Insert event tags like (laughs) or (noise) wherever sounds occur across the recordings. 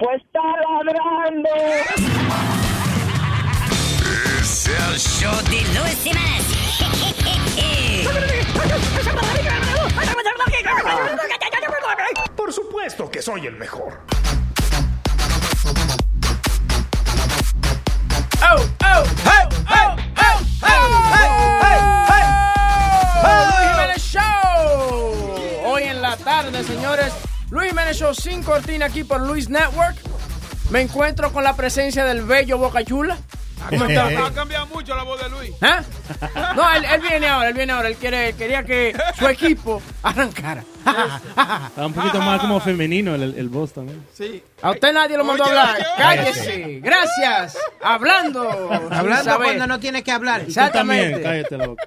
Pues está ladrando. Es el show de Luis. Por supuesto que soy el mejor. ¡Oh, oh, oh, oh, oh, oh, hey, Luis Jiménez Show. Hoy en la tarde, señores. Luis Jiménez Show sin cortina aquí por Luis Network. Me encuentro con la presencia del bello Boca Chula. ¿Cómo está? Ha cambiado mucho la voz de Luis. ¿Ah? No, él, él viene ahora, él viene ahora. Él quiere, quería que su equipo arrancara. Está un poquito más como femenino el, el voz también. Sí. A usted nadie lo mandó a hablar. Cállese. Gracias. Hablando. Hablando saber. cuando no tiene que hablar. Tú también, Exactamente. cállate la boca.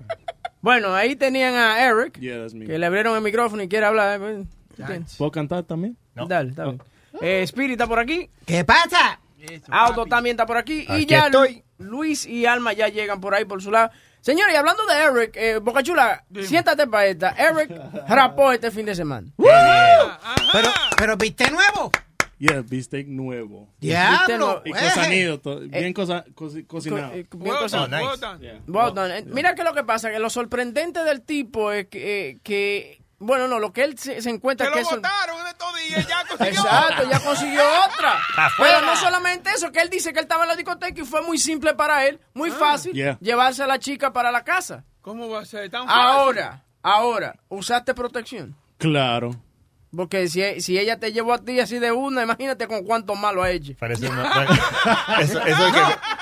Bueno, ahí tenían a Eric, Yeah, that's me. que le abrieron el micrófono y quiere hablar. Eh, pues, ¿Puedo cantar también? Dale, está bien. Eh, Spirit está por aquí. ¿Qué pasa? Auto también está por aquí. y ya estoy. Luis y Alma ya llegan por ahí por su lado. Señores, y hablando de Eric, eh, Boca Chula, siéntate para esta. Eric (laughs) rapó este fin de semana. Pero, pero viste nuevo. Yeah, bistec nuevo. Diablo. Y eh. cosanito, to- bien cosa, cocinado. Co- eh, bien cosa- Well done. Yeah. Well done. Eh, Mira que lo que pasa, que lo sorprendente del tipo es que, eh, que bueno, no, lo que él se, se encuentra Que que lo eso... votaron en estos días. Ya consiguió Exacto, otra. ya consiguió otra. (laughs) Pero no solamente eso, que él dice que él estaba en la discoteca y fue muy simple para él, muy fácil, Yeah. llevarse a la chica para la casa. ¿Cómo va a ser tan fácil? Ahora, ahora, usaste protección. Claro. Porque si, si ella te llevó a ti así de una, imagínate con cuánto malo ha hecho. Parece una- (laughs) (laughs) eso, eso es que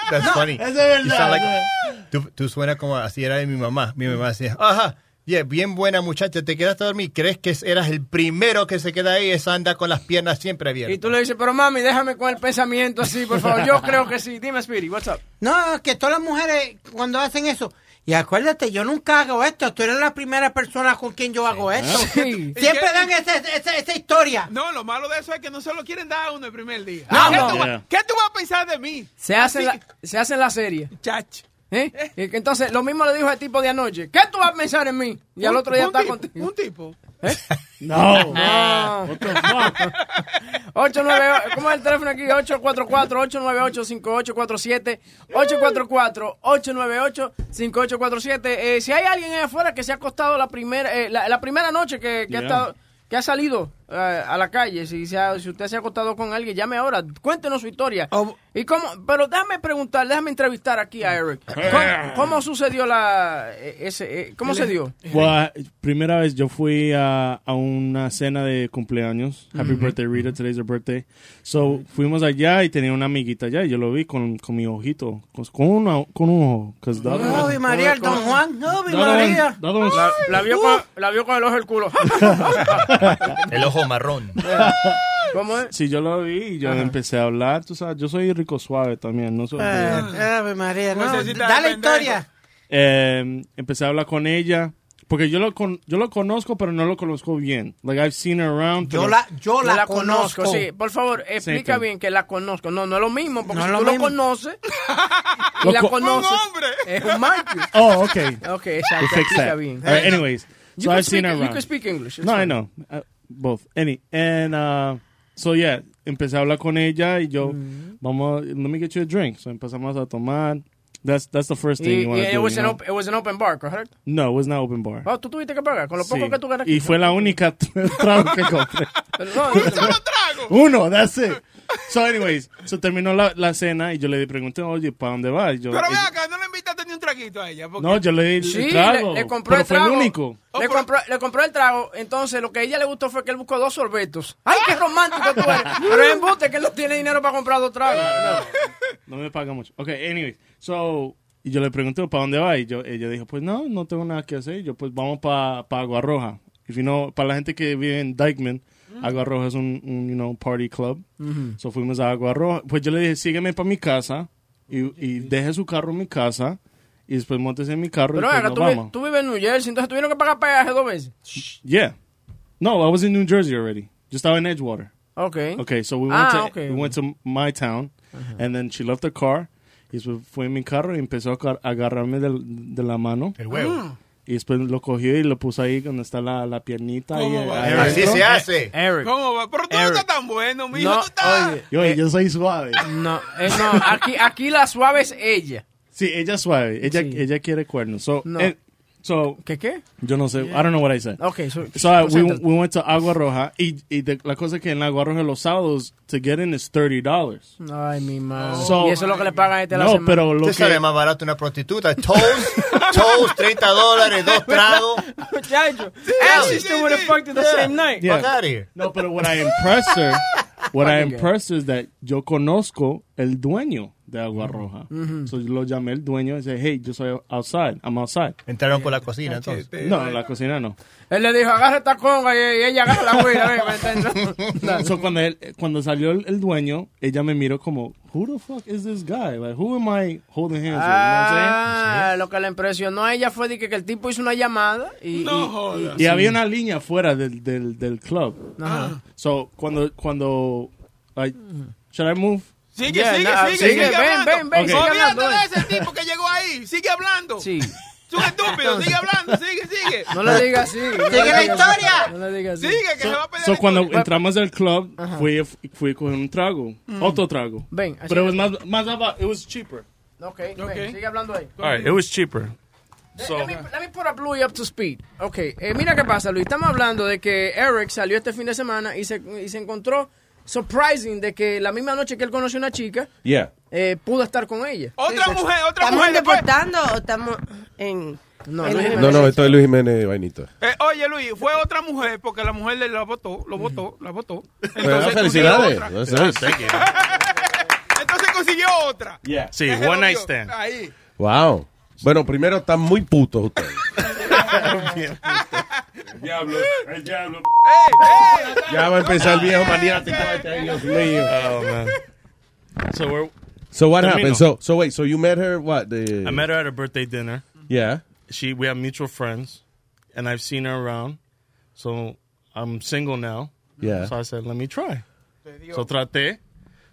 that's funny. Eso es verdad. Like- tú, tú suena como así era de mi mamá. Mi mamá decía, ajá, yeah, bien buena muchacha, te quedaste a dormir. ¿Crees que eras el primero que se queda ahí? Esa anda con las piernas siempre Y abiertas. tú le dices, pero mami, déjame con el pensamiento así, por favor. Yo creo que sí. Dime, Spirit, what's up? No, que todas las mujeres cuando hacen eso. Y acuérdate, yo nunca hago esto. Tú eres la primera persona con quien yo hago esto. (laughs) Sí. (laughs) Siempre ¿Y dan esa, esa, esa historia. No, lo malo de eso es que no se lo quieren dar a uno el primer día. No, ¿Qué, no. tú, vas- Yeah. qué tú vas a pensar de mí? Se hace, Así- la, se hace la serie. Chach. ¿Eh? Entonces, lo mismo le dijo al tipo de anoche. ¿Qué tú vas a pensar en mí? Y al otro día está tipo, contigo. Un tipo. (laughs) No. No. What the fuck? (laughs) 89, ¿Cómo es el teléfono aquí? 844-898-5847. 844-898-5847. Eh, si hay alguien ahí afuera que se ha acostado la primera, eh, la, la primera noche que, que ha estado que ha salido a la calle, si, se ha- si usted se ha acostado con alguien, llame ahora, cuéntenos su historia. Oh. y cómo, pero déjame preguntar, déjame entrevistar aquí a Eric. (laughs) ¿Cómo, cómo sucedió la, eh, ese, eh, cómo se dio? Well, primera vez yo fui a, a una cena de cumpleaños. Happy birthday, Rita. Today's her birthday. So, fuimos allá y tenía una amiguita allá y yo lo vi con, con mi ojito. Con, con, una- con un ojo. one- Ave María, el Don Juan. Other one- María. La, la vio con, la vio con el ojo del culo. (laughs) (laughs) El ojo marrón. (laughs) ¿Cómo es? Sí, yo lo vi y yo empecé a hablar. Tú sabes, yo soy rico suave también. No soy, Eh, Ave María, no. Necesita Dale pendejo. historia. Eh, empecé a hablar con ella. Porque yo lo, con, yo lo conozco, pero no lo conozco bien. Like, I've seen her around. Yo la, yo Yo la, la conozco. conozco, sí. Por favor, explica bien que la conozco. No, no es lo mismo, porque No si es tú lo lo mismo. conoces (laughs) y Lo la co- conoces, Un hombre. es un macho. (laughs) Oh, okay. Ok, We exacto, explica bien. Right, anyways, You so can I've seen speak- You can speak English. it's No, I know. Uh, both. Any. And, uh, so yeah, empecé a hablar con ella y yo, Mm. vamos, let me get you a drink. So empezamos a tomar. That's, that's the first thing Y, you want to it, do. was you an know? it was an open bar, correct? No, it was not open bar. Oh, tú tuviste que pagar con lo poco Sí. que tú ganas. Y fue la única (laughs) trago que compré. (laughs) No, Solo trago. (laughs) Uno, that's it. So, anyways, so terminó la, la cena y yo le pregunté, oye, ¿para dónde vas? Y yo, Pero ve ella- acá, no le invitaste ni un traguito a ella. porque- no, yo le di el Sí, trago. le, le compró pero el fue trago. el único. Le, Oh, pero- compró, le compró el trago. Entonces, lo que a ella le gustó fue que él buscó dos sorbetos. ¡Ay, qué romántico tú eres! Pero es embuste que él no tiene dinero para comprar dos tragos. No. (laughs) No me paga mucho. Ok, anyways. So, y yo le pregunté, ¿para dónde va? Y yo, ella dijo, pues no, no tengo nada que hacer. Y yo, pues vamos para pa Agua Roja. Y si no, para la gente que vive en Dykeman, Agua Roja es un, un, you know, party club. So fuimos a Agua Roja. Pues yo le dije, sígueme para mi casa y, y deje su carro en mi casa y después montes en mi carro Pero y pues tú, nos vi- tú vives en New Jersey, entonces tuvieron que pagar peaje dos veces. Yeah. No, I was in New Jersey already. Yo estaba en Edgewater. Okay. Okay, so we went, Ah, to, okay. we went to my town, and then she left the car, y después fue en mi carro y empezó a agar- a agarrarme de, la mano. El huevo. Ah. Y después lo cogió y lo puso ahí donde está la, la piernita. ahí, Así se hace. Eric. ¿Cómo va? Pero tú no Eric. estás tan bueno, mijo. No, tú estás... oye. Yo, yo soy suave. No, eh, no, aquí, aquí la suave es ella. Sí, ella es suave. Ella, Sí. ella quiere cuernos. So, No. eh, so, ¿Qué qué? yo no sé. I don't know what I said. Okay, so, So uh, we, we went to Agua Roja y, y de- la cosa es que en Agua Roja los sábados to get in is $30. Ay, mi madre. So- y eso es lo que le pagan a este a la No, pero lo Usted sale que... más barato una prostituta. (laughs) Toast, toast, 30 dólares, dos tragos. Muchacho. She still would have fucked it the Yeah. same night. Yeah. Fuck out of here. No, pero what I impressed her, what I impressed her is that yo conozco el dueño de Agua Roja. So yo lo llamé el dueño y dije, hey, yo soy outside, I'm outside. Entraron por la cocina, entonces. No, en la cocina no. Él le dijo, agarra esta conga y, y ella agarra la güera. ven, ¿me entiendes? So cuando, él, cuando salió el, el dueño, ella me miró como, who the fuck is this guy? Like, who am I holding hands with? You know what I'm Ah, lo que le impresionó a ella fue de que, que el tipo hizo una llamada y... No? Y había una línea fuera del, del, del club. Ajá. So cuando, cuando, like, should I move? Sigue, Yeah, sigue, nah, sigue, sigue, sigue ven, hablando. ven, ven, Ok. sigue Olvídate hablando. de ese tipo que llegó ahí. Sigue hablando. Sí. Es un estúpido. Sigue hablando. Sigue, sigue. (laughs) No le digas así. no le Sigue la digas historia. así, No le digas así. Sigue, que se va a pelear. So cuando historia. entramos al club, fui, fui con un trago, otro trago. Ven, así Pero was más, más about, it was cheaper. Ok, Ok. ven, sigue hablando ahí. All right, it was cheaper. So, let, me, let me put up Louis up to speed. Ok, eh, mira qué pasa, Luis. Estamos hablando de que Eric salió este fin de semana y se, y se encontró surprising de que la misma noche que él conoció a una chica, Yeah. eh, pudo estar con ella. Otra mujer, otra ¿Estamos mujer después. deportando o estamos en...? No, en- Luis Jiménez. No, no, esto es Luis Jiménez, vainito. Eh, oye, Luis, fue otra mujer porque la mujer le la votó, lo votó, la votó. Bueno, Entonces felicidades. (laughs) Entonces consiguió otra. sí, one night stand. Ahí. Wow. Bueno, primero están muy putos ustedes. (laughs) diablo, el diablo. Ey, ey, Ya va a empezar el viejo maniático Dios mío. Oh, man. So we're, So what Termino. happened? So so wait, so you met her what? The, I met her at a birthday dinner. Yeah. She, we have mutual friends, and I've seen her around. So I'm single now. Yeah. So I said, let me try. So traté.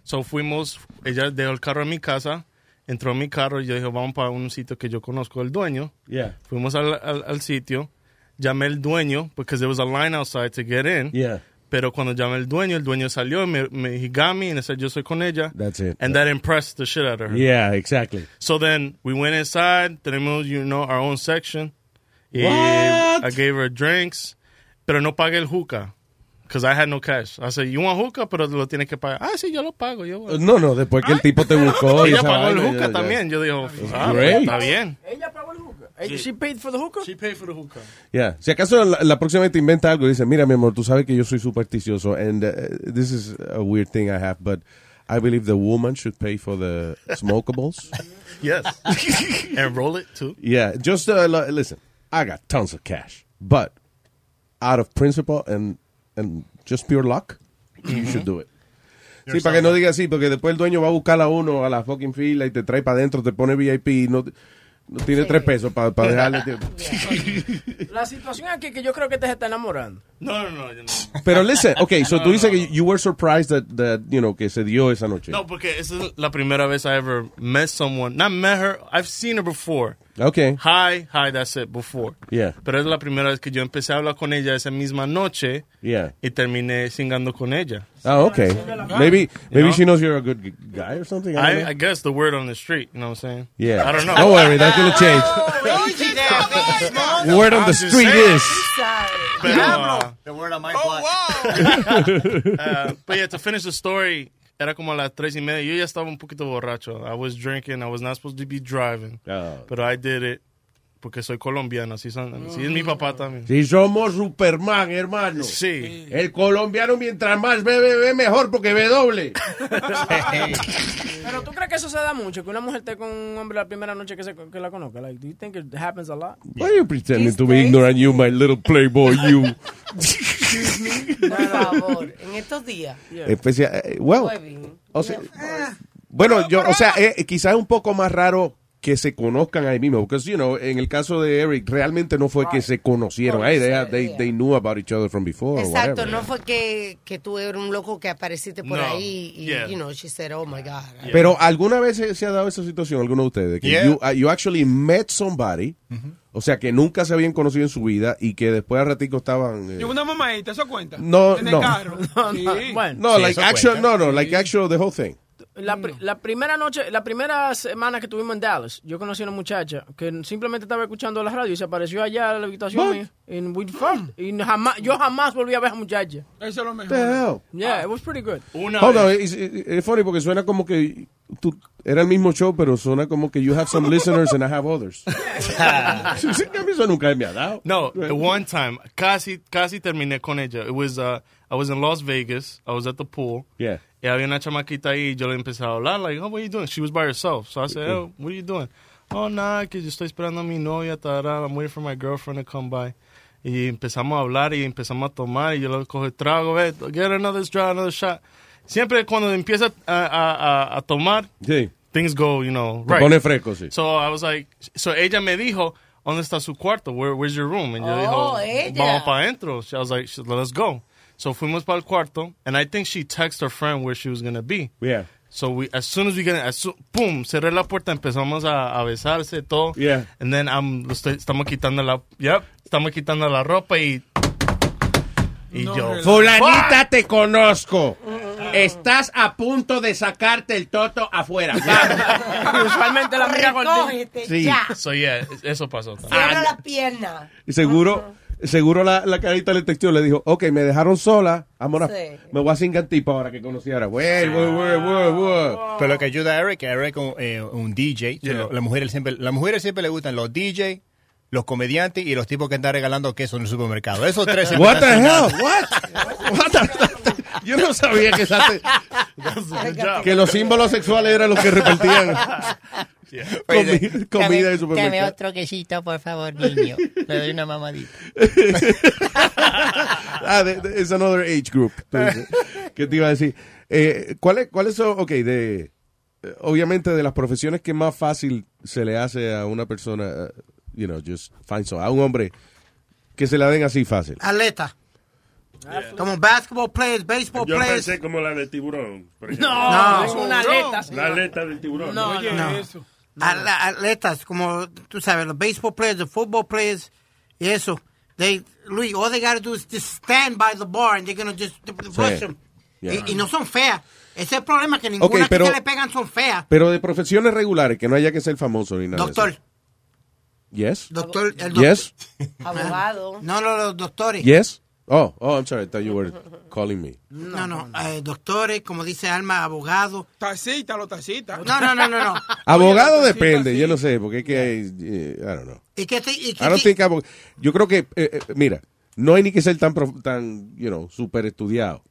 So fuimos, ella dejó el carro en mi casa, entró en mi carro y yo dije, vamos para un sitio que yo conozco el dueño. Yeah. Fuimos al, al, al sitio, llamé al dueño, because there was a line outside to get in. Yeah. Pero cuando llamé al dueño, el dueño salió, me, me he got me, and I said, yo soy con ella. That's it. And that impressed the shit out of her. Yeah, exactly. So then we went inside, tenemos, you know, our own section. Y What? I gave her drinks, pero no pagué el hookah. Because I had no cash. I said, you want hookah, pero lo tienes que pagar. Ah, sí, yo lo pago. Yo, No, no, después que el tipo te buscó. y ella pagó el hookah también. Yo digo, ah, great. está bien. Ella pagó el hookah. She paid for the hookah? She paid for the hookah. Yeah. Si acaso la, la próxima vez te inventa algo, dice, mira, mi amor, tú sabes que yo soy supersticioso, and uh, this is a weird thing I have, but I believe the woman should pay for the smokables. (laughs) Yes. (laughs) and roll it, too. yeah, just uh, li- listen, I got tons of cash, but out of principle and, and just pure luck, you should do it. Sí, para que no diga así, porque después el dueño va a buscar a uno a la fucking fila y te trae para adentro, te pone VIP y no, no tiene tres pesos para dejarle. (laughs) La situación aquí es que yo creo que te está enamorando. No, no, no. yo no. Pero listen, okay, so tú dices que you were surprised that, that, you know, que se dio esa noche. No, porque esa es la primera vez I ever met someone. Not met her, I've seen her before. Okay. Hi, hi, that's it, before. Yeah. Pero es la primera vez que yo empecé a hablar con ella esa misma noche Yeah. y terminé singando con ella. Oh, okay. Maybe maybe know? she knows you're a good guy or something. I I. I guess the word on the street, you know what I'm saying? yeah. I don't know. Don't worry, that's gonna change. (laughs) Word on I'm the just street saying. is. Pero, uh, The word on my Oh, wow. (laughs) uh, but yeah, to finish the story, era como a las tres y media. Yo ya estaba un poquito borracho. I was drinking. I was not supposed to be driving. Oh. But I did it. Porque soy colombiano, así, son, así es mi papá también. Si somos Superman, hermano. Sí. El colombiano mientras más bebe, bebe mejor porque ve doble. (laughs) Pero tú crees que eso se da mucho, que una mujer esté con un hombre la primera noche que, se, que la conozca. Like, do you think it happens a lot? Why are you pretending to be ignorant, you, my little playboy, you? (laughs) Por favor, en estos días. Especia- eh, well, o sea, bueno, yo, o sea, eh, quizás es un poco más raro que se conozcan ahí mismo, porque, you know, en el caso de Eric, realmente no fue que se conocieron they, they, they knew about each other from before. or Exacto, whatever. no fue que, que tú eres un loco que apareciste por No, ahí y, yeah. you know, she said, oh my God. Pero alguna vez se, se ha dado esa situación, alguno de ustedes, que Yeah. you, uh, you actually met somebody, o sea, que nunca se habían conocido en su vida y que después al ratico estaban... eh, Y una mamadita, ¿eso cuenta? No, En el no. carro. (laughs) Sí. Bueno. no, like actual, no, no, like actual the whole thing. La, la primera noche, la primera semana que estuvimos en Dallas, yo conocí a una muchacha que simplemente estaba escuchando la radio y se apareció allá a la habitación mía en We Fucked. Y jamás, yo jamás volví a ver a esa muchacha. Eso es lo mejor. The hell? Yeah, it was pretty good. Hold on, es, es- es funny porque suena como que tú, era el mismo show, pero suena como que you have some listeners and I have others. (laughs) Eso nunca me ha dado. No, the one time, casi, casi terminé con ella. It was, uh, I was in Las Vegas. I was at the pool. Yeah. Y había una chamaquita ahí yo le empecé a hablar, like, oh, what are you doing? She was by herself. So I said, mm-hmm. oh, what are you doing? Oh, nada, que yo estoy esperando a mi novia, tarara, I'm waiting for my girlfriend to come by. Y empezamos a hablar y empezamos a tomar y yo le cojo el trago, ve, get another straw, another shot. Siempre cuando empieza a, a, a, a tomar, Sí. things go, you know, Te right. pone fresco, sí. So I was like, so ella me dijo, ¿dónde está su cuarto? Where, where's your room? And yo Oh, dijo, ella. vamos para adentro. I was like, let's go. So fuimos para el cuarto, and I think she texted her friend where she was gonna be. Yeah. So we, as soon as we get, as soon, pum, cerré la puerta, empezamos a, a besarse todo. Yeah. And then I'm, lo estoy- estamos quitando la, yep, estamos quitando la ropa y, y yo, Fulanita, te conozco. Estás a punto de sacarte el toto afuera. (laughs) (laughs) Usualmente la amiga Recógete, Sí. ya. So yeah, eso pasó. Cierra la pierna. Y seguro, seguro la, la carita le texteó, le dijo, ok, me dejaron sola, amor, Sí. me voy a cingar tipo ahora que conociera. Güey, güey, güey, güey, güey. Pero lo que ayuda a Eric, Eric es un, eh, un DJ. Yeah. So, la mujeres siempre, las mujeres siempre le gustan los DJ, los comediantes y los tipos que están regalando queso en el supermercado. Esos tres (laughs) What the hell? What? What the- Yo no sabía que, (laughs) que los símbolos sexuales eran los que repartían (laughs) comi- comida de supermercado. otro quesito, por favor, niño. Le doy una mamadita. (laughs) ah, es another age group. (laughs) ¿Qué te iba a decir? Eh, ¿Cuáles cuáles son, ok, de, eh, obviamente de las profesiones que más fácil se le hace a una persona, eh, you know, just find so, a un hombre que se la den así fácil? Atleta. Como basketball players, baseball Yo players. pensé como la del tiburón. ejemplo. No, es una aleta, señor. La aleta del tiburón. No, Oye, no. eso. Atletas, como tú sabes, los baseball players, the football players, y eso. They, Luis, all they gotta do is just stand by the bar and they're gonna just push them. Yeah. Y, y no son feas. Ese es el problema, que ninguna pero- que le pegan son feas. Pero de profesiones regulares, que no haya que ser famoso ni nada. Doctor, Yes. doctor, el doc- Yes. Abogado. No, no, los doctores. Yes. Oh, oh, I'm sorry. I thought you were calling me. No, no, eh, doctores, como dice Alma, abogados. Tacita, los tacitas. No, no, no, no, no. (laughs) (laughs) Abogado depende, yo no sé, porque es que hay, eh, I don't know. ¿Y qué te- y qué I don't think abo- yo creo que, eh, eh, mira, no hay ni que ser tan, prof- tan, you know, super estudiado.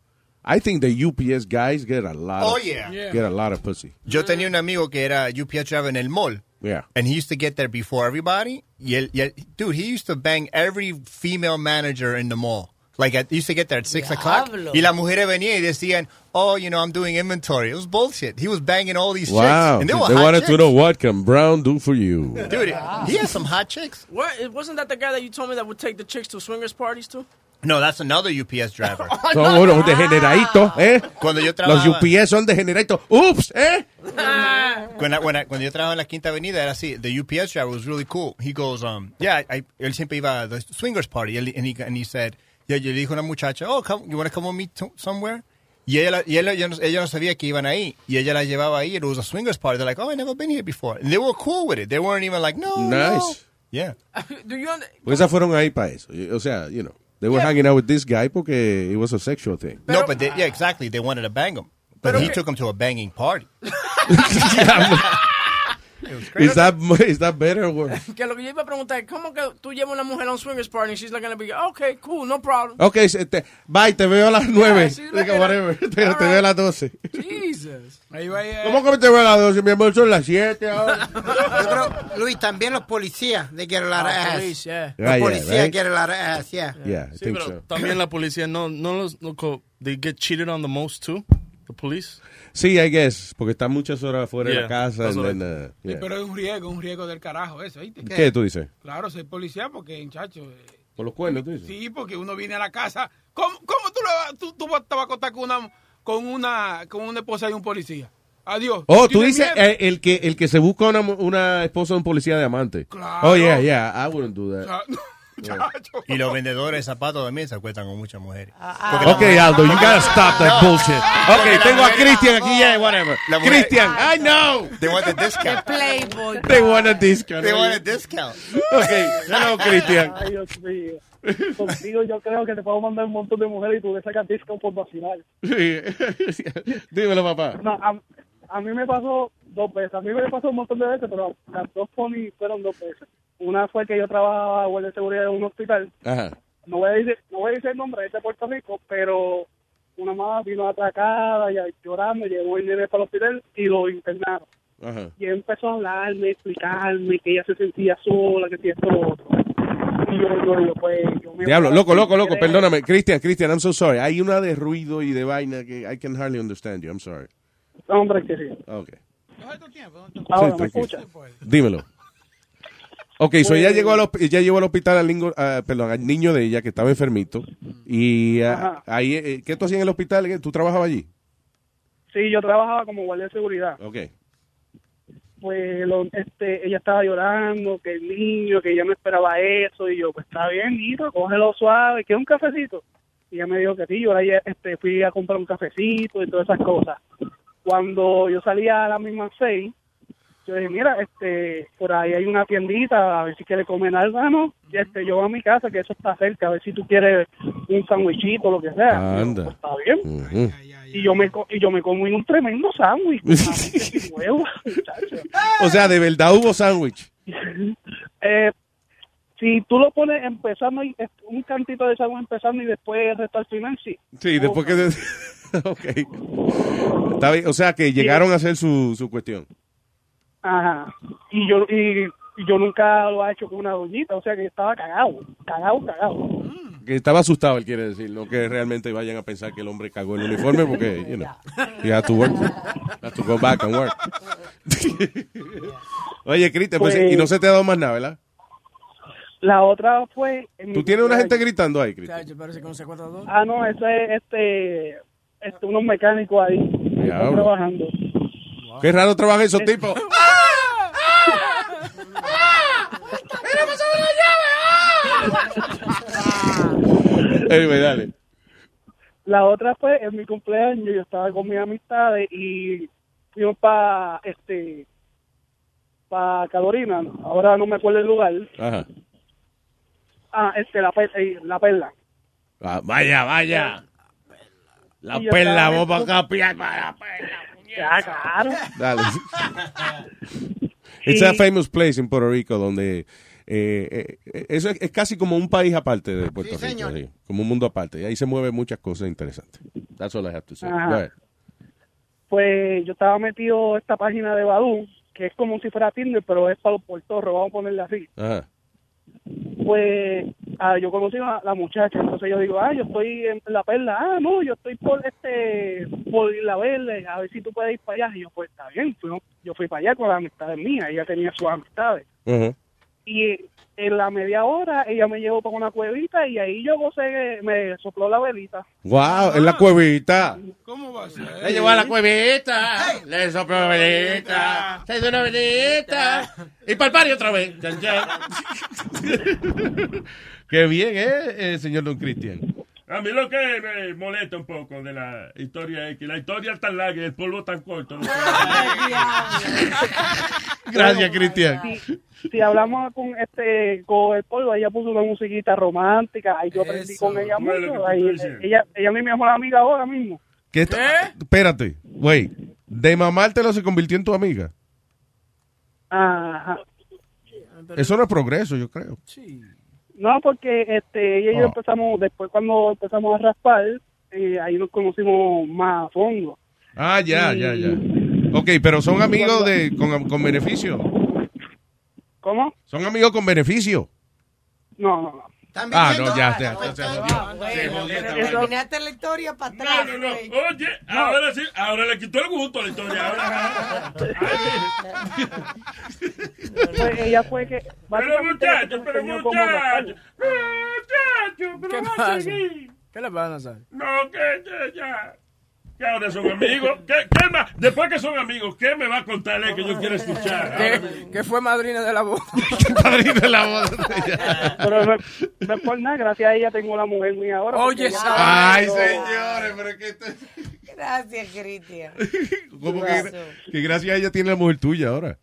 I think the UPS guys get a lot Oh, of, yeah. get a lot of pussy. Yo tenía un amigo que era UPS driver en el mall. Yeah. And he used to get there before everybody. Y él, y dude, he used to bang every female manager in the mall. Like, at, he used to get there at 6 o'clock. Diablo. Y las mujeres venían y decían, oh, you know, I'm doing inventory. It was bullshit. He was banging all these Wow. chicks. And they were They hot wanted chicks. to know what can Brown do for you. Dude, he has some hot chicks. What, wasn't that the guy that you told me that would take the chicks to swingers parties too? No, that's another UPS driver. (laughs) Son unos degeneraditos, ¿eh? Cuando yo trabajaba... Los. UPS son degeneraditos. Ups, ¿eh? (laughs) Cuando, cuando, cuando yo trabajaba en la Quinta Avenida era así. The UPS driver was really cool. He goes, um, yeah, I, él siempre iba a the swingers party. And, he, and he said, yeah, yo le dijo a una muchacha, oh, come, you want to come with me to somewhere? Y ella, la- y ella, ella no, ella no sabía que iban ahí. Y ella la llevaba ahí. It was a swingers party. They're like, oh, I never been here before. And they were cool with it. They weren't even like, no, no. Nice. Yeah. Do you under- Pues esas fueron ahí para eso. O sea, you know, they were hanging out with this guy porque it was a sexual thing. no, but they, yeah, exactly. They wanted to bang him. But he took him to a banging party. (laughs) Is that, (laughs) is that better or worse? (laughs) Que lo que yo iba a preguntar es, ¿cómo que tú llevas a una mujer a un swingers party and she's like gonna be, okay, cool, no problem. Ok, se- te- bye, te veo a las nueve. sí, Digo, like- whatever, pero (laughs) te veo a las doce. Jesus. Ahí va, ahí, ¿Cómo que te veo a las doce? Mi amor, son las siete ahora. Yo creo, Luis, también los policías, they get a lot of ass. police, yeah. Los Ah, yeah, policías right? get a lot of ass, yeah. Yeah, I Sí, think pero so. también la policía no, no los, no they get cheated on the most too, the police. Sí, I guess, porque están muchas horas fuera de la casa. and then, uh, Sí, pero es un riesgo, un riesgo del carajo eso, ¿viste? ¿Qué tú dices? Claro, ser policía porque, muchacho, eh, Por los cuernos, tú dices. sí, porque uno viene a la casa. ¿Cómo, cómo tú, le vas- tú, tú vas- te vas a acostar con una, con una, con una esposa de un policía? Adiós. Oh, tú dices eh, el que el que se busca una, una esposa de un policía de amante. Claro. Oh, yeah, yeah, I wouldn't do that. (laughs) Y los vendedores de zapatos también se acuestan con muchas mujeres. Ok, Aldo, you gotta stop that bullshit. Ok, tengo a Christian aquí, yeah, whatever. Christian, I know. They want the discount. Playboy. They want a discount. They want a discount. Ok, hello, (laughs) Christian. Ay, Dios mío. Contigo yo creo que te puedo mandar un montón de mujeres y tú le sacas disco por vacilar. Sí. (laughs) Dímelo, papá. No, a, a mí me pasó dos veces. A mí me pasó un montón de veces, pero las dos pony fueron dos veces. Una fue que yo trabajaba guardia de seguridad en un hospital. Ajá. No voy a decir, no voy a decir el nombre, es de Puerto Rico, pero una mamá vino atracada, ya llorando, llevó el nene para el hospital y lo internaron. Ajá. Y él empezó a hablarme, explicarme que ella se sentía sola, que si esto lo otro. Y yo, yo, yo, pues, yo me Diablo, loco, loco, loco, perdóname. Christian, Christian, I'm so sorry. Hay una de ruido y de vaina que I can hardly understand you. I'm sorry. Hombre, que sí. Ok. Ahora, Sí, ¿me tranquilo. escucha? Dímelo. Ok, so ella llegó al, hosp- ella llevó al hospital al, niño, ah, perdón, al niño de ella que estaba enfermito. Y ah, ahí, eh, ¿qué tú hacías en el hospital? ¿Tú trabajabas allí? Sí, yo trabajaba como guardia de seguridad. Ok. Pues lo- este, ella estaba llorando, que el niño, que ella no esperaba eso. Y yo, pues está bien, hijo, cógelo suave, que un cafecito. Y ella me dijo que sí, yo ahora este, fui a comprar un cafecito y todas esas cosas. Cuando yo salía a las mismas seis, yo dije, mira, este, por ahí hay una tiendita, a ver si quiere comer algo, Ah, no, y este, yo voy a mi casa, que eso está cerca, a ver si tú quieres un sandwichito, lo que sea. Anda. Pues, está bien. Y yo me co- y yo me comí un tremendo sándwich. (laughs) (laughs) muchacho. O sea, de verdad hubo sándwich. (laughs) Eh, si tú lo pones empezando, y, un cantito de sándwich empezando y después el resto al final, sí. Sí, después que... ok. Está bien, O sea, que llegaron a hacer su, su cuestión. Ajá. Y yo, y, y yo nunca lo he hecho con una doñita, o sea que estaba cagado, cagado, cagado. Que estaba asustado, él quiere decir. No que realmente vayan a pensar que el hombre cagó el uniforme porque, you know, he had to work. Had to go back and work. (laughs) Oye, Cristian, pues, Pues- y no se te ha dado más nada, ¿verdad? La otra fue... en Tú tienes una gente gritando ahí, Cristian. Ah, no, eso es este, este unos mecánicos ahí. están trabajando. Qué raro trabajan esos tipos. Anyway, (laughs) dale. La otra fue en mi cumpleaños, yo estaba con mis amistades y fuimos para este para Carolina, ahora no me acuerdo el lugar. Ajá. Ah, este la perla, la perla. Ah, vaya, vaya. La perla, para acá, pilla para la perla. Ya, claro. Dale. (laughs) It's a famous place in Puerto Rico donde eh, eh, eso es, es casi como un país aparte de Puerto Sí, Rico, señor. como un mundo aparte. Y ahí se mueven muchas cosas interesantes. That's all I have to say. Ahead. Pues yo estaba metido en esta página de Badoo, que es como si fuera Tinder, pero es para los puertorros, vamos a ponerle así. Ajá. Pues ah, yo conocí a la muchacha, entonces yo digo, ah, yo estoy en la perla, ah, no, yo estoy por este, por la verde, a ver si tú puedes ir para allá. Y yo, pues está bien, yo fui para allá con las amistades mías, ella tenía sus amistades. Y en la media hora ella me llevó para una cuevita y ahí yo gocé, me sopló la velita. Wow, en la cuevita. ¿Cómo va a ser? Le llevó a la cuevita, le sopló una velita, se hizo una velita, y para el party otra vez. Chan, chan. (laughs) Qué bien, ¿eh, eh, señor Don Cristian? A mí lo que me molesta un poco de la historia es que la historia es tan larga y el polvo tan corto. Gracias, Cristian. Si, si hablamos con este con el polvo, ella puso una musiquita romántica, ahí yo aprendí Eso. con ella ¿Cómo es lo que mucho. tú ahí- ella, ella es mi mejor amiga ahora mismo. ¿Qué está- Espérate, güey. De mamártelo se convirtió en tu amiga. Ajá. Eso no es progreso, yo creo. No, porque este, ella y yo Oh. empezamos, después cuando empezamos a raspar, eh, ahí nos conocimos más a fondo. Ah, ya, ya, ya. Ok, pero son amigos de con, con beneficio. ¿Cómo? Son amigos con beneficio. No, no, no. Ah, no, ya, ya, ya, ya, Ah, bueno, terminaste la historia para atrás. No, no, no. Oye, ahora sí, ahora le quitó el gusto a la historia. Ahora. Pues ella fue que... Pero básicamente, ella muchacho, me pero enseñó cómo raspar. muchacho. Muchacho, pero ¿Qué va a pasa? seguir. ¿Qué le pasa a Nazario? No, que ya, Que ahora son amigos. ¿Qué, qué más? Después que son amigos, ¿qué me va a contar él que yo quiero escuchar? Que, (laughs) que fue madrina de la boda. Padrino de la boda. Pero no, no es por nada, gracias a ella tengo la mujer mía ahora. Oye, Ay, Pero- señores, pero que esto Gracias, Cristian. (laughs) ¿Cómo que, que gracias a ella tiene la mujer tuya ahora?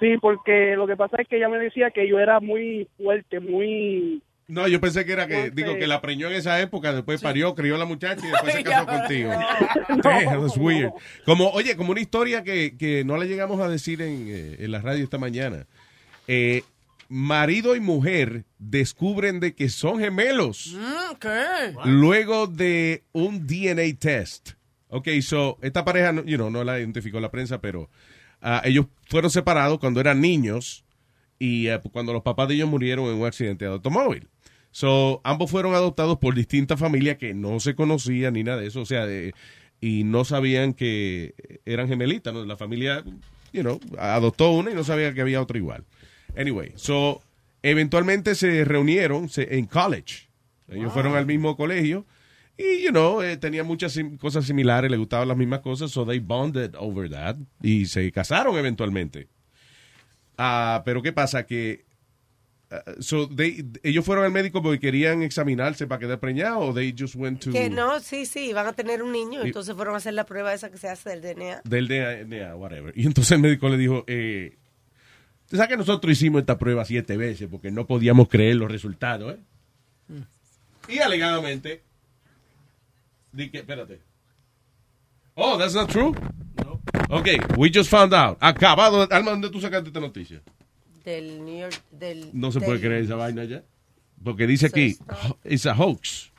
Sí, porque lo que pasa es que ella me decía que yo era muy fuerte, muy... No, yo pensé que era que, digo, que la preñó en esa época, después parió, crió a la muchacha y después se (laughs) casó contigo. (laughs) Damn, that's weird. Como, oye, como una historia que, que no la llegamos a decir en, eh, en la radio esta mañana. Eh, marido y mujer descubren de que son gemelos Mm, ¿Qué? luego de un DNA test. Ok, so, esta pareja, you know, no la identificó la prensa, pero ah, ellos fueron separados cuando eran niños y eh, cuando los papás de ellos murieron en un accidente de automóvil. So, ambos fueron adoptados por distintas familias que no se conocían ni nada de eso, o sea, de- y no sabían que eran gemelitas, ¿no? La familia, you know, adoptó una y no sabía que había otra igual. Anyway, so, eventualmente se reunieron se- en college. Ellos fueron al mismo colegio y, you know, eh, tenían muchas sim- cosas similares, les gustaban las mismas cosas, so they bonded over that y se casaron eventualmente. Ah, pero ¿qué pasa? Que ah, so they- ellos fueron al médico porque querían examinarse para quedar preñados o they just went to Que no, sí, sí, van a tener un niño, Y- entonces fueron a hacer la prueba esa que se hace del DNA. del DNA, whatever. Y entonces el médico le dijo, eh, "Usted ¿sabes que nosotros hicimos esta prueba siete veces porque no podíamos creer los resultados, eh? Y alegadamente, di que, espérate. Oh, that's not true. Ok, we just found out. Acabado, Alma, ¿dónde tú sacaste esta noticia? Del New York, del... No se del- puede creer esa vaina ya. Porque dice aquí, it's a hoax.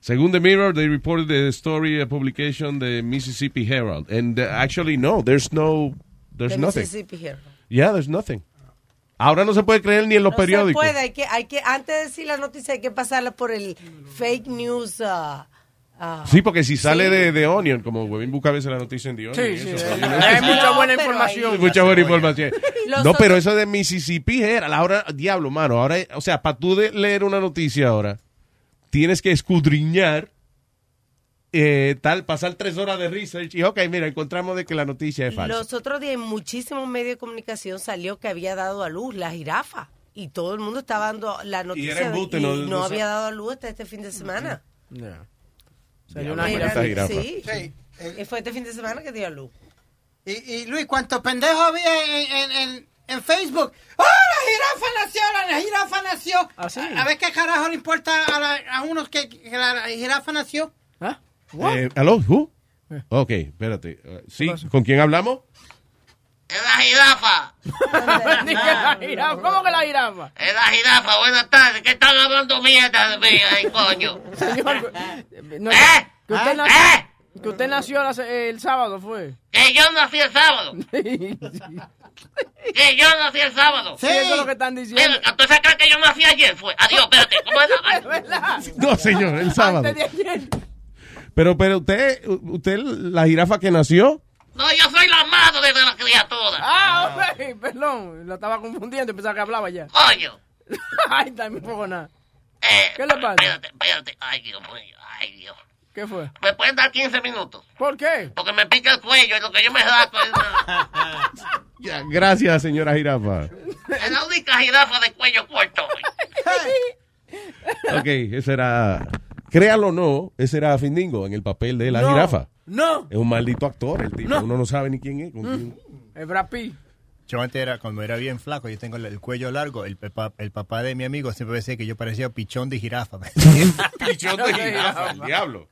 Según The Mirror, they reported the story a publication the Mississippi Herald. And uh, actually, no, there's no, there's de nothing. Mississippi Herald. Yeah, there's nothing. Ahora no se puede creer ni en los No periódicos. se puede, hay que, hay que, antes de decir la noticia hay que pasarla por el fake news. ah, ah. Sí, porque si sale Sí. de, de Onion, como Webin busca a veces la noticia en The Onion. Sí, y sí, eso, hay- hay mucha buena No, pero información. ahí- Mucha buena información. Los No, pero eso de Mississippi era la hora, diablo, mano. Ahora, o sea, para tú de leer una noticia ahora, tienes que escudriñar, eh, tal, pasar tres horas de research y, ok, mira, encontramos de que la noticia es falsa. Los otros días en muchísimos medios de comunicación salió que había dado a luz la jirafa. Y todo el mundo estaba dando la noticia era de- y no- no, no había dado a luz hasta este fin de semana. Ya. Diablo, una jirafa. Sí. Sí. Y fue este fin de semana que dio a luz. Y, y Luis, ¿cuántos pendejos había en, en, en, en Facebook? ¡Oh, la jirafa nació! La jirafa nació. ¿Ah, sí? A ver qué carajo le importa a, la- a unos que, que la jirafa nació. ¿Ah? What? Eh, ¿Hello? Who? Ok, espérate. Uh, sí, ¿con quién hablamos? Es (laughs) la jirafa. ¿Cómo que la jirafa? Es la jirafa. Buenas tardes. ¿Qué están hablando mierda de mí? Ay, coño. Señor, (laughs) no, ¿Eh? que, usted ¿Eh? nació, ¿Eh? que usted nació el sábado, fue. Que yo nací el sábado. (laughs) Que yo nací el sábado. Sí, eso es lo que están diciendo. Mira, entonces creen que yo nací ayer fue. Adiós, espérate. ¿Cómo es la verdad. No, señor, el sábado. Antes de ayer. Pero, pero usted, usted, la jirafa que nació. No, yo soy la madre de la criatura. Ah, ok, perdón. Lo estaba confundiendo. Pensaba que hablaba ya. Coño. (laughs) Ay, tampoco nada. Eh, ¿Qué le pasa? Espérate, espérate. Ay, Dios mío. Ay, Dios. ¿Qué fue? ¿Me pueden dar 15 minutos? ¿Por qué? Porque me pica el cuello y lo que yo me da es (laughs) Ya, gracias, señora jirafa. (laughs) es la única jirafa de cuello corto. Ok, ese era. Créalo o no, ese era Findingo en el papel de la No, jirafa. No. Es un maldito actor, el tipo. No. Uno no sabe ni quién es. con quién- Es Brad Pitt. Yo antes era, cuando era bien flaco, yo tengo el, el cuello largo, el, papá- el papá de mi amigo siempre decía que yo parecía pichón de jirafa. (laughs) (laughs) Pichón de jirafa, el diablo.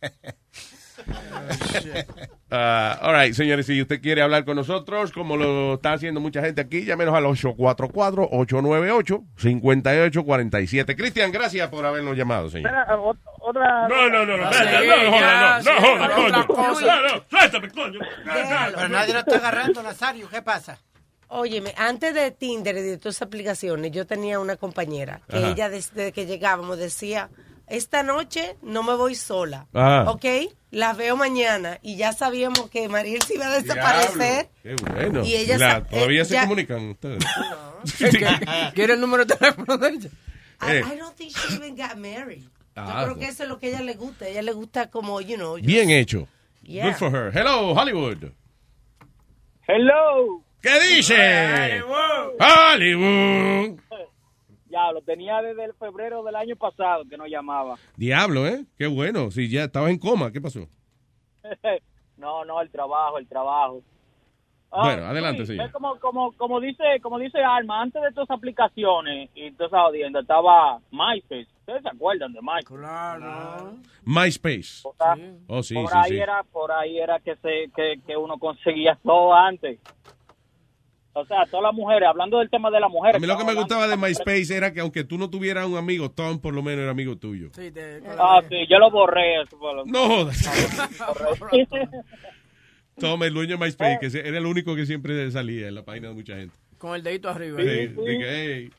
(laughs) Ah, all right, señores, si usted quiere hablar con nosotros, como lo está haciendo mucha gente aquí, llámenos al 844-898-5847. Cristian, gracias por habernos llamado, señor. Otra... No, no, no, no, no, no, no, suéltame, coño. Pero nadie lo está agarrando, Nazario. ¿Qué pasa? Óyeme, antes de Tinder y de todas esas aplicaciones, yo tenía una compañera que Ajá. ella desde que llegábamos decía, esta noche no me voy sola, Ajá. ¿ok? La veo mañana y ya sabíamos que Mariel se iba a desaparecer. Qué bueno. Y ella La- ¿Todavía eh, se ya- comunican ustedes? (laughs) ¿Quiere el número de teléfono de ella? I, Eh. I don't think she even got married. Ah, yo creo que eso es lo que a ella le gusta. A ella le gusta como, you know. Bien hecho. Yeah. Good for her. Hello, Hollywood. Hello. ¿Qué dice? Hollywood. Ya, lo tenía desde el febrero del año pasado que no llamaba. Diablo, ¿eh? Qué bueno. Si ya estabas en coma, ¿qué pasó? (laughs) no, no, el trabajo, el trabajo. Ah, Bueno, adelante, sí, es como, como, como dice, como dice Alma, antes de todas aplicaciones y todas esas audiencias estaba MySpace. ¿Ustedes se acuerdan de MySpace? Claro. MySpace. O sea, Oh, sí, por sí, ahí sí. era, por ahí era que se, que, que uno conseguía todo antes. O sea, todas las mujeres, hablando del tema de las mujeres. A mí lo que me gustaba de MySpace era que aunque tú no tuvieras un amigo, Tom por lo menos era amigo tuyo. Sí, te, Ah, sí, yo lo borré. eso fue lo- No jodas. (laughs) (laughs) Tom, el dueño de MySpace, que era el único que siempre salía en la página de mucha gente. Con el dedito arriba. Sí, dije, hey.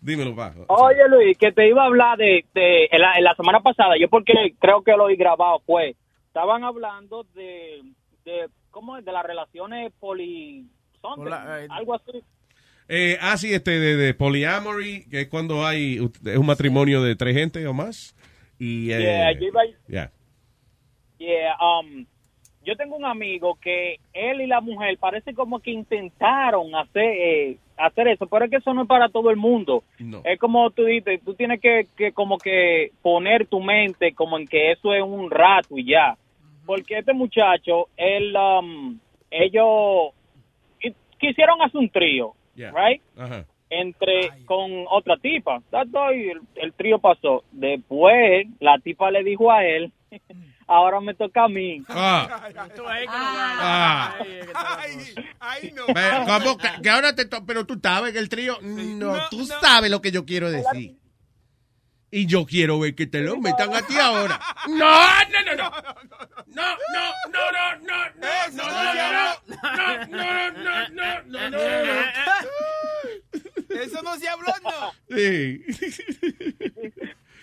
Dímelo, bajo. Oye, Luis, que te iba a hablar de, de en, la, en la semana pasada, yo porque creo que lo oí grabado fue, estaban hablando de, de ¿cómo es? De las relaciones poli... something, eh, algo así. Eh, ah, sí, este de, de polyamory, que es cuando hay es un matrimonio de tres gente o más. Y, eh, Yeah, yo iba a-. Yeah, um, yo tengo un amigo que él y la mujer parece como que intentaron hacer eh, hacer eso, pero es que eso no es para todo el mundo. No. Es como tú dices, tú tienes que, que como que poner tu mente como en que eso es un rato y ya. Porque este muchacho, él, um, ellos quisieron hacer un trío, Yeah. right? Entre con otra tipa. That's all, y el, el trío pasó. Después la tipa le dijo a él, (laughs) ahora me toca a mí. Ah. Ah. Ay, no. ¿Cómo? Que, que ahora te to- pero tú sabes que el trío. No, tú sabes lo que yo quiero decir. Y yo quiero ver que te lo metan a ti ahora. No, no, no, no. No, no, no, no, no, no, no, no, no, no, no, no, no, no. Eso no se habló, no. Sí.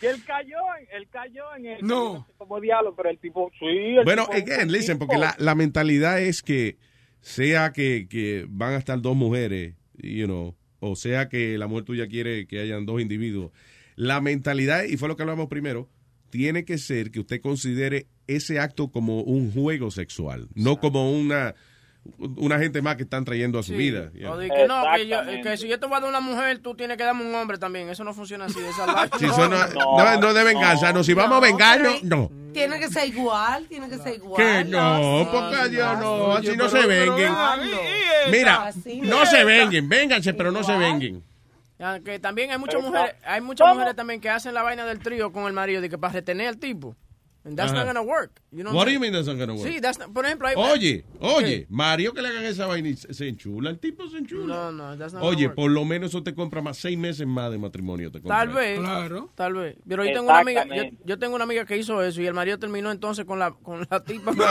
Y él cayó, él cayó en el No. como diablo, pero el tipo, sí. el Bueno, tipo- again, listen, porque la, la mentalidad es que sea que, que van a estar dos mujeres, you know, o sea que la mujer tuya quiere que hayan dos individuos. La mentalidad, y fue lo que hablamos primero, tiene que ser que usted considere ese acto como un juego sexual, no como una una gente más que están trayendo a su Sí. vida. you O de que no, que, yo, que si yo te voy a dar una mujer, tú tienes que darme un hombre también. Eso no funciona así. Esa. Si son- no, no, no de venganza, no, si vamos a vengarnos, no. Tiene que ser igual, tiene que ser igual. Que no, sí, porque Dios no, así no pero- se pero venguen. vengan. Mira, no no. se venguen, vénganse, pero no se venguen. Ya, Que también hay muchas mujeres, hay muchas ¿Cómo? mujeres también que hacen la vaina del trío con el marido de que para retener al tipo. And that's Ajá. not gonna work. You know What do you mean that's not gonna work? Sí, that's not- por ejemplo, hay, Oye, oye, ¿Qué? Mario que le hagan esa vaina y se enchula, el tipo se enchula. No, no, that's not Oye, gonna work. por lo menos eso te compra más seis meses más de matrimonio. Te compra. Tal vez, Claro. tal vez. Pero yo tengo una amiga, yo, tengo una amiga que hizo eso y el marido terminó entonces con la con la tipa. No,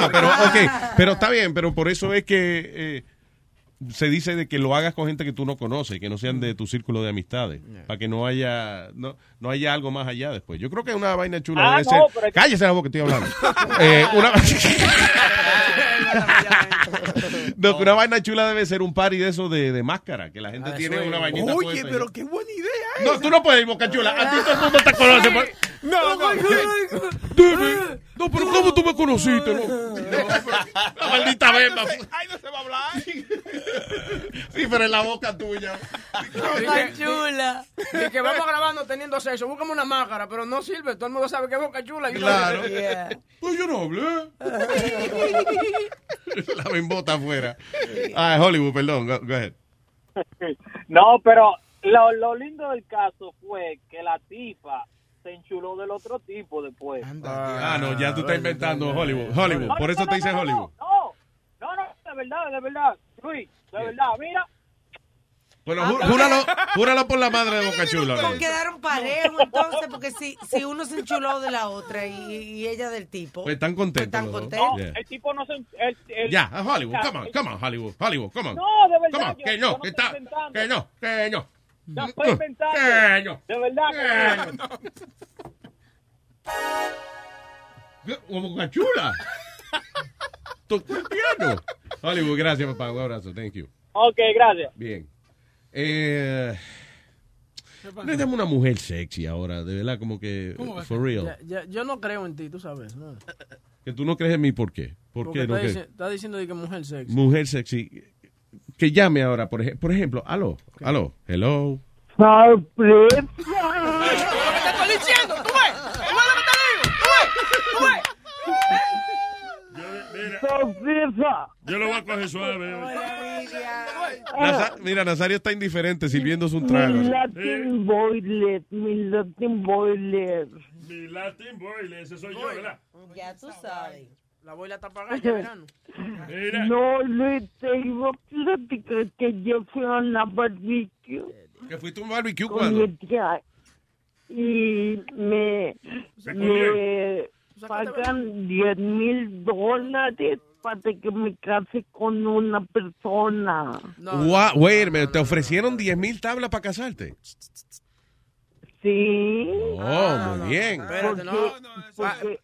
pero está bien, pero por eso es que eh, se dice de que lo hagas con gente que tú no conoces, que no sean de tu círculo de amistades, para que no haya no, no haya algo más allá después. Yo creo que una vaina chula Ah, debe no, ser. pero es que- Cállese la boca, estoy hablando. Eh, una... (laughs) No, que una vaina chula debe ser un party de eso de, de máscara, que la gente Ah, tiene una vainita Oye, puesta. pero qué buena idea. No, tú no puedes ir, Boca Chula. A ti todo el mundo te conoce. pues. No, no, Dime. No, pero ¿cómo tú me conociste? No, la maldita bemba. Ay, no se va a hablar. Sí, pero en la boca tuya. Boca chula. Y que vamos grabando teniendo sexo, búscame una máscara, pero no sirve, todo el mundo sabe que es boca chula. y no- Claro. Yeah. Pues yo no hablé. (laughs) La bembota afuera. Ah, Hollywood, perdón. Go, go ahead. (laughs) No, pero lo, lo lindo del caso fue que la tipa se enchuló del otro tipo después. Ah, no, ya tú estás inventando Hollywood. Hollywood, por eso te dice Hollywood. No, no, no, de verdad, de verdad. Luis, de verdad, mira. Bueno, jú- júralo, júralo por la madre de Boca Chula. Pues quedaron parejos entonces, porque si, si uno se enchuló de la otra y, y ella del tipo. Pues están contentos. Están los dos. contentos. Yeah. El tipo no se... El, el- Ya, a Hollywood, come on, come on, Hollywood, Hollywood, come on. No, de verdad. Come on, yo- que yo no, no que está, inventando. que no, que no. No estoy inventando. Que no. De verdad que no. Boca Chula. Tocó el piano. Hollywood, gracias, papá. Un abrazo, thank you. Ok, gracias. Bien. Eh, necesitamos una mujer sexy ahora, de verdad, como que, ¿Cómo va a for real. Ya- ya- yo no creo en ti, tú sabes. ¿no? Que tú no crees en mí, ¿por qué? ¿Por Porque qué no está, crees? dici- está diciendo de que mujer sexy. Mujer sexy. Que llame ahora, por, ej- por ejemplo. Aló, aló, hello. ¿Qué (laughs) te estoy diciendo? ¿Tú ves? ¿Tú ves lo que te digo? ¿Tú ves? ¿Tú ves? Yo lo voy a coger suave. Naza- mira, Nazario está indiferente sirviéndose un trago. Latin boiler, mi Latin boiler. Mi Latin Boy, ese soy yo, ¿verdad? Ya tú sabes. La boila está apagada verano. Mira. No, Luis, te iba a platicar que yo fui a una barbecue ¿Que fuiste a un barbecue cuando? mi y me, ¿Se me pagan 10 mil dólares para que me case con una persona. Wait a minute, ¿te ofrecieron 10 mil tablas para casarte? Sí. Oh, muy bien. Espérate, no. porque-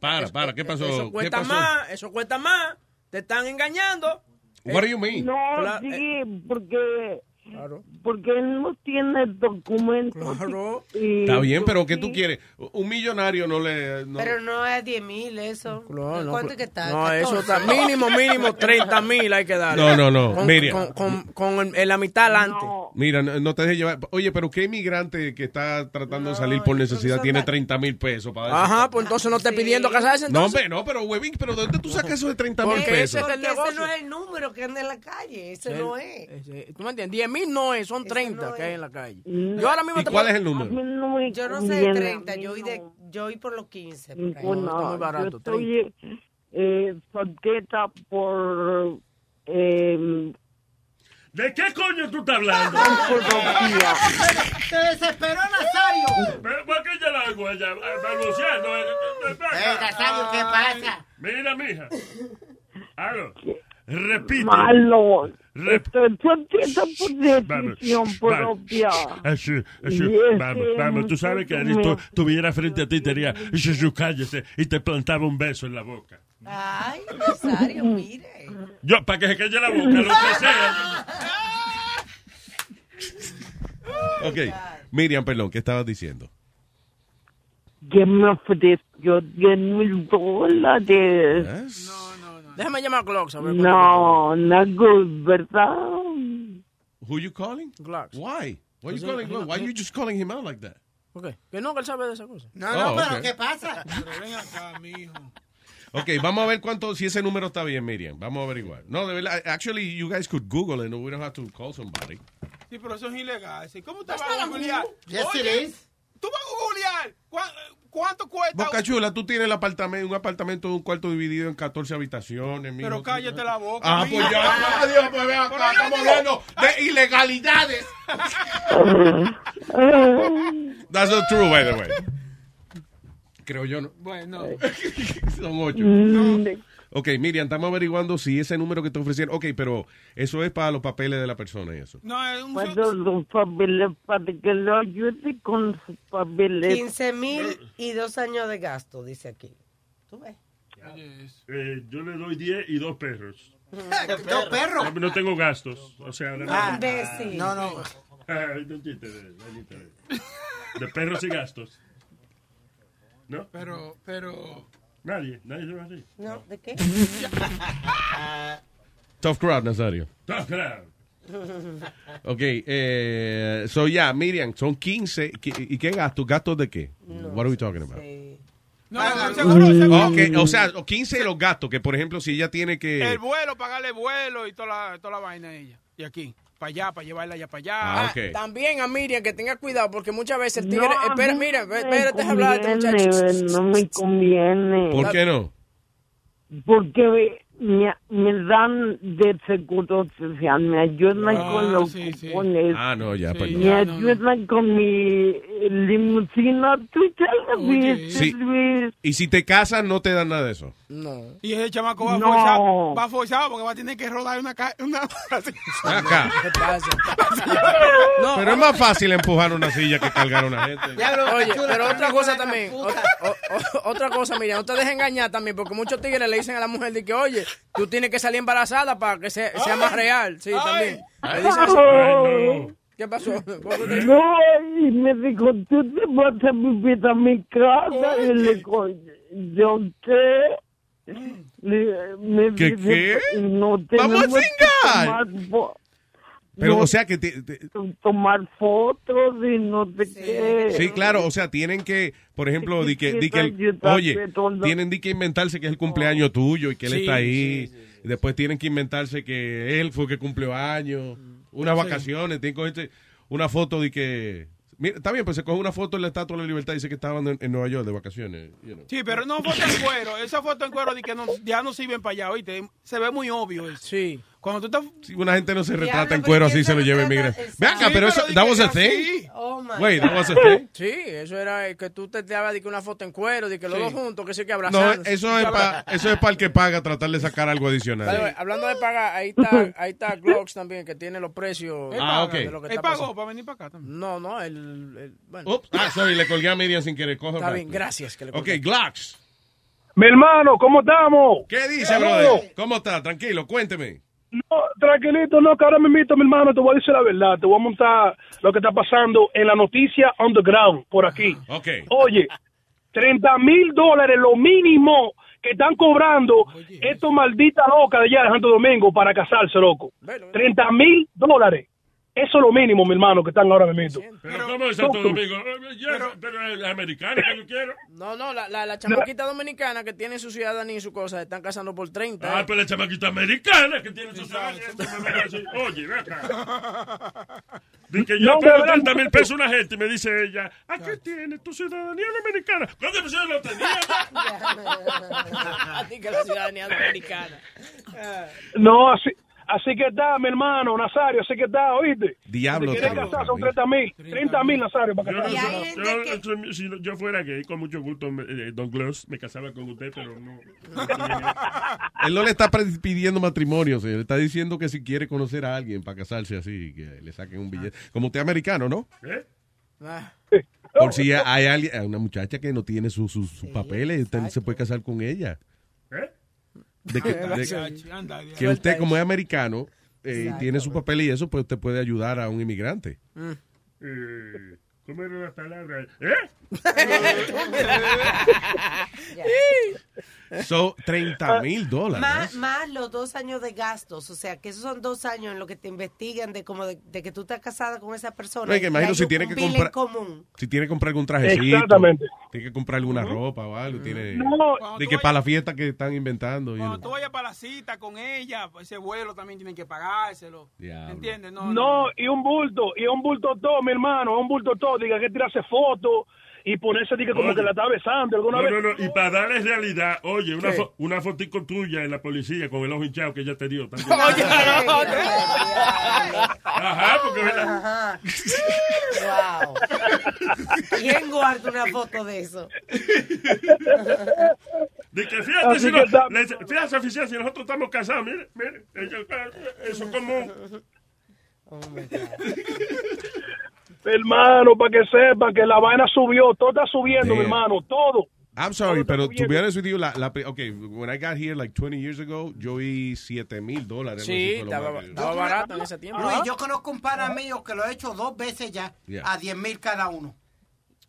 Para, para, ¿qué pasó? Eso ¿Qué cuesta pasó? más, eso cuesta más. Te están engañando. What do you mean? No, sí, porque porque él no tiene documentos. y- Está bien, pero ¿qué tú quieres? Un millonario no le... no- Pero no es 10 mil eso. no, ¿Cuánto es que está? No, eso 14. está mínimo, mínimo 30 mil hay que darle. No, no, no, Con, Miriam. con, con, con el- la mitad adelante. Mira, no, no te dejes llevar. Oye, pero ¿qué inmigrante que está tratando de salir por necesidad tiene 30 mil pesos para eso? Ajá, pues entonces no esté pidiendo casarse No, hombre, no, pero huevín, pero ¿de dónde tú sacas eso de 30 mil Porque pesos? ese es el Porque ese no es el número que anda en la calle. Ese no es. Ese- ¿Tú me entiendes? 10 mil no es, son 30 que hay en la calle. Yo ahora mismo ¿Y te cuál puedo- es el número? Yo no sé de 30, yo oí, de, yo oí por los 15. por ahí. Bueno, está muy barato, yo estoy eh, soltera por eh, ¿De qué coño tú estás hablando? Se desesperó Nazario. Pero, ¿Por qué ya la hago ella? Balbuceando. eh, eh, Eh, Nazario, ¿qué pasa? Mira, mija. Hago. Repite. malo. Rep- soltera por Vamos, decisión vamos. propia. Así, así. Y es Vamos, que vamos. Tú sabes que Aristo tuviera frente a ti, te diría, "Shushu, cállese, y te plantaba un beso en la boca. Ay, Nazario, mire. Yo, para que se calle la boca, lo que sea. (laughs) Ok, Miriam, perdón, ¿qué estabas diciendo? Que me ofreció 10 mil dólares. Déjame llamar a Clocks a ver No, no good, ¿verdad? Who you calling? Glocks. Why? Why you Pues, calling? eh, Why eh, you just calling him out like that? Ok, que no, que él sabe de esa cosa. No, Oh, no, pero ok. ¿qué pasa? Pero ven acá, mijo. Ok, vamos a ver cuánto, si ese número está bien, Miriam. Vamos a averiguar. No, de verdad, actually, you guys could Google it, and we don't have to call somebody. Sí, pero eso es ilegal. ¿Cómo te vas a googlear? Yes, Oye, it is. Tú vas a googlear. ¿Cuá- ¿Cuánto cuesta? Boca Chula, tú tienes el apartamento, un apartamento de un cuarto dividido en 14 habitaciones, mijo. Pero cállate la boca. Ah, pues ya, adiós, pues acá, Pero yo estamos hablando de ilegalidades. That's not true, by the way. Creo yo, ¿no? Bueno. (laughs) Son ocho. Mm, Ok, Miriam, estamos averiguando si ese número que te ofrecieron. Ok, pero eso es para los papeles de la persona y eso. No, es un... Para los papeles, para que lo ayude con sus papeles. 15 mil y dos años de gasto, dice aquí. ¿Tú ves? Eh, yo le doy 10 y dos perros. (laughs) Dos perros. No, no tengo gastos. O sea, de, Ah, Imbécil. No, no. (laughs) De perros y gastos. ¿No? Pero, pero... Nadie, nadie se va así. No, ¿de qué? (laughs) Tough crowd, Nazario. Tough crowd. Ok, eh, so ya, Miriam, son 15. ¿Qué- ¿Y qué gastos? ¿Gastos de qué? What are we talking about? No, no, seguro, seguro. Ok, o sea, 15 los gastos, que por ejemplo, si ella tiene que... El vuelo, pagarle vuelo y toda la, toda la vaina a ella. Y aquí. Para allá, para llevarla allá para allá. Ah, ok. También a Miriam que tenga cuidado porque muchas veces el No, tigre. a espera, mira, no espérate, hablar este muchacho. No me conviene. ¿Por qué no? Porque me, me dan de seguro social, me ayudan Ah, con los sí, sí. cupones. Ah, no, ya, pues Me no. ayudan con mi limusina. ¿Tú ya lo viste, Sí. Luis? Y si te casas, no te dan nada de eso. No. Y ese chamaco va No. forzado, va forzado porque va a tener que rodar una... ca- una (laughs) Acá. ¿Qué pasa? (laughs) Pero es más fácil empujar una silla que cargar a una gente. Oye, pero otra cosa también, otra, o- o- otra cosa, Miriam, no te dejes engañar también, porque muchos tigres le dicen a la mujer de que, oye, tú tienes que salir embarazada para que sea, sea más real. Sí, también. Ay. ¿Qué pasó? ¿Por qué te- No, y me dijo, tú te vas a vivir a mi casa. Y le digo, ¿yo qué? Le- me ¿Qué, dice, qué? No ¡Vamos a cingar! Pero, no o sea que... te- te- tomar fotos y no sé qué. Sí, claro, o sea, tienen que, por ejemplo, di que, di que el- oye, tienen di que inventarse que es el cumpleaños tuyo y que él Sí, está ahí. Y después tienen que inventarse que él fue que cumplió años, unas Sí. vacaciones, tienen que cogerse una foto de que... Mira, está bien, pues se coge una foto en la Estatua de la Libertad y dice que estaban en, en Nueva York de vacaciones. you know. Sí, pero no foto en cuero. Esa foto en cuero de que no, ya no sirven para allá, ¿oíste? Se ve muy obvio eso. Sí. Cuando tú estás... Si una gente no se retrata Diablo, en cuero ¿quién así, se lo lleva inmigrante. Ve acá, Sí, pero eso, that was a thing? Oh, my Wait, that was a God. thing? (laughs) Sí, eso era que tú te dabas de que una foto en cuero, de que los dos juntos, que sí que No, abrazando. eso es para eso es para el que paga tratar de sacar algo adicional. hablando de pagar, ahí está, (laughs) ahí está Glocks también, que tiene los precios. Él Ah, paga. ok. de lo que Él pagó para venir para acá también. No, no, el, el- bueno. Ups, ah, sorry, le colgué a Miriam sin querer. Coge Está bien, gracias. Que le Ok. Glocks. Mi hermano, ¿cómo estamos? ¿Qué dice, brother? ¿Cómo está? Tranquilo, cuénteme. No, tranquilito, no, que ahora me invito, mi hermano, te voy a decir la verdad, te voy a montar lo que está pasando en la noticia underground por aquí. Ok. Oye, 30 mil dólares lo mínimo que están cobrando estos malditas locas de allá de Santo Domingo para casarse, loco. 30 mil dólares. Eso es lo mínimo, mi hermano, que están ahora mismo. Pero ¿cómo es Santo Domingo? Eh, ya, pero es americano que yo quiero. No, no, la, la, la chamaquita dominicana que tiene su ciudadanía y su cosa, están casando por 30. Ah, eh. pues la chamaquita americana que tiene su salario. me va a decir, Oye, ve acá. (laughs) Dice que yo No, verdad, 30 mil pesos una gente y me dice ella, ¿a qué tiene tu ciudadanía americana? ¿Cuándo yo lo tenía? (laughs) Que la ciudadanía dominicana. No, así, así que está, mi hermano, Nazario, así que está, ¿oíste? Diablo, Si quieres casar son 30 mil, 30 mil, Nazario, para Yo, no- casarse. yo- yo- si yo fuera gay, con mucho gusto, me- eh, Don Gloss, me casaba con usted, pero no. (laughs) Él no le está pidiendo matrimonio, señor. Le está diciendo que si quiere conocer a alguien para casarse así, que le saquen un billete. Como usted es americano, ¿no? ¿Eh? Ah. Por si hay alguien, hay una muchacha que no tiene sus sus- sus papeles, usted se puede casar con ella. ¿Eh? De que, (laughs) de- que usted, como es americano, eh, tiene su papel y eso, pues usted puede ayudar a un inmigrante. Eh, ¿Cómo era la palabra? ¿Eh? (laughs) (laughs) Son 30 mil Más, dólares. más los dos años de gastos, o sea, que esos son dos años en lo que te investigan de como de, de que tú estás casada con esa persona. No, y que y imagino si tiene que comprar-. Si tiene que comprar algún trajecito. Exactamente. Tiene que comprar alguna ropa o algo. Tiene, No. de que para la fiesta que están inventando. you Cuando tú vayas para la cita con ella, ese vuelo también tienen que pagárselo. Diablo. ¿Entiendes? No, No, y un bulto, y un bulto todo, mi hermano, un bulto todo, diga que tirarse fotos y ponerse, diga como Oye. que la está besando alguna No, vez. no, no. Y para darle realidad, oye, una, fo- una fotico tuya en la policía con el ojo hinchado que ella te dio también. Oye, no, no. Ajá, porque ¿verdad? Ajá. Wow. ¿Quién guarda una foto de eso? De que fíjate, Así si que no, fíjate, oficial, si nosotros estamos casados, mire, mire, eh, eso es común. Hermano, para que sepan que la vaina subió, todo está subiendo, mi hermano, todo. I'm sorry, pero to be honest with you, la, la, okay, when I got here like 20 years ago, yo vi 7 mil dólares. Sí, estaba, barato en ese tiempo. Luis, yo conozco un pana mío que lo ha hecho dos veces ya, Yeah. a 10 mil cada uno.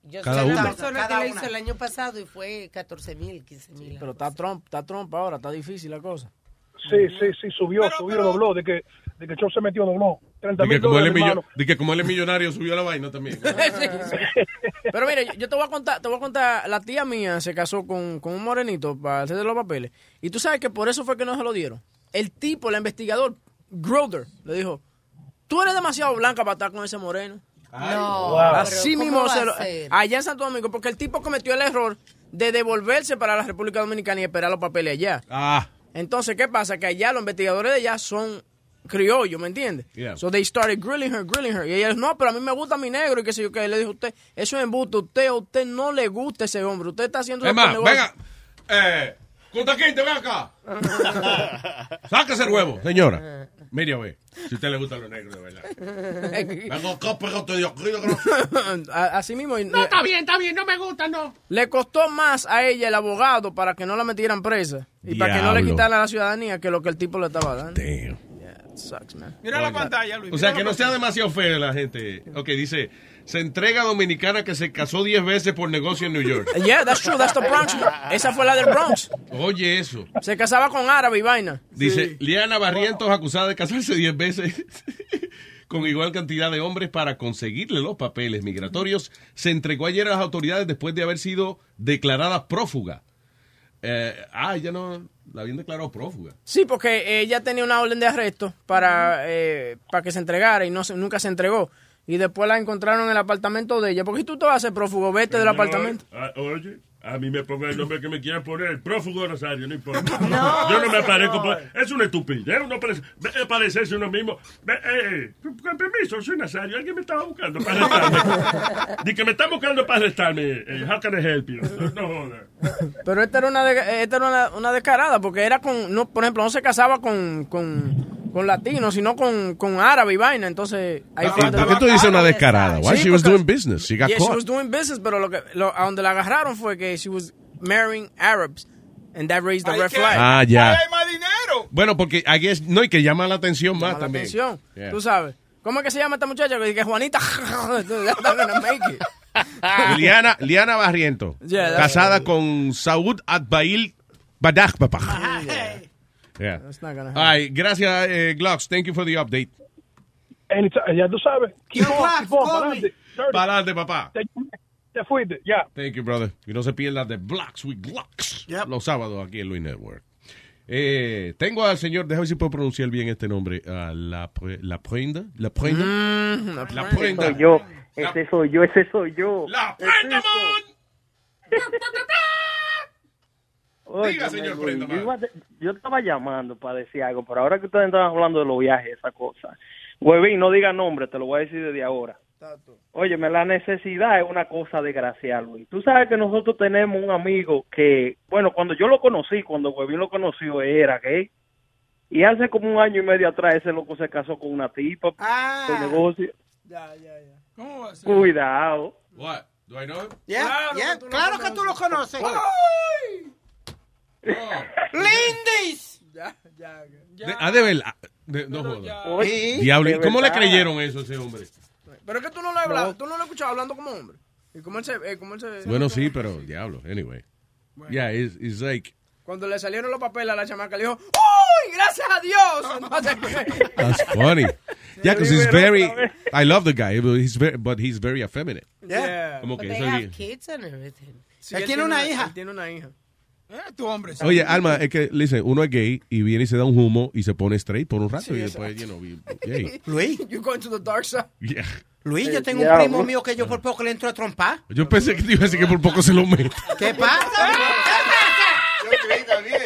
Yo Cada soy una una. persona Cada que lo hizo el año pasado y fue 14 mil, 15 mil. Pero está Trump, está Trump ahora, está difícil la cosa. Sí, sí, sí, subió, subió, dobló, de que, de que Trump se metió, dobló. 30 De que, mil como él es dólares, millo- de que como él es millonario, subió la vaina también. (laughs) Sí, sí. Pero mire, yo- te voy a contar, te voy a contar, la tía mía se casó con, con un morenito para hacer los papeles. Y tú sabes que por eso fue que no se lo dieron. El tipo, el investigador, Groder, le dijo, tú eres demasiado blanca para estar con ese moreno. No, Así mismo ¿cómo va se a lo- allá en Santo Domingo, porque el tipo cometió el error de devolverse para la República Dominicana y esperar los papeles allá. Ah. Entonces, ¿qué pasa? Que allá los investigadores de allá son criollos, ¿me entiendes? Yeah. So they started grilling her, grilling her. Y ella dijo, no, pero a mí me gusta mi negro y qué sé yo qué. Le dijo usted, eso es embuste. Usted, a usted no le gusta ese hombre. Usted está haciendo... Es más, por negocio". venga. Eh, Kunta Kinte, ven acá. (laughs) Sáquese el huevo, señora. (laughs) Mire a ver, si a usted le gustan los negros, de verdad. Vengo acá, pégate A- Así mismo. y- No, está bien, está bien, no me gusta, no. Le costó más a ella el abogado para que no la metieran presa y para que no le quitaran la ciudadanía que lo que el tipo le estaba dando. Damn. Sucks, man. Mira la pantalla, Luis. O sea, que no sea demasiado fea la gente. Ok, dice, se entrega a dominicana que se casó 10 veces por negocio en New York. (laughs) Yeah, that's true. That's the Bronx. Esa fue la del Bronx. Oye eso. Se casaba con árabe y vaina. Dice, Liana Barrientos acusada de casarse 10 veces (laughs) con igual cantidad de hombres para conseguirle los papeles migratorios, se entregó ayer a las autoridades después de haber sido declarada prófuga. Eh, ah, ya no la habían declarado prófuga. Sí, porque ella tenía una orden de arresto para, eh, para que se entregara y no se- nunca se entregó. Y después la encontraron en el apartamento de ella. Porque si tú te vas a hacer prófugo, vete del No, apartamento. ah, oye, a mí me pongan el nombre que me quieran poner, el prófugo Rosario, no importa. (laughs) Yo no me aparezco. por- Es una estupidez, uno parece, parecerse uno mismo. Ve, eh, con permiso, soy Nazario, alguien me estaba buscando para arrestarme. (laughs) Di que me están buscando para arrestarme. eh, how can I help you? No, no joda. Pero esta era una, esta era una, una descarada, porque era con, no, por ejemplo, no se casaba con, con, con latinos, sino con, con árabe y vaina. Entonces, ahí fue ¿Por qué tú dices una descarada? Why Sí, she was doing business? She got Yeah, she caught. was doing business, pero lo que, lo, a donde la agarraron fue que she was marrying Arabs. And that raised the red flag. Ah, ya. hay más dinero. Bueno, porque I guess, no, y que llama la atención más Llama la también. atención. Yeah. Tú sabes. ¿Cómo es que se llama esta muchacha? Que dice Juanita. (laughs) Make it. (laughs) Liana, Liana Barriento, Yeah, casada con Saud Atbail Badajpapaj. Yeah. That's not gonna happen. Ay, gracias, eh, Glocks. Thank you for the update. Anytime, ya tú sabes. Keep on, keep on, para adelante. Papá. Te, te fuiste, ya. Thank you, brother. Y no se pierda de Blocks with Glocks. Los sábados aquí en Luis Network. Eh, tengo al señor, déjame ver si puedo pronunciar bien este nombre. ah, la, Pre- la Prenda. La Prenda. Mm, la Prenda. Soy yo, ese soy yo, ese soy yo. La Prenda, Diga, señor Prenda, yo, estaba llamando para decir algo, pero ahora que ustedes estaban hablando de los viajes, esa cosa. Huevín, no diga nombre, te lo voy a decir desde ahora. Óyeme, la necesidad es una cosa desgraciada, Luis. Tú sabes que nosotros tenemos un amigo que, bueno, cuando yo lo conocí, cuando Huevín lo conoció, era gay. Y hace como un año y medio atrás ese loco se casó con una tipa Ah. de negocio. ¿Cómo va a ser? Cuidado. What? Do I know him? Yeah, Claro yeah, que tú lo claro que tú lo conoces. ¡Lindis! Ya, ya, ya. De- ah, de verdad. De- no jodas. Oye, Diablo, ¿y de cómo le creyeron eso a ese hombre? Pero es que tú no lo has hablado, tú no lo has escuchado hablando como hombre. Y cómo él se, eh, cómo él se- Bueno, sí, pero diablo. Anyway. Yeah, it's, it's like. Cuando le salieron los papeles a la chamaca, le dijo, ¡Uy, gracias a Dios! Entonces, (laughs) That's funny. (laughs) Yeah, because he's very. I love the guy, but he's very, but he's very effeminate. Yeah. Como But que they eso have kids and everything. Sí, Él tiene una hija. Él tiene una hija. Eh, tu hombre. Oye, Alma, es que, listen, uno es gay y viene y se da un humo y se pone straight por un rato Sí, y después, you know, gay. (laughs) Luis, You going to the dark side. Yeah. Luis, yo tengo un primo mío que yo por poco le entro a trompar. Yo pensé que te iba a decir que por poco se lo mete. ¿Qué pasa?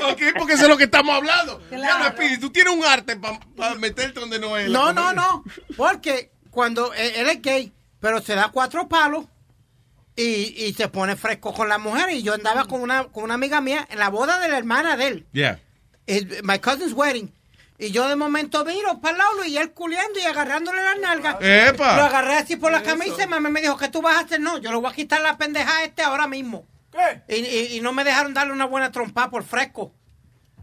ok, porque eso es lo que estamos hablando. Diablo, Speedy, tú tienes un arte para meterte donde no es. No, no, no. Porque cuando eh, él es gay, pero se da cuatro palos y, y se pone fresco con la mujer. Y yo andaba con una, con una amiga mía en la boda de la hermana de él. Yeah. His- my cousin's wedding. Y yo de momento miro para el lado y él culiando y agarrándole las nalgas. ¡Epa! Lo agarré así por la camisa y mamá me dijo, ¿qué tú vas a hacer? No, yo le voy a quitar la pendeja a este ahora mismo. ¿Qué? Y, y- y no me dejaron darle una buena trompa por fresco.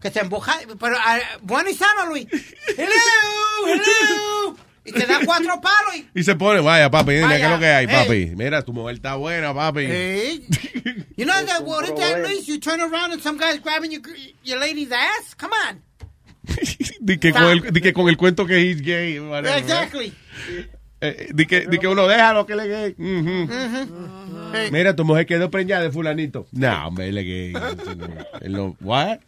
Que se emboja. Pero ah, bueno y sano, Luis. (laughs) Hello, hello. Y te da cuatro palos y. (laughs) Y se pone, vaya, papi, dime, ¿qué es lo que hay, papi? Mira, tu mujer está buena, papi. Hey. (laughs) You know that what it that, Luis? You turn around and some guy's grabbing your, your lady's ass? Come on. (laughs) Di que, con el, di que con el cuento que he's gay. whatever, Exactly. Eh, di, que, di que uno deja lo que le gay. Mhm. Hey. Mira, tu mujer quedó preñada de fulanito. No, hombre, él es gay. Él no, what?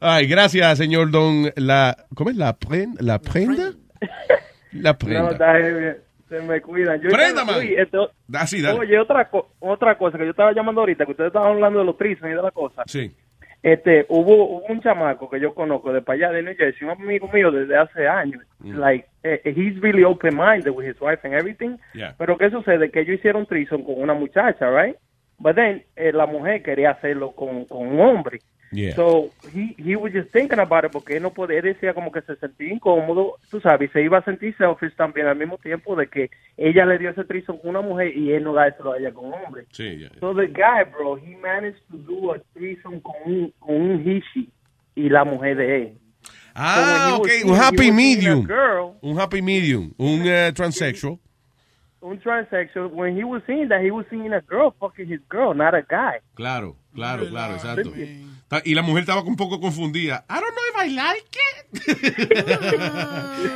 Ay, gracias, señor Don. La, ¿Cómo es? La, pren- la prenda. La prenda. Se me cuidan. Yo Prenda, man. Uy, esto- Ah, sí, dale. Oye, otra, co- otra cosa que yo estaba llamando ahorita, que ustedes estaban hablando de los tristes y de la cosa. Sí. Este, hubo, hubo un chamaco que yo conozco de para allá de New Jersey, un amigo mío desde hace años. Mm. Like, eh, he's really open-minded with his wife and everything. Yeah. Pero ¿qué sucede? Que ellos hicieron threesome con una muchacha, right? But then, eh, la mujer quería hacerlo con, con un hombre. Yeah. So, he, he was just thinking about it porque él no podía, él decía como que se sentía incómodo, tú sabes, y se iba a sentir selfish también al mismo tiempo de que ella le dio ese threesome con una mujer y él no da eso a ella con un hombre. Sí. So the guy, bro, he managed to do a threesome con un, con un hishi y la mujer de él. Ah, So ok, un happy medium. girl, Un happy medium. Un eh, transsexual. Un transsexual, when he was seeing that, he was seeing a girl fucking his girl, not a guy. Claro, claro, claro, exacto. Y la mujer estaba un poco confundida. I don't know if I like it. (laughs)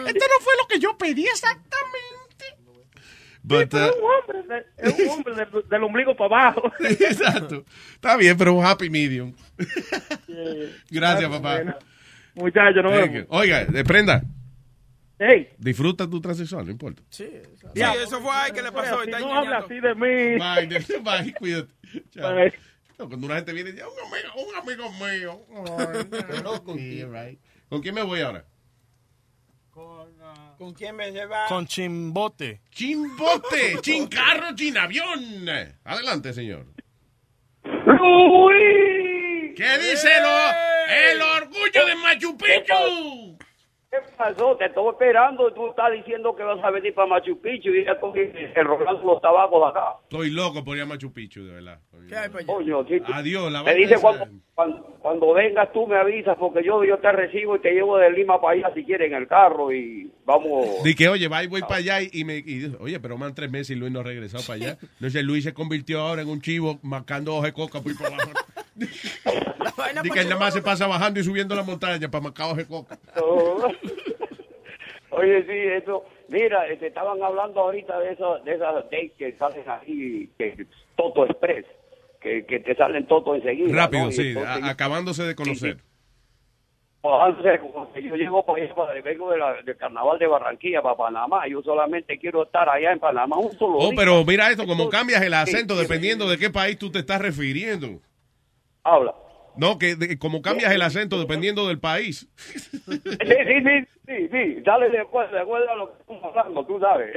Esto no fue lo que yo pedí exactamente. But, Pero uh, es un hombre, de- es un hombre del, del ombligo para abajo. (laughs) Exacto. Está bien, pero un happy medium. (laughs) Gracias, papá. Bueno, Muchachos, no. Oiga, de prenda. Hey. Disfruta tu transexual, no importa. Sí, eso fue ahí que le pasó. Si está no habla así de mí. Bye, bye, cuídate. Chao. Bye. No, cuando una gente viene y dice, un amigo, un amigo mío. Ay, con quién, right? ¿Con quién me voy ahora? ¿Con quién me lleva? Con chimbote. Chimbote, (laughs) chin carro, chin avión. Adelante, señor. ¿Qué dice lo, el orgullo de Machu Picchu? ¿Qué pasó? Te estoy esperando. Tú estás diciendo que vas a venir para Machu Picchu y ya cogí el Rolando los tabacos de acá. Estoy loco por ir a Machu Picchu, de verdad. Coño, sí, tú- Adiós, la Me dice esa- cuando, cuando, cuando vengas tú me avisas porque yo, yo te recibo y te llevo de Lima para allá si quieres en el carro y vamos. Di que, oye, va y voy para allá y, y me y dice, oye, pero man tres meses y Luis no ha regresado para allá. (laughs) No sé, Luis se convirtió ahora en un chivo marcando hoja de coca por ahí para abajo. Di que él nada más se pasa bajando y subiendo la montaña para marcar hoja de coca. Oye, sí, eso. Mira, te estaban hablando ahorita de esas de esas dates que salen ahí, que Toto Express, que, que te salen Toto enseguida. Rápido, sí, entonces- a- acabándose de conocer. Que yo llego para allá, para- vengo de la- del carnaval de Barranquilla para Panamá. Yo solamente quiero estar allá en Panamá un solo Oh, día. pero mira esto, como cambias el Sí, acento sí, dependiendo de qué país tú te estás refiriendo. Habla. No, que de- como cambias el acento dependiendo del país. Sí, sí, sí, sí, sí. Dale de acuerdo, de acuerdo a lo que estamos hablando, tú sabes.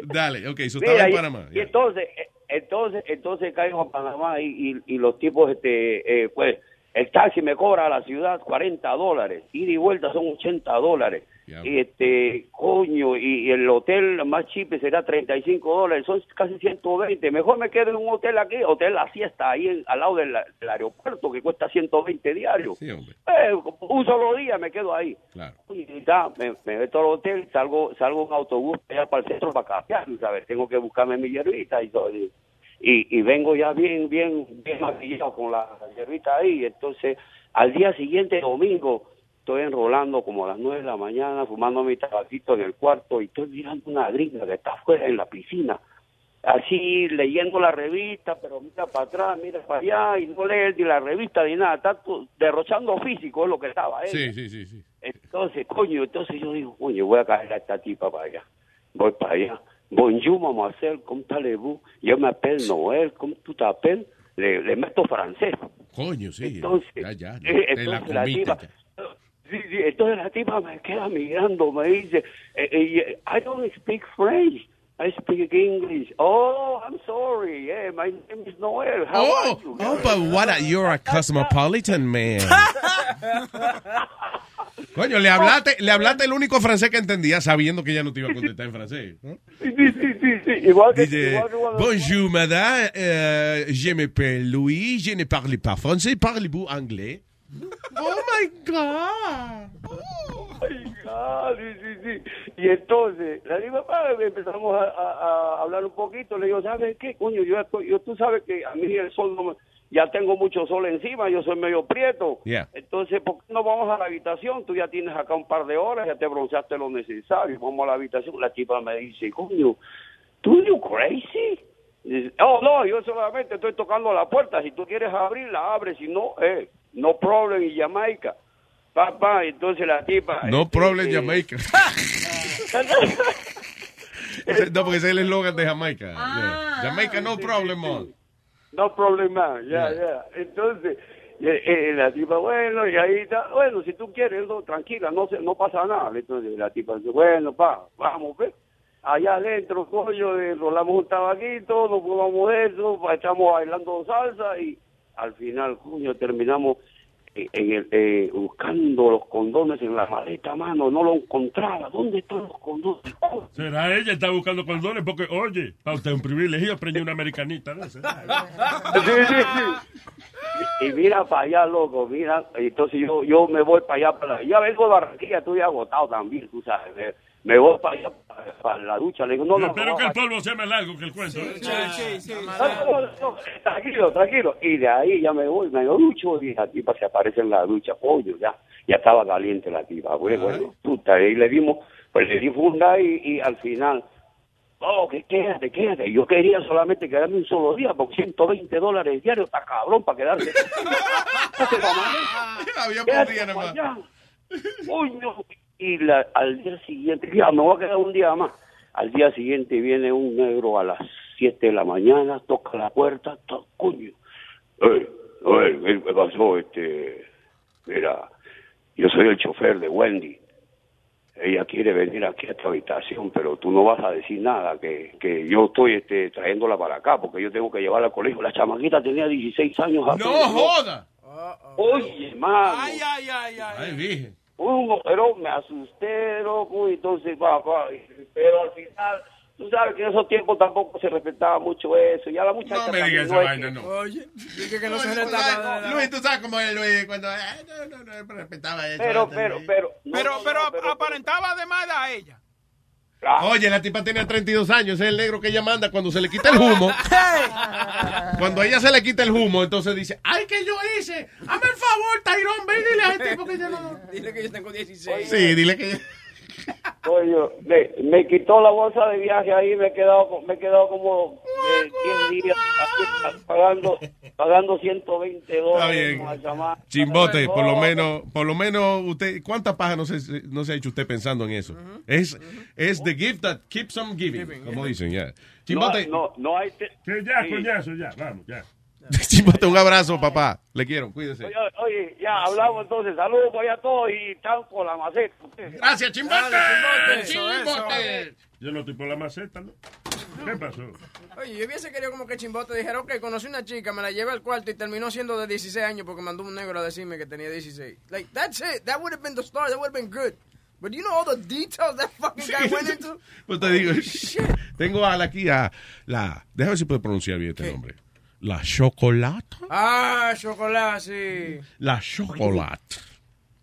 Dale, ok, eso estaba en Panamá. Y, entonces, entonces, entonces caigo a Panamá y, y, y los tipos, este, eh, pues, el taxi me cobra a la ciudad 40 dólares, ida y vuelta son 80 dólares. Y este, coño, y, y el hotel más cheap será 35 dólares, son casi 120. Mejor me quedo en un hotel aquí, hotel La Siesta, ahí en- al lado del, del aeropuerto, que cuesta 120 diarios. Eh, un solo día me quedo ahí. Claro. Y ya, me, me meto al hotel, salgo, salgo en autobús allá para el centro para cambiar, ¿sabes? Tengo que buscarme mi hierbita y todo. Y, y vengo ya bien, bien, bien maquillado con la hierbita ahí. Entonces, al día siguiente, domingo, estoy enrolando como a las nueve de la mañana, fumando mi tabaquito en el cuarto y estoy mirando una gringa que está afuera en la piscina. Así leyendo la revista, pero mira para atrás, mira para allá y no lee ni la revista ni nada, está derrochando físico es lo que estaba. ella. Sí, sí, sí, sí. Entonces, coño, entonces yo digo, coño, voy a caer a esta tipa para allá. Voy para allá. Bonjour, mademoiselle, ¿cómo allez-vous? Yo me apel Noel, ¿cómo tú te apel? Le, le meto francés. Coño, sí. Entonces, ya, ya, ya, eh, la Sí, sí, entonces la tipa me queda mirando, me dice, eh, eh, I don't speak French, I speak English. Oh, I'm sorry, yeah, my name is Noel. How are Oh, you? oh, but what a, you're a cosmopolitan man. (laughs) Coño, le hablaste, le hablaste el único francés que entendía sabiendo que ella no te iba a contestar en francés. Sí, sí, sí, sí, igual que, Dice, igual que cuando- bonjour madame, euh, je m'appelle Louis, je ne parle pas français, parlez-vous anglais? Oh my God. Ay, ah, sí, sí, sí. Y entonces, la digo, "Ah", empezamos a, a- a hablar un poquito. Le digo, ¿sabes qué? Coño, yo, estoy- yo tú sabes que a mí el sol no me- ya tengo mucho sol encima, yo soy medio prieto. Yeah. Entonces, ¿por qué no vamos a la habitación? Tú ya tienes acá un par de horas, ya te bronceaste lo necesario. Vamos a la habitación. La tipa me dice, coño, ¿tú you crazy? Oh, no, yo solamente estoy tocando la puerta. Si tú quieres abrirla, abre. Si no, eh, no problem y Jamaica. Papá, entonces la tipa... No este, problem eh, Jamaica. (laughs) No, porque ese es el eslogan de Jamaica. Yeah. Jamaica, no problem, man. No problema, ya, ya. Entonces, eh, eh, la tipa, bueno, y ahí está, bueno, si tú quieres, no, tranquila, no se, no pasa nada. Entonces la tipa dice, bueno, pa, vamos, ve. Allá adentro, coño, eh, rolamos un tabaquito, nos fumamos eso, pa, estamos bailando salsa y al final, coño, terminamos eh, en el, eh, buscando los condones en la maleta, mano, no lo encontraba. ¿Dónde están los condones? Será ella está buscando condones porque, oye, para usted es un privilegio preñar una americanita. ¿no? Sí, sí, sí. Y mira para allá, loco, mira. Entonces yo yo me voy para allá. Para ya vengo de Barranquilla, estoy agotado también, tú sabes. Me, voy para allá, para, la ducha. Le digo, no, no, Espero no, que el no, polvo sea más largo que el cuento. ¿eh? no, no, no, tranquilo, tranquilo. Y de ahí ya me voy, me ducho y la tipa se aparece en la ducha, pollo, ya. Ya estaba caliente la tipa. Bueno, bueno, puta, y le dimos, pues le di funda y, y al final, oh, que quédate, quédate. Yo quería solamente quedarme un solo día, porque 120 dólares diarios está cabrón para quedarse. (laughs) Había por día nomás. allá. Coño. Y la- al día siguiente, ya me voy a quedar un día más. Al día siguiente viene un negro a las 7 de la mañana, toca la puerta, coño. Eh, eh, ¿qué me pasó? Este, mira, yo soy el chofer de Wendy. Ella quiere venir aquí a esta habitación, pero tú no vas a decir nada, que, que yo estoy este, trayéndola para acá, porque yo tengo que llevarla al colegio. La chamaquita tenía 16 años. ¡No apenas, joda! Oye, mano. Ay, ay, ay, ay. Ay, virgen. Uno, pero me asusté, loco, y entonces, va, va, y- pero al final, tú sabes que en esos tiempos tampoco se respetaba mucho eso, ya la muchacha... No me digas esa es vaina, que- no. Oye, dije que no Luis, se sabes- Luis, tú sabes cómo es Luis cuando... ay, no, no, no, no respetaba eso. Pero, pero, pero... Pero, pero, aparentaba de más a ella. Oye, la tipa tenía 32 años, ese es el negro que ella manda cuando se le quita el humo. (laughs) Cuando a ella se le quita el humo, entonces dice, ¡ay, que yo hice! ¡Hazme el favor, Tyrone, ven y dile a este tipo que ya no... Dile que yo tengo 16. Sí, dile que... Oye, me, me quitó la bolsa de viaje ahí, me he quedado, me he quedado como eh, 10 días así, pagando, pagando 120 Está dólares. bien. con la chamaca. Chimbote, por lo menos, por lo menos usted, ¿cuántas pajas no se, no se ha hecho usted pensando en eso? Es, es the gift that keeps on giving, como dicen, ya. Chimbote, No, no, no hay... Que ya, Sí. coñazo, ya, vamos, ya. (laughs) Chimbote, un abrazo, papá. Le quiero, cuídese. Oye, oye, ya hablamos entonces. Saludos para todos y chao con la maceta. Gracias, Chimbote. Eso, eso. Yo no estoy por la maceta, ¿no? ¿Qué pasó? Oye, yo hubiese querido como que Chimbote dijera, ok, conocí una chica, me la llevé al cuarto y terminó siendo de 16 años porque mandó un negro a decirme que tenía 16. Like, that's it. That would have been the story. That would have been good. But you know all the details that fucking guy went into? Pues te digo, (laughs) tengo a la aquí a la, déjame ver si puedo pronunciar bien este nombre. La chocolate. Ah, chocolate, sí. La chocolate.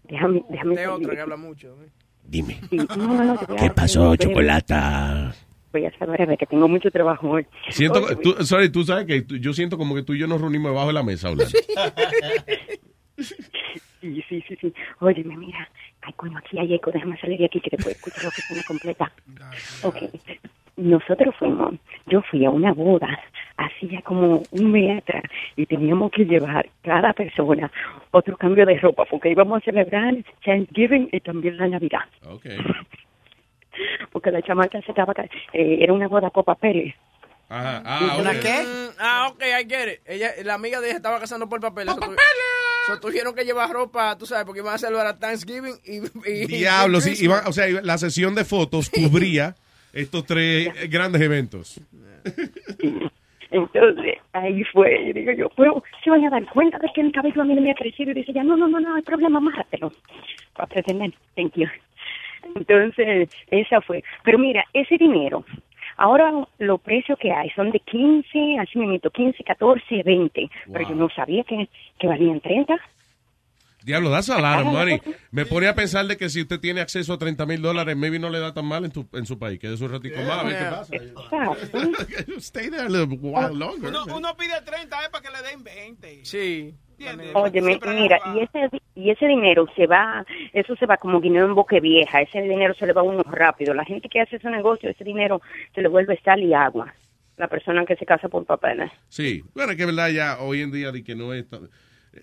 Déjame, déjame De otra que habla mucho. ¿eh? Dime. Sí, no, no, ¿Qué pasó, chocolata? Voy a saber, que tengo mucho trabajo hoy. Siento, Oye, tú, sorry, tú sabes que tú- yo siento como que tú y yo nos reunimos debajo de la mesa hablando. Sí, sí, sí, sí. Óyeme, mira. Ay, coño, aquí hay eco. Déjame salir de aquí que te puedo escuchar la oficina completa. Ok. Nosotros fuimos, yo fui a una boda hacía como un mes atrás y teníamos que llevar cada persona otro cambio de ropa porque íbamos a celebrar Thanksgiving y también la Navidad. Ok. (laughs) Porque la chamaca se estaba, ca- eh, era una boda por papeles. Ajá. Ah, ¿Una qué? Ah, ok, I get it. Ella, la amiga de ella estaba casando por papeles. ¡Por papeles! So, tuvieron que llevar ropa, tú sabes, porque iban a celebrar Thanksgiving y... y Diablo, y sí, iba- o sea, iba- la sesión de fotos cubría (laughs) estos tres grandes eventos. Entonces, ahí fue, y digo yo, pero se van a dar cuenta de que el cabello a mí no me ha crecido. Y dice ya, no, no, no, no hay problema, amárratelo. Para pretender, thank you. Entonces, esa fue. Pero mira, ese dinero, ahora los precios que hay son de 15, así mismo, 15, 14, 20. Pero yo no sabía que, que valían 30. Diablo, that's a lot of money. (laughs) Me pone a pensar de que si usted tiene acceso a 30 mil dólares, maybe no le da tan mal en, tu, en su país. Quédese un ratico más, a ver qué pasa. (laughs) (laughs) Stay there a little while longer. Uno, uno pide 30 es para que le den 20. Sí. Oye, mira, y ese, y ese dinero se va, eso se va como dinero en boque vieja, ese dinero se le va a uno rápido. La gente que hace ese negocio, ese dinero se le vuelve sal y agua. La persona que se casa por papeles. Sí, bueno, es que verdad ya hoy en día de que no es tan-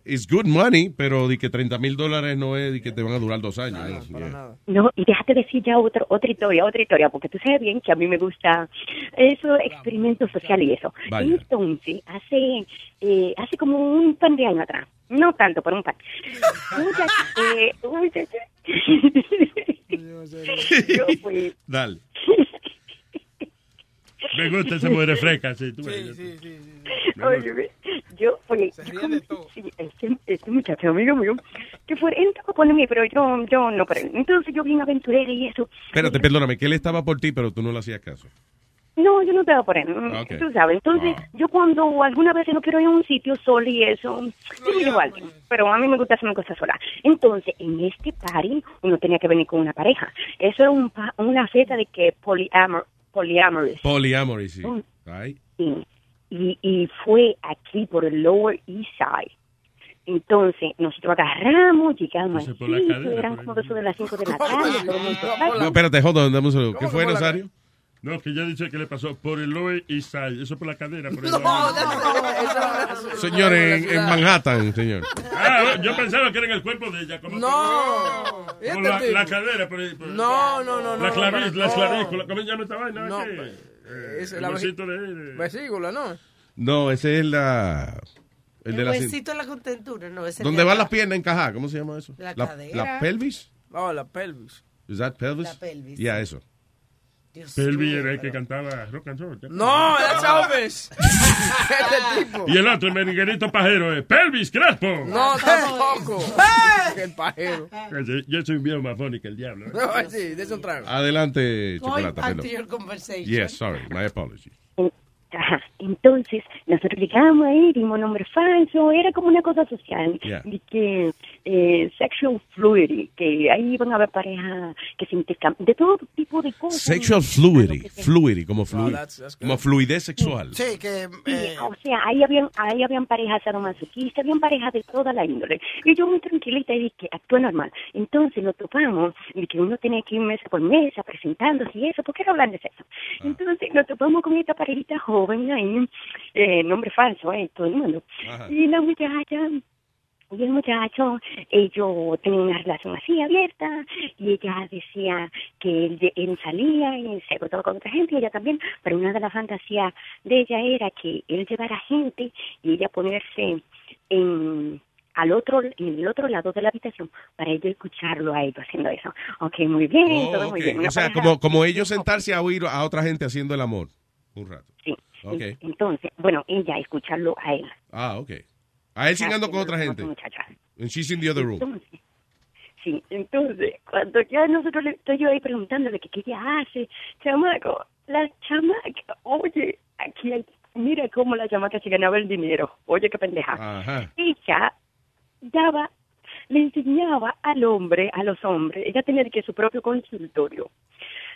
it's good money, pero di que 30 mil dólares no es di que te van a durar dos años. Yeah. No, y déjate decir ya otra otra historia, otra historia, porque tú sabes bien que a mí me gusta eso, experimentos sociales y eso. Vaya. Entonces, hace eh, hace como un par de años atrás, no tanto, pero un par. Eh, (laughs) (laughs) Yo fui, Dale. (laughs) Me gusta esa mujer fresca, sí. Tú ves. Oye, yo fui, yo conocí este, este muchacho amigo mío, que fue, él estaba por mí, pero yo, yo no por él. Entonces yo bien aventurera y eso. Espérate, perdóname, que él estaba por ti, pero tú no le hacías caso. No, yo no te voy por él, Ok. tú sabes. Entonces, yo cuando alguna vez no quiero ir a un sitio sola y eso, yo me llevo a alguien. Pero a mí me gusta hacerme cosas sola. Entonces, en este party, uno tenía que venir con una pareja. Eso era un pa- una fiesta de que poliamor, poliamorous. Polyamory, sí. Mm. Right. Sí. Y, y fue aquí por el Lower East Side. Entonces, nosotros agarramos, llegamos la sitio, cadera, eran como eso de las 5 de la tarde. No, espérate, hold on, dame un. ¿Qué fue, Rosario? No, que ya dice que le pasó por el Lower East Side. Eso por la cadera. Por el Señor, en, en Manhattan, señor. Ah, yo pensaba que era en el cuerpo de ella. Como No. Por la, la cadera. Por, por- No, no, no, no. La clavícula, la no. clavícula. ¿Cómo se llama esta vaina? No, ¿Qué? pues, Eh, es el la huesito de... de- Vesícula, ¿no? No, ese es la... El de El la... huesito en la contentura, no, ese ¿Dónde de van las piernas encajadas? ¿Cómo se llama eso? La la, cadera. la pelvis. Oh, la pelvis. Is that pelvis? La pelvis, Yeah, sí. eso. Pelvi era el que cantaba rock and roll. No, that's Elvis. (laughs) este tipo. Y el otro, el merenguerito pajero, es Pelvis Crespo. No, tampoco. el pajero. Yo, soy un viejo más funny que el diablo. ¿eh? No, sí, de un trago. Adelante, Chocolata. Back to your conversation. Yes, sorry, my apology. Ajá. Entonces, nosotros llegamos ahí, dimos nombre falso, era como una cosa social, Yeah. de que eh, sexual fluidity, que ahí van a haber parejas que se intercambian, de todo tipo de cosas. Sexual fluidity. Fluidity, como, flu- that's- that's good. como fluidez sexual. Sí, que... Sí, o sea, ahí habían, ahí habían parejas sadomasoquistas, habían parejas de toda la índole. Y yo muy tranquilita y dije, actúa normal. Entonces lo topamos, y que uno tenía que ir mesa por mesa presentándose y eso, porque era hablar de sexo. Entonces nos topamos con esta parejita joven ahí, eh, nombre falso, eh, todo el mundo. Ajá. Y la muchacha, y el muchacho, ellos tenían una relación así abierta, y ella decía que él, él salía y se acostaba con otra gente, y ella también, pero una de las fantasías de ella era que él llevara gente y ella ponerse en al otro en el otro lado de la habitación para ella escucharlo a ellos haciendo eso. Ok, muy bien, Oh, todo muy bien. Una O sea, como, como ellos sentarse a oír a otra gente haciendo el amor. Un rato. Sí. Ok. Entonces, bueno, ella escucharlo a él. Ah, ok. A él chingando con otra gente. Muchacha. And she's in the other room. Entonces, sí, entonces, cuando ya nosotros le estoy yo ahí preguntándole que qué ella hace, chamaco, la chamaca, oye, aquí hay, mira cómo la chamaca se ganaba el dinero, oye, qué pendeja. Ajá. Ella daba, le enseñaba al hombre, a los hombres, ella tenía que su propio consultorio,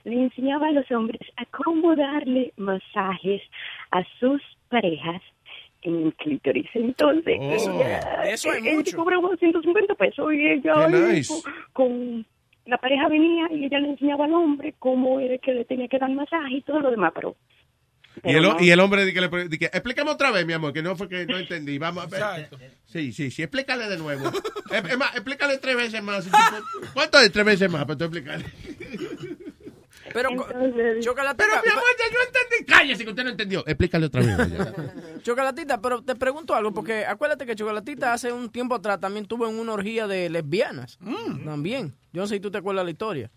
le enseñaba a los hombres a cómo darle masajes a sus parejas en el clítoris. Entonces, Oh, ella, de eso hay ella mucho. cobraba 150 pesos y ella nice. con, con- la pareja venía y ella le enseñaba al hombre cómo era que le tenía que dar masaje y todo lo demás, pero Y el, no. y el hombre di que le explícame otra vez, mi amor, que no fue que no entendí. Vamos a ver. Sí, sí, sí, explícale de nuevo. es, es más, explícale tres veces más. ¿Cuánto es tres veces más para tú explicarle? Pero, Chocolatita. Pero, mi amor, ya yo entendí. Cállese, que usted no entendió. Explícale otra vez. (laughs) Chocolatita, pero te pregunto algo, porque acuérdate que Chocolatita hace un tiempo atrás también tuvo en una orgía de lesbianas. También. Yo no sé si tú te acuerdas la historia.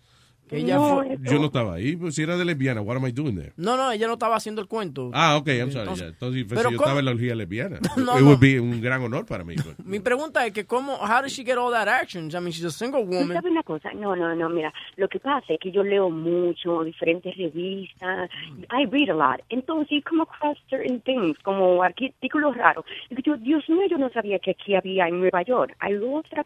Que ella fue- Yo no estaba ahí, pues si era de lesbiana, what am I doing there? No, no, ella no estaba haciendo el cuento. Ah, ok, I'm sorry. Entonces-. Entonces, pero si yo ¿cómo? estaba en la orgía lesbiana. (laughs) No, it no. would be un gran honor para mí. pues. (laughs) Mi pregunta es que cómo, how did she get all that action? I mean, she's a single ¿Tú woman. sabes una cosa? No, no, no, mira, lo que pasa es que yo leo mucho, diferentes revistas, I read a lot, entonces you come across certain things, como artículos raros. Y yo, Dios mío, yo no sabía que aquí había en Nueva York, hay otra,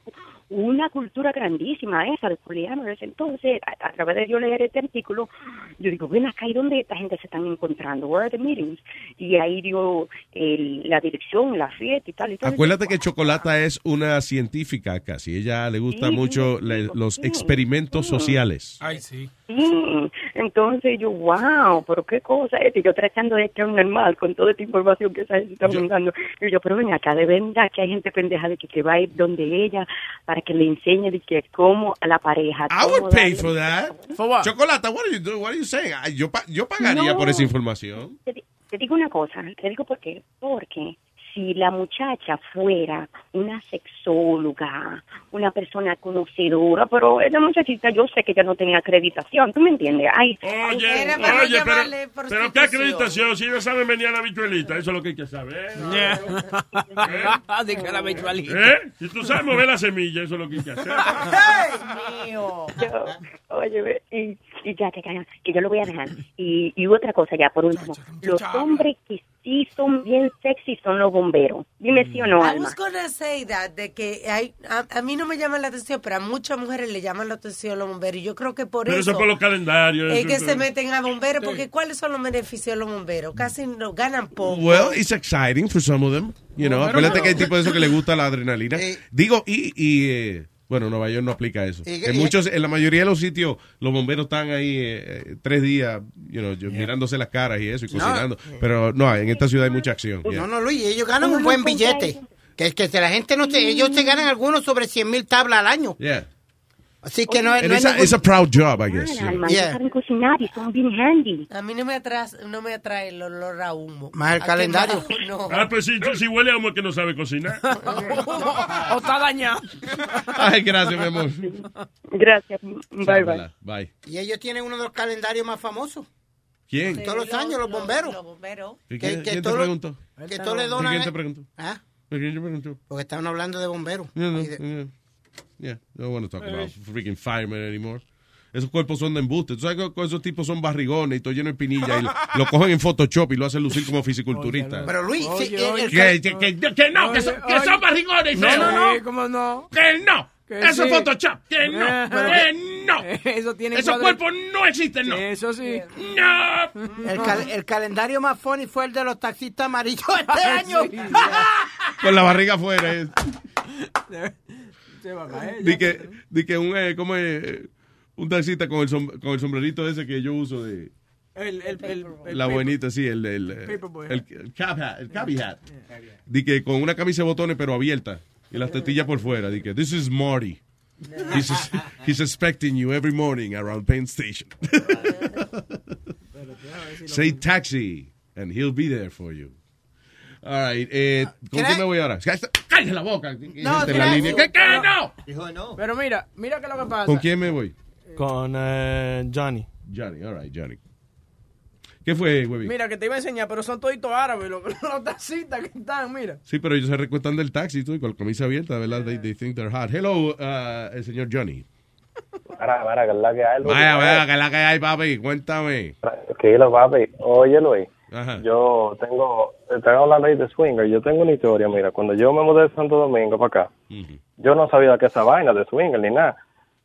una cultura grandísima esa de poliamorous, entonces a, a través de yo leer este artículo, yo digo, ven acá, ¿y dónde esta gente se están encontrando? Where are the meetings? Y ahí dio el- la dirección, la fiesta y tal y tal. Acuérdate que Chocolata es una científica casi. Ella le gusta Sí, mucho sí, los sí. experimentos Sí. sociales. Ay, sí. Sí, Entonces yo, wow, pero qué cosa es. Y yo tratando de estar normal con toda esta información que esa gente está mandando. Y yo, pero ven acá, de verdad que hay gente pendeja de que, que va a ir donde ella para que le enseñe de que cómo a la pareja. I would pay for that. For what? Chocolata, what are you doing? What are you saying? Ay, Yo, pa- yo pagaría No. por esa información. Te, di- te digo una cosa, te digo por qué. Porque si la muchacha fuera una sexóloga, una persona conocedora, pero esa muchachita yo sé que ella no tenía acreditación, ¿tú me entiendes? Ay, Oye, Era para oye, pero, pero qué acreditación, si no saben venir a la bichuelita, eso es lo que hay que saber. (laughs) Dije la bichuelita. ¿Eh? Si tú sabes mover la semilla, eso es lo que hay que hacer. Yo, oye, ve, y, y ya, que, que, que yo lo voy a dejar. Y, y otra cosa ya, por último. Los hombres que sí son bien sexy son los bomberos. Dime sí o no, I Alma. was gonna say that, de que hay, a, a mí no me llama la atención, pero a muchas mujeres le llaman la atención los bomberos. Y yo creo que por Pero eso eso es por los calendarios. es que se meten a bomberos, porque ¿cuáles son los beneficios de los bomberos? Casi no ganan poco. Well, it's exciting for some of them. You know, acuérdate pero- que hay tipo de eso que le gusta la adrenalina. Digo, y, y eh, bueno, Nueva York no aplica eso. Y- en y- muchos, en la mayoría de los sitios, los bomberos están ahí eh, eh, tres días, you know, mirándose las caras y eso y No. cocinando. Pero no, en esta ciudad hay mucha acción. yeah. No, no, Luis, ellos ganan un buen billete. Que, que si la gente no se, ellos se ganan algunos sobre 100 mil tablas al año. Yeah. Así que no, es- no it's, it's a proud job, I guess. Alma, you know. ellos saben cocinar y son bien handy. A mí no me atrae, no me atrae el olor a humo. Más el ¿A qué calendario. No. Ah, pues si, si huele a humo es que no sabe cocinar. (laughs) o está dañado. Ay, gracias, mi amor. Gracias. Bye, bye. Bye. Y ellos tienen uno de los calendarios más famosos. ¿Quién? Todos los años, los bomberos. Los bomberos. ¿Y Que- ¿Quién, que quién te preguntó? Que todos le ¿Y donan. quién te eh. preguntó? ¿Ah? ¿Y ¿Quién te preguntó? Porque estaban hablando de bomberos. Yeah, no, de- yeah. Yeah, don't want to talk about freaking firemen anymore. Esos cuerpos son de embuste. Tú sabes que esos tipos son barrigones y todo lleno de pinilla y lo, (laughs) lo cogen en Photoshop y lo hacen lucir como fisiculturista. Pero Luis, sí, el- el que, cal- que, que- que no, que son, que son barrigones No, no, no. ¿Cómo no? Que no. Que Eso es. Photoshop. Que (laughs) no. Eh, que no. (laughs) Eso tiene Esos cuadro- cuerpos no existen, no. Eso sí. No. el, cal- el calendario más funny fue el de los taxistas amarillos este año. Con la barriga afuera. Eh. Se va a caer. Di que, di que un, eh, como eh, un taxista con el, som- con el sombrerito ese que yo uso de... El, el, el, el La buenita, sí, el, el, eh, el, el cap hat, el cabbie hat. Di que con una camisa de botones pero abierta y las tetillas por fuera. Di que, this is Marty. He's, he's expecting you every morning around Penn Station. Say taxi and he'll be there for you. All right, eh, ¿con quién I- me voy ahora? ¡Cállate la boca! No, la I- línea. ¿Qué, qué, no? Pero mira, mira que lo que pasa. ¿Con quién me voy? Con eh, Johnny. Johnny, all right, Johnny. ¿Qué fue, huevín? Mira, que te iba a enseñar, pero son toditos árabes, los, (laughs) los taxistas que están, mira. Sí, pero ellos se recuestan del taxi tú, y con la camisa abierta, ¿verdad? They, they think they're hot. Hello, uh, el señor Johnny. Mira, mira, que es la que hay. Luis. Vaya, vaya, que es la que hay, papi. Cuéntame. Tranquilo, papi. Oye, Luis, Ajá. yo tengo, están hablando ahí de swinger. Yo tengo una historia, mira, cuando yo me mudé de Santo Domingo para acá, yo no sabía que esa vaina de swinger ni nada.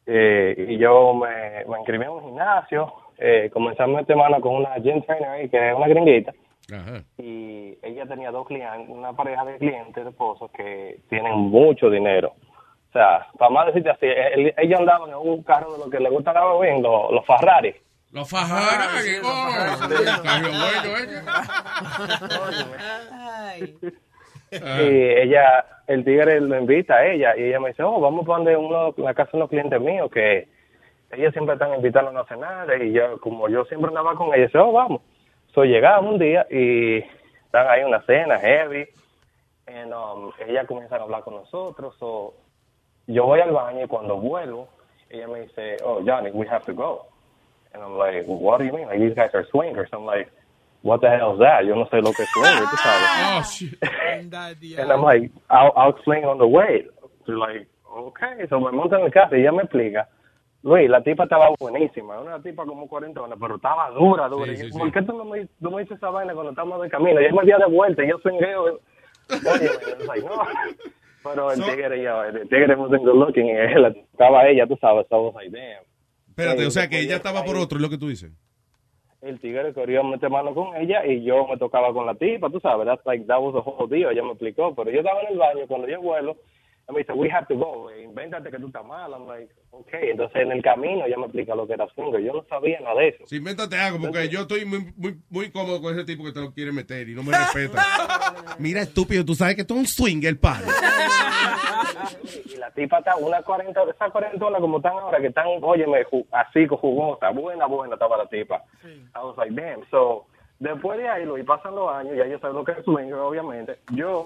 Eh, y yo me, me inscribí en un gimnasio, eh, comencé a meter mano con una gym trainer ahí, que es una gringuita, Ajá. y ella tenía dos clientes, una pareja de clientes, de esposos, que tienen mucho dinero. O sea, para más decirte así, él- ellos andaban en un carro de lo que le gusta a bien, los, los Ferrari. Los Ferrari, Y ella, el tigre lo invita a ella y ella me dice, oh, vamos para donde uno, la casa de unos clientes míos que ellos siempre están invitándonos a cenar y yo, como yo siempre andaba con ella, dice, oh, vamos. So llegamos un día y están ahí una cena heavy and, um, ella comienza a hablar con nosotros. So, yo voy al baño y cuando vuelvo, ella me dice, oh, Johnny, we have to go. And I'm like, what do you mean? Like, these guys are swingers. I'm like, what the hell is that? Yo no sé lo que es swinger, tú sabes. Ah. Oh, shit. And I'm like, I'll, I'll explain on the way. So like, okay. So me montan en el carro y ella me explica. Luis, la tipa estaba buenísima. Una tipa como 40 años, pero estaba dura, dura. Sí, sí, yo, sí. ¿Por qué tú no me, tú me dices esa vaina cuando estamos de camino? Y ella me dio de vuelta y yo swingueo. Oye, like, no. Pero el tigre, yo, el tigre wasn't good looking y él, estaba ella, tú sabes. So I was like, damn. Espérate, Sí, o sea que ella estaba por otro, es lo que tú dices. El tigre quería meter mano con ella y yo me tocaba con la tipa, tú sabes, that's like, that was the whole deal, ella me explicó, pero yo estaba en el baño, cuando yo vuelo, Y me dice, we have to go. eh, Invéntate que tú estás mal. I'm like, okay. Entonces, en el camino, ella me explica lo que era swinger. Yo no sabía nada de eso. Si invéntate algo, porque yo estoy muy, muy, muy cómodo con ese tipo que te lo quiere meter y no me (laughs) respeta. Mira, estúpido, tú sabes que tú eres un swinger, padre. (laughs) La tipa está una 40, esas 40 como están ahora, que están, óyeme, así, con jugosa, buena, buena estaba la tipa. I was like, damn. So, después de ahí, lo y pasan los años, ya yo sé lo que es swinger, obviamente. Yo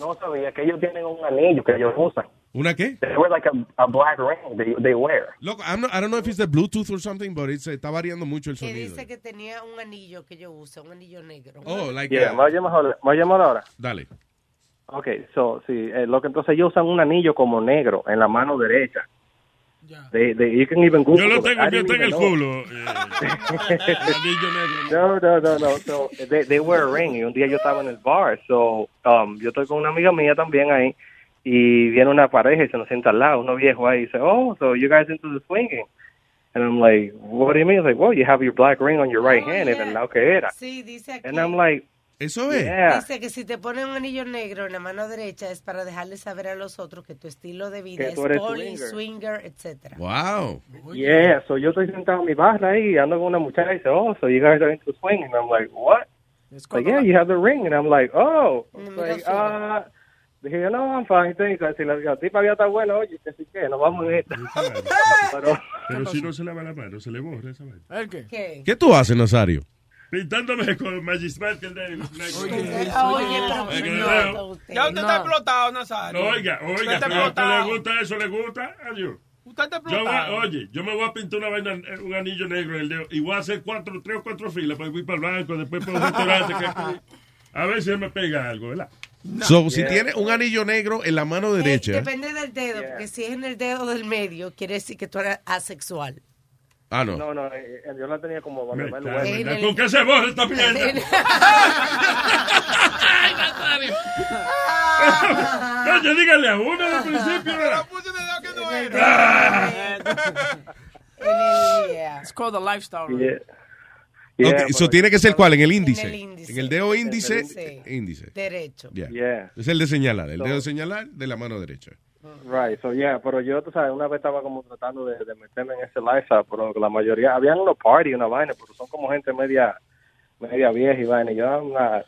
no sabía que ellos tienen un anillo que ellos usan. ¿Una qué? They wear like a, a black ring they, they wear. Loco, I'm not- I don't know if it's the Bluetooth or something, but it's, está variando mucho el Que sonido. dice que tenía un anillo que yo uso, un anillo negro. Oh, like Yeah, uh, ¿me ¿me oye mejor ahora? Dale. Okay, so, sí, eh, lo que entonces ellos usan un anillo como negro en la mano derecha. They, they, you can even Google Yo lo tengo, yo tengo el culo. (laughs) anillo negro. No, no, no, no. So, they, they wear a ring. Y un día yo estaba en el bar. So, um, yo estoy con una amiga mía también ahí. Y viene una pareja y se nos sienta al lado. Uno viejo ahí y dice, oh, so you guys into the swinging. And I'm like, what do you mean? He's like, well, you have your black ring on your right hand. En el lado que era. Sí, dice aquí. And I'm like, eso Yeah. Dice que si te ponen un anillo negro en la mano derecha es para dejarle saber a los otros que tu estilo de vida Que es poli, swinger. swinger, etcétera. Wow. Yeah, so yo estoy sentado en mi barra ahí y ando con una muchacha y dice, oh, so you guys are into swinging. And I'm like, what? Like, yeah, you have the ring. And I'm like, oh. It's like, ah. Dije yo, no, I'm fine, thanks. Si la, la tipa había estado buena, oye, que sí que, nos vamos en esta. (laughs) Pero, Pero si no se lava la mano, se le borra esa vaina. ¿El qué? ¿Qué? ¿Qué tú haces, Nazario? Pintándome con Magistral que el de Oye, señor. Ya usted está explotado, Nazario. Oiga, oiga, está pero a usted le gusta eso, le gusta, adiós. Usted está Yo voy- explotado. oye, yo me voy a pintar una vaina, eh, un anillo negro en el dedo y voy a hacer cuatro, tres o cuatro filas para ir para el banco, después para un restaurante. que- a ver si me pega algo, ¿verdad? So, si tiene un anillo negro en la mano derecha. Depende del dedo, porque si es en el dedo del medio, quiere decir que tú eres asexual. Ah, no. no, no, eh, eh, yo la tenía como... En la- ¿Con qué se borra esta mierda? (laughs) Coño, dígale a uno al principio. ¿verdad? (laughs) It's called the lifestyle. Yeah. Yeah, so but- tiene que ser cuál, en el índice. el índice. En el dedo índice. Sí. Índice. Derecho. Yeah. Yeah. Es el de señalar, el So- dedo de señalar de la mano derecha. Right, so yeah, pero yo, tú sabes, una vez estaba como tratando de, de meterme en ese lifestyle, pero la mayoría, habían unos party, una vaina, pero son como gente media, media vieja y vaina, yo, I'm not,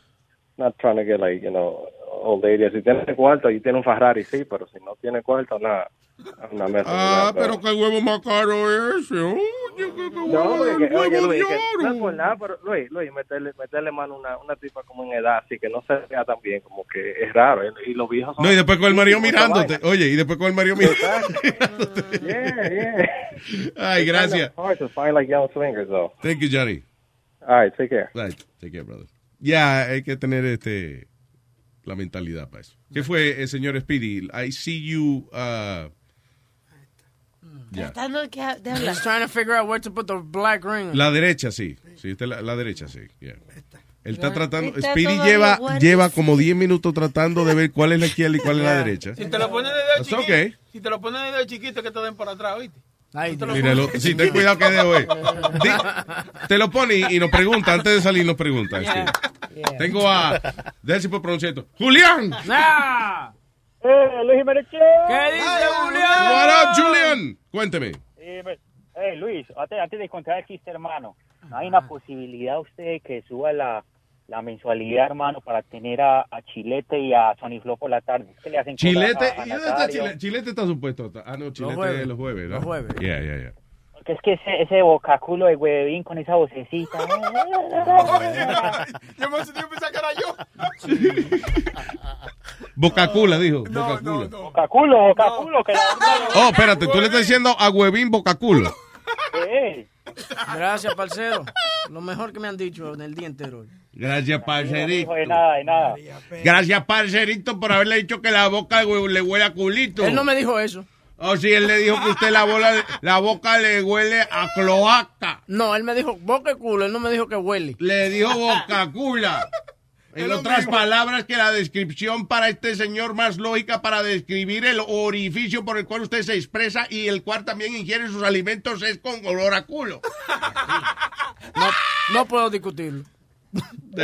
not trying to get like, you know, old lady, si tiene cuarto y tiene un Ferrari, sí, pero si no tiene cuarto, nada, una mesa. Ah, pero qué huevo más caro es ese. Oye, qué, qué No, huevo, porque, el oye, huevo Luis, de que, no es oro. por nada, pero Luis, Luis, meterle, meterle mano a una, una tipa como en edad, así que no se vea tan bien, como que es raro, y, y los viejos son... No, y después con el marido mirándote. vaina. Oye, y después con el marido mirándote. (laughs) Yeah, yeah. Ay, gracias. like swingers. Thank you, Johnny. All right, take care. Right, take care, brother. Ya, hay que tener este la mentalidad para eso. ¿Qué fue, el señor Speedy? I see you. Uh, ya. Tratando de, que, de hablar. He's trying to figure out where to put the black ring. La derecha, sí. Sí, esta es la, la derecha, sí. yeah. Él está tratando. Está Speedy lleva, lleva como 10 minutos tratando de ver cuál es la izquierda y cuál es la derecha. Si te lo pones desde That's chiquito, okay. si te lo pones desde chiquito que te den por atrás, ¿oíste? Te lo pones- Sí, ten cuidado que dedo es. Di- Te lo pone y, y nos pregunta, antes de salir nos pregunta. sí. Tengo a. Déjame si puedo pronunciar esto. ¡Julián! ¡Ah! ¡Eh, Luis Jiménez! ¿Qué dice Julián? What up, Julian? Cuénteme. Eh, eh, Luis, antes, antes de contar el chiste, hermano, ¿no hay una posibilidad usted que suba la, la mensualidad, hermano, para tener a, a Chilete y a Sony Flo por la tarde? ¿Qué le hacen Chilete, a- a ¿y dónde está Nazario? Chilete? Chilete está supuesto. Ah, no, Chilete jueves. es los jueves, ¿verdad? Los jueves. Yeah, yeah, yeah. Porque es que ese, ese bocaculo de huevín con esa vocecita. Yo me pensaba que era yo. (laughs) Bocacula, dijo. Bocacula. Bocaculo, bocaculo, que la (laughs) Oh, espérate, tú le estás diciendo a Huevín Bocaculo. Gracias, parcero. Lo mejor que me han dicho en el día entero. Gracias, parcerito. de nada, de nada. Gracias, parcerito, por haberle dicho que la boca le huele a culito. Él no me dijo eso. Oh, sí, él le dijo que usted la, bola, la boca le huele a cloaca. No, él me dijo boca y culo, él no me dijo que huele. Le (laughs) dijo bocacula. En otras palabras, que la descripción para este señor más lógica para describir el orificio por el cual usted se expresa y el cual también ingiere sus alimentos es con olor a culo. (laughs) No, no puedo discutirlo. (laughs) Go.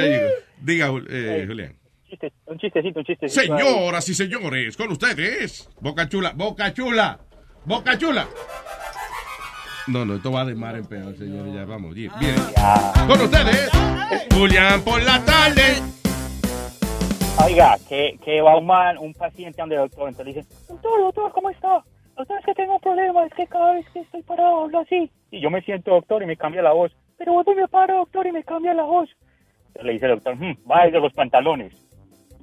Diga, eh, Hey. Julián. chiste, un chistecito, un chistecito. Señoras y señores, con ustedes, Boca Chula, Boca Chula, Boca Chula. No, no, esto va de mar en peor, señores, ya vamos, bien. bien. Con ustedes, Julián por la tarde. Oiga, que, que va un man, un paciente donde el doctor, entonces le dice, doctor, doctor, ¿cómo está? Doctor, es que tengo un problema, es que cada vez que estoy parado hablo así. Y yo me siento doctor y me cambia la voz. Pero vuelvo y me paro, doctor, y me cambia la voz. Entonces le dice el doctor, "Hmm, va desde los pantalones.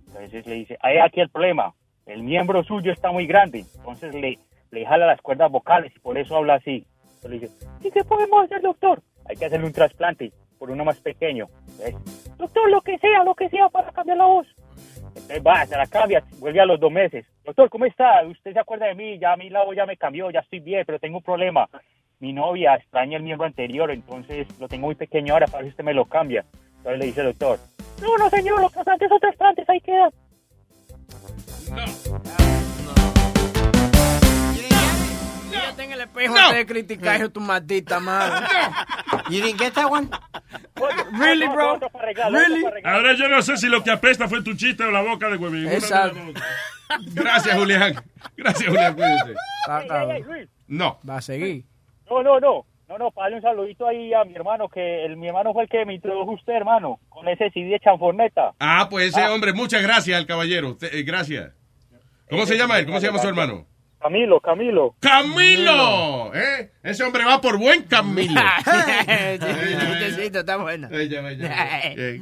Entonces le dice, ahí aquí el problema, el miembro suyo está muy grande, entonces le, le jala las cuerdas vocales y por eso habla así. Entonces le dice, ¿y qué podemos hacer, doctor? Hay que hacerle un trasplante por uno más pequeño. Entonces, doctor, lo que sea, lo que sea para cambiar la voz. Entonces va, se la cambia, vuelve a los dos meses. Doctor, ¿cómo está? ¿Usted se acuerda de mí? Ya mi lado ya me cambió, ya estoy bien, pero tengo un problema. Mi novia extraña el miembro anterior, entonces lo tengo muy pequeño ahora, para ver si usted me lo cambia. Entonces le dice el doctor, no, no señor, los trasplantes son trasplantes, ahí quedan. Mírate en el espejo antes de criticar hijo tu maldita madre. You didn't get that one? Really, bro? Really? Ahora yo no sé si lo que apesta fue tu chiste o la boca de huevín. Exacto. Gracias, Julián. Gracias, Julián. Cuídese. No. Va a seguir. No, no, no. No, no, para darle un saludito ahí a mi hermano, que el, mi hermano fue el que me introdujo a usted, hermano, con ese CD de chanforneta. Ah, pues ese hombre, muchas gracias al caballero. Te- eh, gracias. ¿Cómo se llama él? ¿Cómo se llama su hermano? Camilo, Camilo. ¡Camilo! ¿Eh? Ese hombre va por buen camino. (laughs) Está bueno. Eh,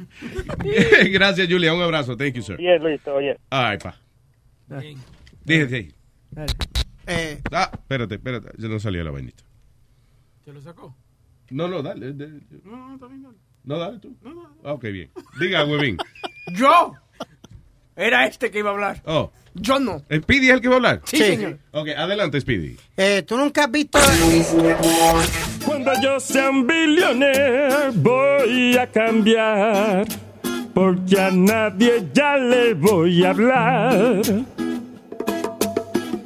(laughs) Gracias, Julia. Un abrazo. Thank you, sir. Bien, Luis, todo bien. Ay, pa. Dije, sí. Eh, Ah, espérate, espérate. Ya no salió la vainita. ¿Te lo sacó? No, no, dale. de- No, no, bien, dale. No, dale tú. Ah, ok, bien. Diga, huevín. (laughs) ¿Yo? Era este que iba a hablar. Oh. Yo no. ¿Speedy es el que va a hablar? Sí, señor. Ok, adelante, Speedy. eh, ¿Tú nunca has visto... Cuando yo sea un billionaire voy a cambiar, porque a nadie ya le voy a hablar.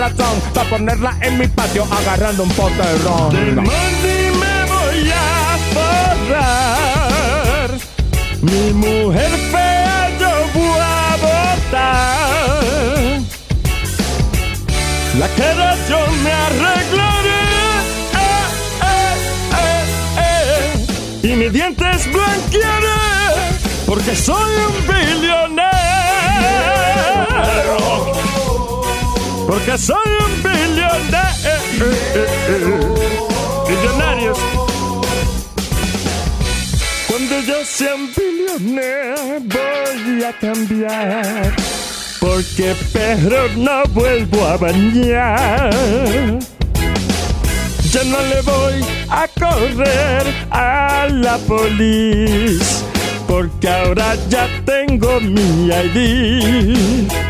para ponerla en mi patio agarrando un pote de ron. Me voy a forrar. Mi mujer fea yo voy a botar. La cara yo me arreglaré. Eh, eh, eh, eh. Y mis dientes blanquearé. Porque soy un billonero. Porque soy un billonero. Billonarios. Cuando yo sea un billonero voy a cambiar. Porque perro no vuelvo a bañar. Yo no le voy a correr a la policía. Porque ahora ya tengo mi ID.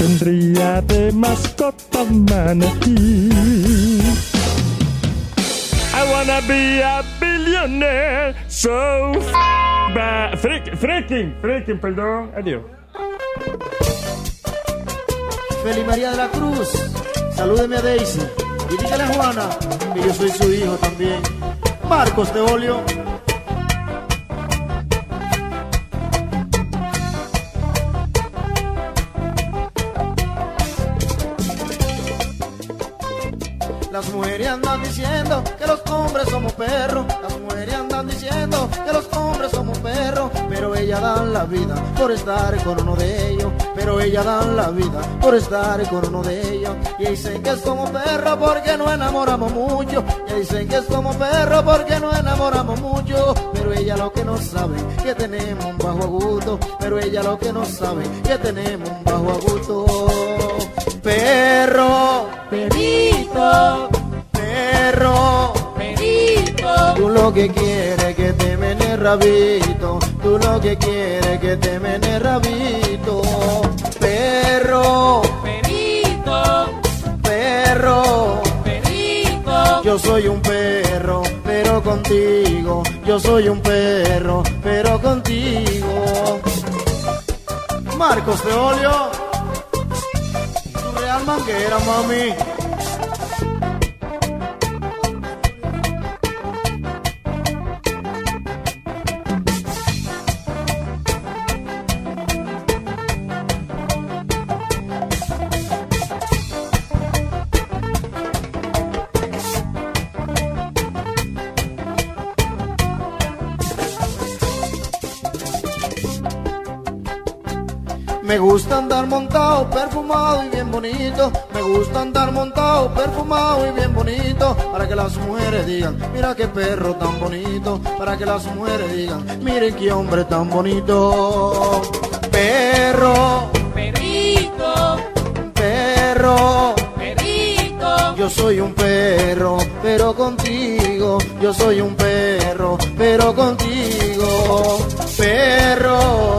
Tendría de mascota manatí. I wanna be a billionaire so ba- freak- freaking, freaking, perdón. Adiós. Feli María de la Cruz, salúdeme a Daisy y dígale a Juana que yo soy su hijo también. Marcos de Las mujeres andan diciendo que los hombres somos perros. Las mujeres andan diciendo que los hombres somos perros. Pero ellas dan la vida por estar con uno de ellos. Pero ellas dan la vida por estar con uno de ellos. Y dicen que somos perros porque no enamoramos mucho. Y dicen que somos perros porque no enamoramos mucho. Pero ella lo que no sabe que tenemos un bajo agudo. Pero ella lo que no sabe que tenemos un bajo agudo. Perro, perito, perro, perito. Tú lo que quieres que te mene rabito. Tú lo que quieres que te mene rabito. Perro, perito, perro, perito. Yo soy un perro, pero contigo. Yo soy un perro, pero contigo. Marcos de Olio. Tu real manguera, mami. Andar montado, perfumado y bien bonito. Me gusta andar montado, perfumado y bien bonito. Para que las mujeres digan, mira qué perro tan bonito. Para que las mujeres digan, miren qué hombre tan bonito. Perro, perito, perro, perito. Yo soy un perro, pero contigo. Yo soy un perro, pero contigo. Perro,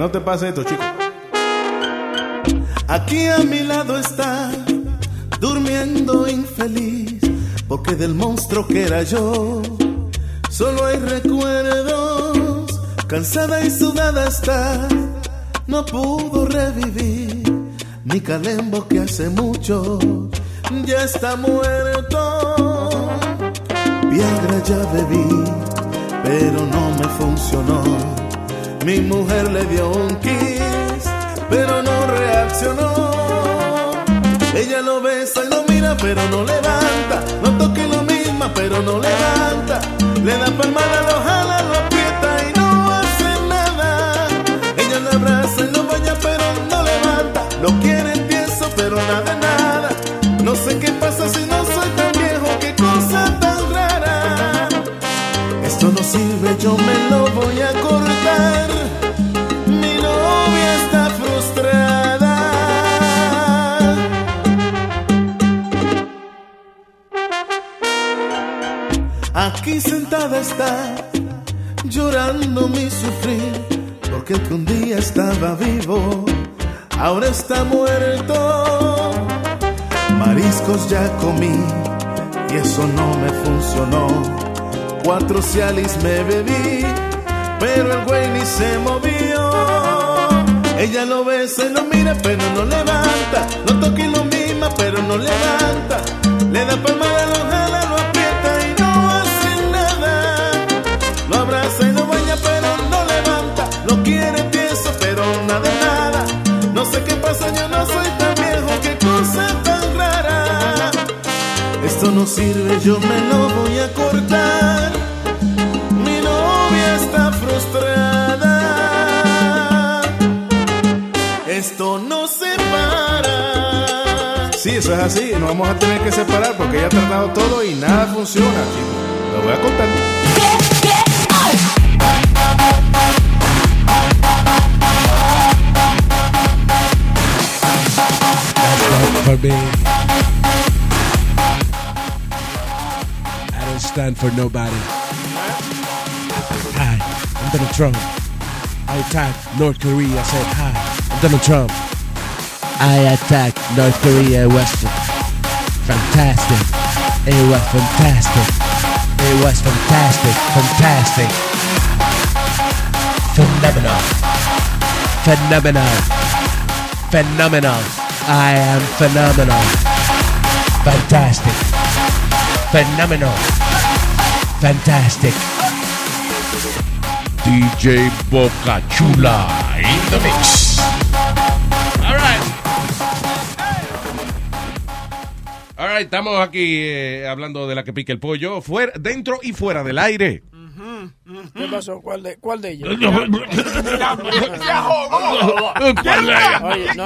No te pase esto, chico. Aquí a mi lado está, durmiendo infeliz, porque del monstruo que era yo, solo hay recuerdos. Cansada y sudada está, no pudo revivir. Mi calembo que hace mucho ya está muerto. Viagra ya bebí, pero no me funcionó. Mi mujer le dio un kiss, pero no reaccionó. Ella lo besa y lo mira, pero no levanta. No toque lo misma, pero no levanta. Le da palmada, lo jala, lo aprieta y no hace nada. Ella lo abraza y lo baña, pero no levanta. Lo quiere tieso, pero nada, nada. No sé qué pasa si no soy tan viejo, qué cosa tan rara. Esto no sirve, yo me lo voy a cortar. Está, llorando mi sufrir, porque el que un día estaba vivo, ahora está muerto. Mariscos ya comí y eso no me funcionó. cuatro cialis me bebí, pero el güey ni se movió. Ella lo besa y lo mira, pero no levanta. Lo toca y lo mima, pero no levanta. Le da palmada, lo no sirve, yo me lo voy a cortar. Mi novia está frustrada. Esto no se para. Sí, eso es así. Nos vamos a tener que separar porque ella ha tratado todo y nada funciona, chicos. Lo voy a contar. for stand for nobody. Hi, I'm Donald Trump. I attack North Korea. I said, Hi, I'm Donald Trump. I attack North Korea. It was fantastic. It was fantastic. It was fantastic. Fantastic. Phenomenal. Phenomenal. Phenomenal. I am phenomenal. Fantastic. Phenomenal. Fantastic. DJ Boca Chula in the mix. All right. All right, estamos aquí eh, hablando de la que pica el pollo, fuera, dentro y fuera del aire. ¿Qué pasó? ¿Cuál de, cuál de ellos? Oye, no.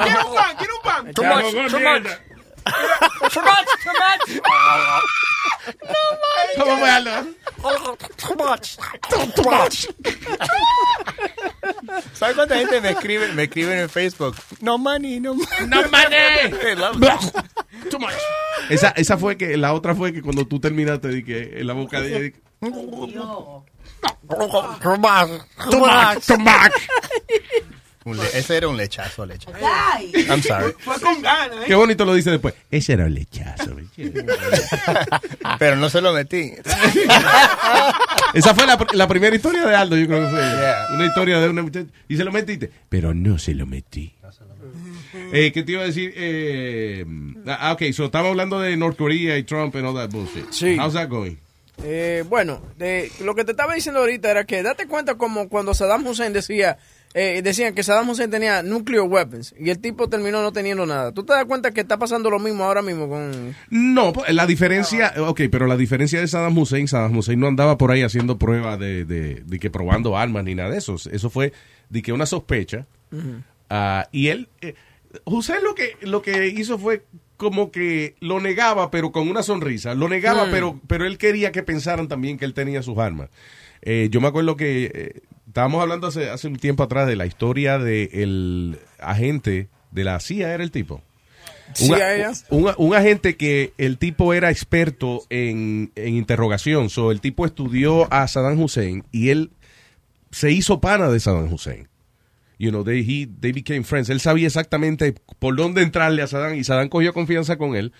¿Quiere un pan? ¿Quiere un pan? Too much, too much. Too much, too much. ¿Cómo fue, Aldo? Too much. Too much. ¿Sabes cuánta gente me escribe, me escribe en Facebook? No money, no money. No money. They love it. Too much. Esa, esa fue que, la otra fue que cuando tú terminaste, di que en la boca de ella. di que, Too much. Too much, too much. Un le- ese era un lechazo, lechazo. Ay. I'm sorry. Fue con ganas, ¿eh? Qué bonito lo dice después. Ese era un lechazo. (laughs) Pero no se lo metí. Esa fue la, la primera historia de Aldo, yo creo que fue. Yeah. Una historia de una muchacha. Y se lo metiste. Pero no se lo metí. Eh, ¿Qué te iba a decir? Eh, ah, ok, so estamos hablando de North Korea y Trump and all that bullshit. Sí. How's that going? Eh, bueno, de, lo que te estaba diciendo ahorita era que date cuenta como cuando Saddam Hussein decía, eh, decían que Saddam Hussein tenía nuclear weapons y el tipo terminó no teniendo nada. ¿Tú te das cuenta que está pasando lo mismo ahora mismo con... No, pues, la diferencia, ok, pero la diferencia de Saddam Hussein, Saddam Hussein no andaba por ahí haciendo pruebas de, de, de que probando armas ni nada de eso. Eso fue de que una sospecha. ah, y él, eh, Hussein lo que, lo que hizo fue como que lo negaba, pero con una sonrisa. Lo negaba, Mm. pero, pero él quería que pensaran también que él tenía sus armas. Eh, yo me acuerdo que eh, estábamos hablando hace, hace un tiempo atrás de la historia del agente de la CIA, era el tipo. Sí, Un- un, un agente que el tipo era experto en, en interrogación. So, el tipo estudió a Saddam Hussein y él se hizo pana de Saddam Hussein. You know, they, he, they became friends. Él sabía exactamente por dónde entrarle a Saddam y Saddam cogió confianza con él.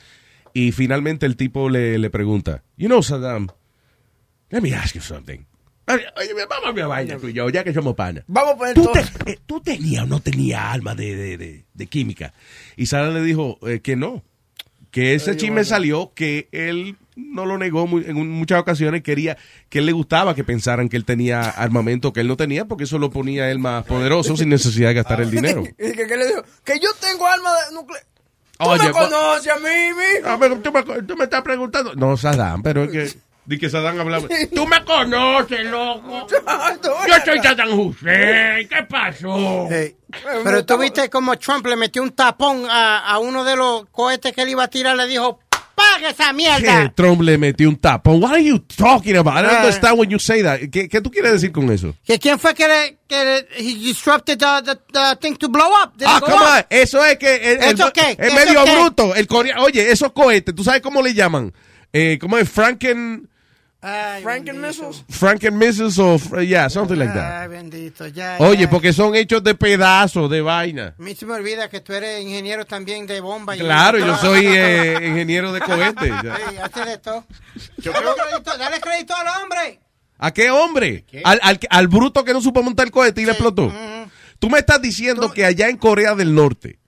Y finalmente el tipo le, le pregunta, You know, Saddam, let me ask you something. Vamos a mi vaina tú y yo, ya que somos panas. Vamos a poner ¿Tú, te- eh, ¿Tú tenías o no tenías alma de, de, de- de química? Y Sara le dijo eh, que no. Que ese Ay, chisme bueno. salió, que él no lo negó muy- en muchas ocasiones, quería que él le gustaba que pensaran que él tenía armamento que él no tenía, porque eso lo ponía él más poderoso sin necesidad de gastar el dinero. (laughs) ¿Y que, qué le dijo? Que yo tengo arma de nuclear. ¿Tú Oye, me pues- conoces a mí, mi? Ah, pero tú me, tú me estás preguntando. No, Saddam, pero es que. Di que Saddam hablaba. Tú me conoces, loco. (laughs) Yo soy Saddam Hussein. ¿Qué pasó? Pero tú viste como Trump le metió un tapón a, a uno de los cohetes que él iba a tirar, le dijo, ¡paga esa Que mierda! (laughs) Trump le metió un tapón. What are you talking about? I don't Ah. understand when you say that. ¿Qué, qué tú quieres decir con eso? ¿Que quién fue que le, que le he disrupted the, the, the thing to blow up? Did Ah, come up? on. Eso es que. El, el- ¿Eso qué? Es ¿Eso medio qué? bruto. El corea- Oye, esos cohetes, ¿tú sabes cómo le llaman? Eh, ¿Cómo es? Franken. Franken missiles. Franken missiles o. Yeah, something like that. Ay, bendito, ya. Oye, ya. porque son hechos de pedazos, de vaina. A mí se me olvida que tú eres ingeniero también de bomba. y- Claro, yo soy eh, (laughs) ingeniero de cohetes. Sí, hace de todo. Dale crédito, dale crédito al hombre. ¿A qué hombre? Al, al, al bruto que no supo montar el cohete y le explotó. Tú me estás diciendo que allá en Corea del Norte,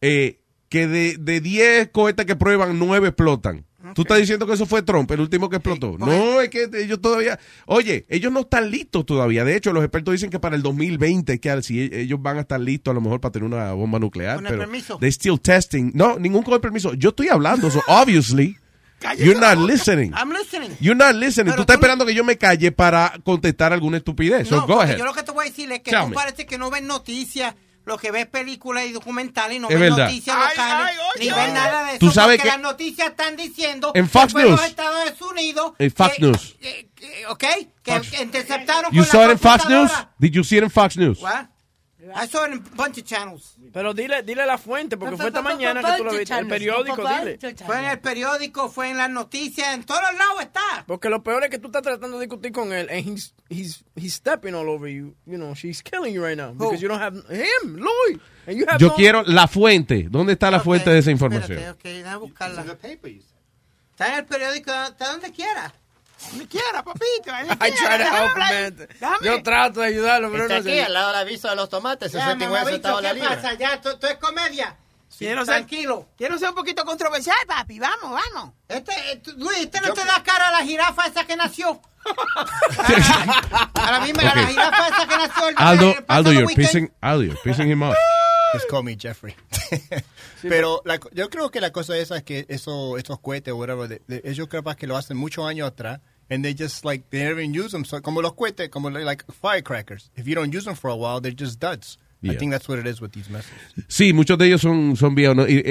eh, que de, de 10 cohetes que prueban, 9 explotan. Tú estás diciendo que eso fue Trump, el último que explotó. no, es que ellos todavía. Oye, ellos no están listos todavía. De hecho, los expertos dicen que para el 2020, que si ellos van a estar listos a lo mejor para tener una bomba nuclear. Con el pero permiso. They still testing. No, ningún con el permiso. Yo estoy hablando, so obviously. (laughs) You're not listening. I'm listening. You're not listening. Pero tú estás tú esperando que yo me calle para contestar alguna estupidez. So No, go ahead. yo lo que te voy a decir es que tú parece que no ves noticias, lo que ves películas y documentales y no Es ves verdad. noticias Ay, locales, ay, oye, ni ves nada de eso. Tú sabes porque que- las noticias están diciendo En que Fox fue los News. Estados Unidos En Fox que- News. que- que- ¿ok? Que, que interceptaron You con saw la it in Fox News? Did you see it in Fox News? What? I saw it in a bunch of channels. Pero dile, dile la fuente, porque fue esta mañana que tú lo viste. El periódico, dile. Fue en el periódico, fue en las noticias, en todos lados está. Porque lo peor es que tú estás tratando de discutir con él and he's, he's, he's stepping all over you. You know, she's killing you right now. Because you don't have him, Louis. And you have Yo no- quiero la fuente. ¿Dónde está la fuente de esa información? Espérate, ok, déjame buscarla. Está en el periódico, está donde quiera. Donde quiera, papito. (laughs) I try to help him. Yo trato de ayudarlo, pero Está no aquí, sé. al lado de la visa de los tomates, Ya, 69 centavos la ¿qué libra. pasa? Ya, esto esto es comedia. Quiero ser, Tranquilo. quiero ser un poquito controversial, papi. Vamos, vamos. Este, tú- Luis, este no te da cara a la jirafa esa que nació. (laughs) a la misma, a la jirafa esa que nació el, Aldo, el Aldo, you're weekend. pissing, Aldo, you're pissing him off. (laughs) Just call me Jeffrey. pero la yo creo que la cosa esa es que eso, esos cohetes o whatever, de- de- ellos capaz que lo hacen muchos años atrás. And they just like, they never even use them. So, como los cohetes, como like firecrackers. If you don't use them for a while, they're just duds. I think that's what it is with these missiles. Sí, muchos de ellos son, son viejos. e-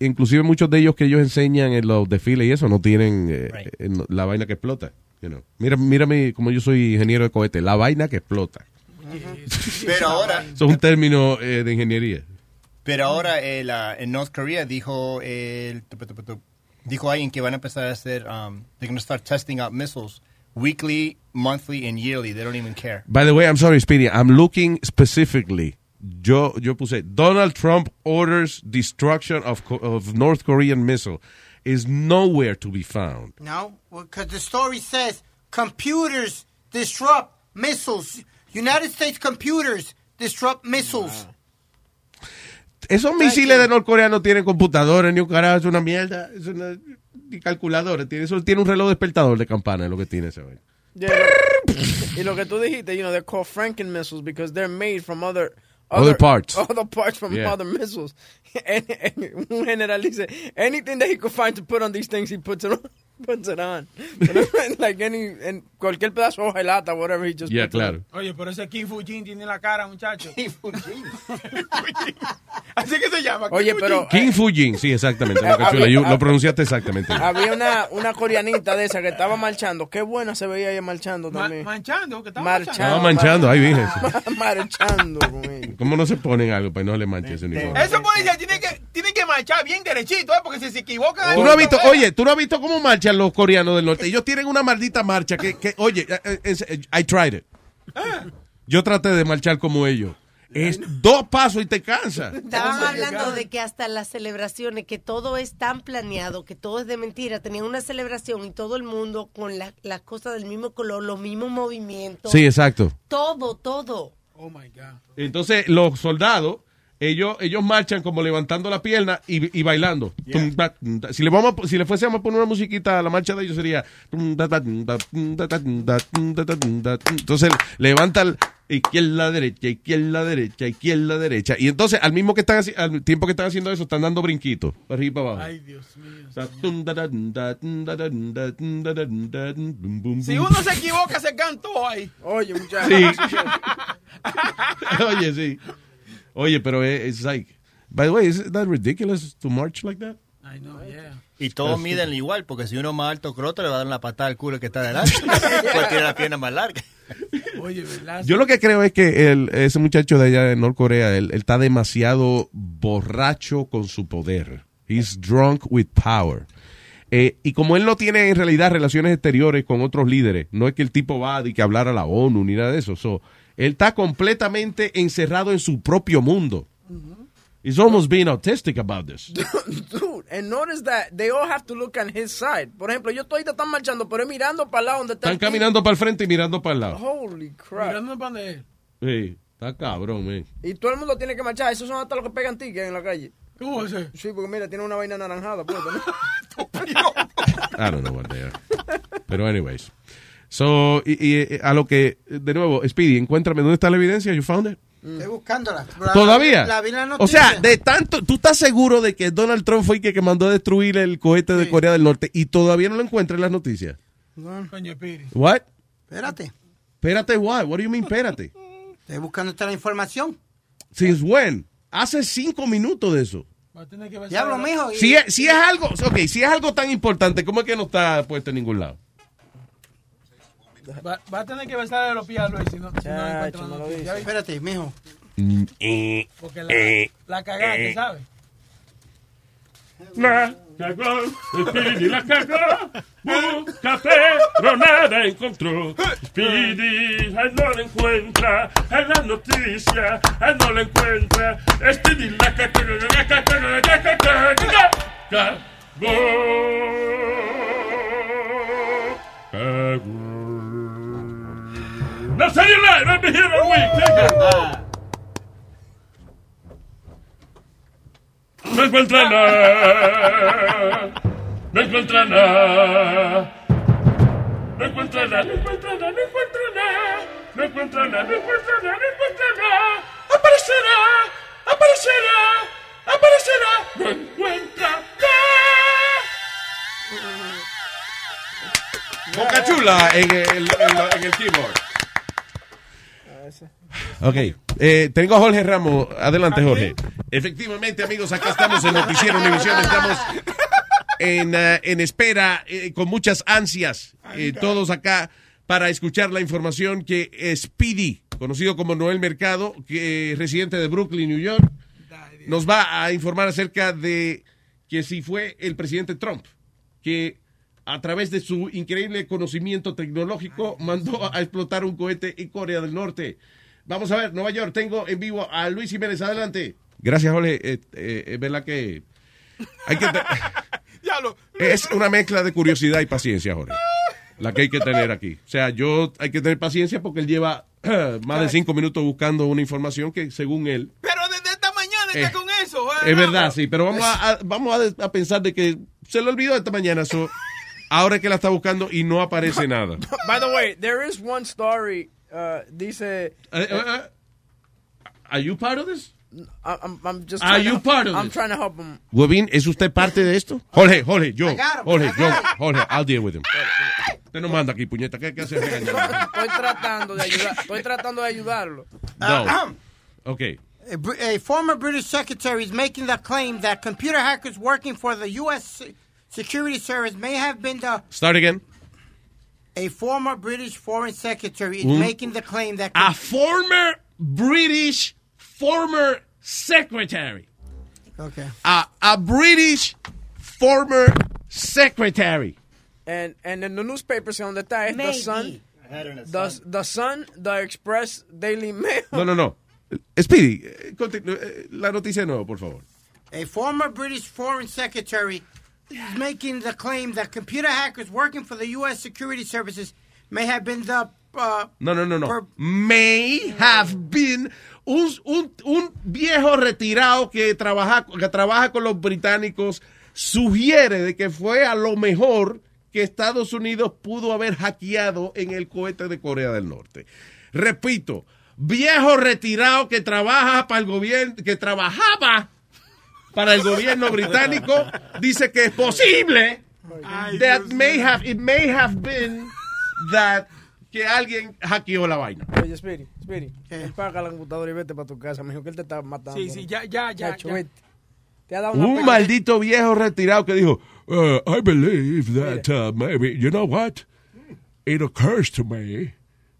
e- inclusive muchos de ellos que ellos enseñan en los desfiles y eso no tienen eh, en la vaina que explota. You know. Mira, mírame como yo soy ingeniero de cohete. La vaina que explota. Pero ahora, (laughs) es un término eh, de ingeniería. pero ahora ah, en North Korea dijo el, dijo alguien que van a empezar a hacer, um, they're going to start testing out missiles weekly, monthly, and yearly. They don't even care. By the way, I'm sorry, Speedy. I'm looking specifically. Yo, yo puse Donald Trump orders destruction of, of North Korean missile is nowhere to be found. No, because the story says computers disrupt missiles. United States computers disrupt missiles. Esos misiles de Norcorea no tienen computadores ni un carajo, es una mierda, es una ni calculadora, tiene eso tiene un reloj despertador de campana, es lo que tiene ese vaina. Yeah, y lo que tú dijiste, you know, they're called Franken missiles because they're made from other Other parts. (laughs) Other parts from Yeah. other missiles. (laughs) Un general dice, anything that he could find to put on these things, he puts it on. Puts it on. like any, en cualquier pedazo de hoja de lata, whatever, he just Yeah, puts it on. claro. Oye, pero ese Kim Fujin tiene la cara, muchacho. Kim Fujin. (laughs) Así que se llama. Oye, Kim pero- King Fujin, sí, exactamente. (laughs) lo, que pronunciaste exactamente. Había una, una coreanita de esa que estaba marchando. Qué buena se veía ella marchando Ma- también. manchando, que estaba Marchando. Estaba manchando, ahí virgen. (laughs) marchando. ¿Cómo no se ponen algo para no le manche ese uniforme? Eso policía tiene que, tiene que marchar bien derechito, ¿eh? Porque si se equivocan... Tú no has visto, oye, tú no has visto cómo marchan los coreanos del norte. Ellos tienen una maldita marcha que, que oye, eh, eh, eh, I tried it. Yo traté de marchar como ellos. Es dos pasos y te cansa. Estaban hablando de que hasta las celebraciones, que todo es tan planeado, que todo es de mentira. Tenían una celebración y todo el mundo con la- las cosas del mismo color, los mismos movimientos. Sí, exacto. Todo, todo. Oh my God. Entonces, los soldados, ellos, ellos marchan como levantando la pierna y, y bailando. Si le vamos a- si le fuésemos a poner una musiquita a la marcha de ellos sería entonces levantan izquierda derecha izquierda derecha izquierda derecha y entonces al mismo que están al tiempo que están haciendo eso están dando brinquitos para arriba y para abajo Ay, Dios mío. Si uno se equivoca, se cantó ahí. Oye, muchacho. Sí. Oye, sí. Oye, pero es it's like, by the way, is that ridiculous to march like that? I know, yeah. Y todos miden igual, porque si uno es más alto que otro, le va a dar una patada al culo que está delante. (laughs) Pues tiene la pierna más larga. Oye, ¿verdad? Yo lo que creo es que el, ese muchacho de allá de Norcorea, él, él está demasiado borracho con su poder. He's drunk with power. Eh, y como él no tiene en realidad relaciones exteriores con otros líderes, no es que el tipo va de que hablar a la ONU ni nada de eso. So, él está completamente encerrado en su propio mundo. He's almost being autistic about this. (laughs) Dude, and notice that they all have to look on his side. Por ejemplo, yo estoy están marchando, pero es mirando para el lado donde está Están caminando para el frente y mirando para el lado. Holy crap. Mirando para donde él. Sí, está cabrón, man. Y todo el mundo tiene que marchar. Esos son hasta los que pegan tickets en la calle. ¿Cómo es eso? Sí, porque mira, tiene una vaina anaranjada. (laughs) I don't know what they are. Pero anyways. So, y, y, eh, a lo que, de nuevo, Speedy, encuéntrame, ¿dónde está la evidencia? You found it? Estoy buscándola. La- ¿Todavía? La, la o sea, de tanto, ¿tú estás seguro de que Donald Trump fue el que, que mandó a destruir el cohete de Corea del Norte y todavía no lo encuentra en las noticias? Coño, Piri. What? Espérate. Espérate, what? What do you mean, espérate? Estoy buscando esta la información. Since when? Hace cinco minutos de eso. Diablo, mijo. y- Si es, si es algo, ok, si es algo tan importante, ¿cómo es que no está puesto en ningún lado? Va, va a tener que besar a los pies a Luis si no, si no encuentra la. ¿Ya viste? Espérate, mijo. Porque la, la cagada, ¿qué sabe? La cagó, Speedy la cagó, busca pero nada encontró. Speedy, él no la encuentra, en la noticia, él no la encuentra. Speedy la cagó, la cagó, la cagó, la cagó. Cagó. No say you live, I'll be here all week. Take it. No encuentra nada. No encuentra nada. No encuentra nada, no encuentra nada, no encuentra nada. No encuentra nada, no encuentra nada, no encuentra nada. Aparecerá, aparecerá, aparecerá. No encuentra Boca chula en el, en el keyboard. Ok, eh, tengo a Jorge Ramos. Adelante, Jorge. Efectivamente, amigos, acá estamos en Noticiero Univisión. Estamos en, eh, en espera, eh, con muchas ansias, eh, todos acá, para escuchar la información que Speedy, conocido como Noel Mercado, que es residente de Brooklyn, New York, nos va a informar acerca de que si fue el presidente Trump, que a través de su increíble conocimiento tecnológico mandó a explotar un cohete en Corea del Norte. Vamos a ver, Nueva York, tengo en vivo a Luis Jiménez, adelante. Gracias, Jorge. Eh, eh, es verdad que hay que te- (laughs) es una mezcla de curiosidad y paciencia, Jorge. La que hay que tener aquí. O sea, yo hay que tener paciencia porque él lleva (clears throat) más de cinco minutos buscando una información que, según él, Pero desde esta mañana Eh, está con eso. ¿eh? es verdad, sí. Pero vamos a, a- vamos a, a pensar de que se lo olvidó esta mañana. so, ahora es que la está buscando y no aparece (laughs) nada. By the way, there is one story. Uh, dice. Eh, Are you part of this? I- I'm, I'm just. Are you to, part of this? I'm this? trying to help him. Webin, ¿es usted parte de esto? Jorge, Jorge, yo. I got him, Jorge, I yo. got. Jorge, I'll deal with him. Usted no manda aquí, puñeta. ¿Qué, qué hace regañando? (laughs) Estoy tratando de ayudar. Estoy tratando de ayudarlo. No. Ok. A, a former British secretary is making the claim that computer hackers working for the U.S. Security Service may have been the. Start again. A former British foreign secretary is Un- making the claim that. A former British former secretary. Okay. A, a British former secretary. And and in the newspapers donde está es The Sun, the, the Sun, The Express, Daily Mail. No, no, no. Speedy, eh, continu- eh, la noticia de nuevo, por favor. A former British foreign secretary is making the claim that computer hackers working for the U.S. security services may have been the. Uh, No, no, no, no. per- May have been un, un, un viejo retirado que trabaja, que trabaja con los británicos sugiere de que fue a lo mejor que Estados Unidos pudo haber hackeado en el cohete de Corea del Norte. Repito, viejo retirado que trabaja para el gobierno, que trabajaba para el gobierno británico, dice que es posible that may have, it may have been that que alguien hackeó la vaina. Oye, Speedy, Speedy, paga la computadora y vete para tu casa, mijo, que él te está matando. Sí, sí, ya, ya, ya, Chacho, ya. vete. Te ha dado una Un pela- maldito viejo retirado que dijo, "Uh, I believe that uh, maybe, you know what? It occurs to me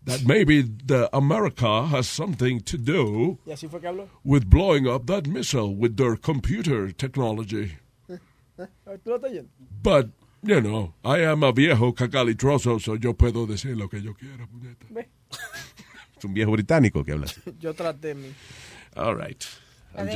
that maybe the America has something to do ¿Y así fue que habló? with blowing up that missile with their computer technology. ¿Tú lo estás yendo? But, you know, I am a viejo cacalitroso, so yo puedo decir lo que yo quiera, puñeta. Es un viejo británico que habla así. (laughs) Yo traté mi. All right.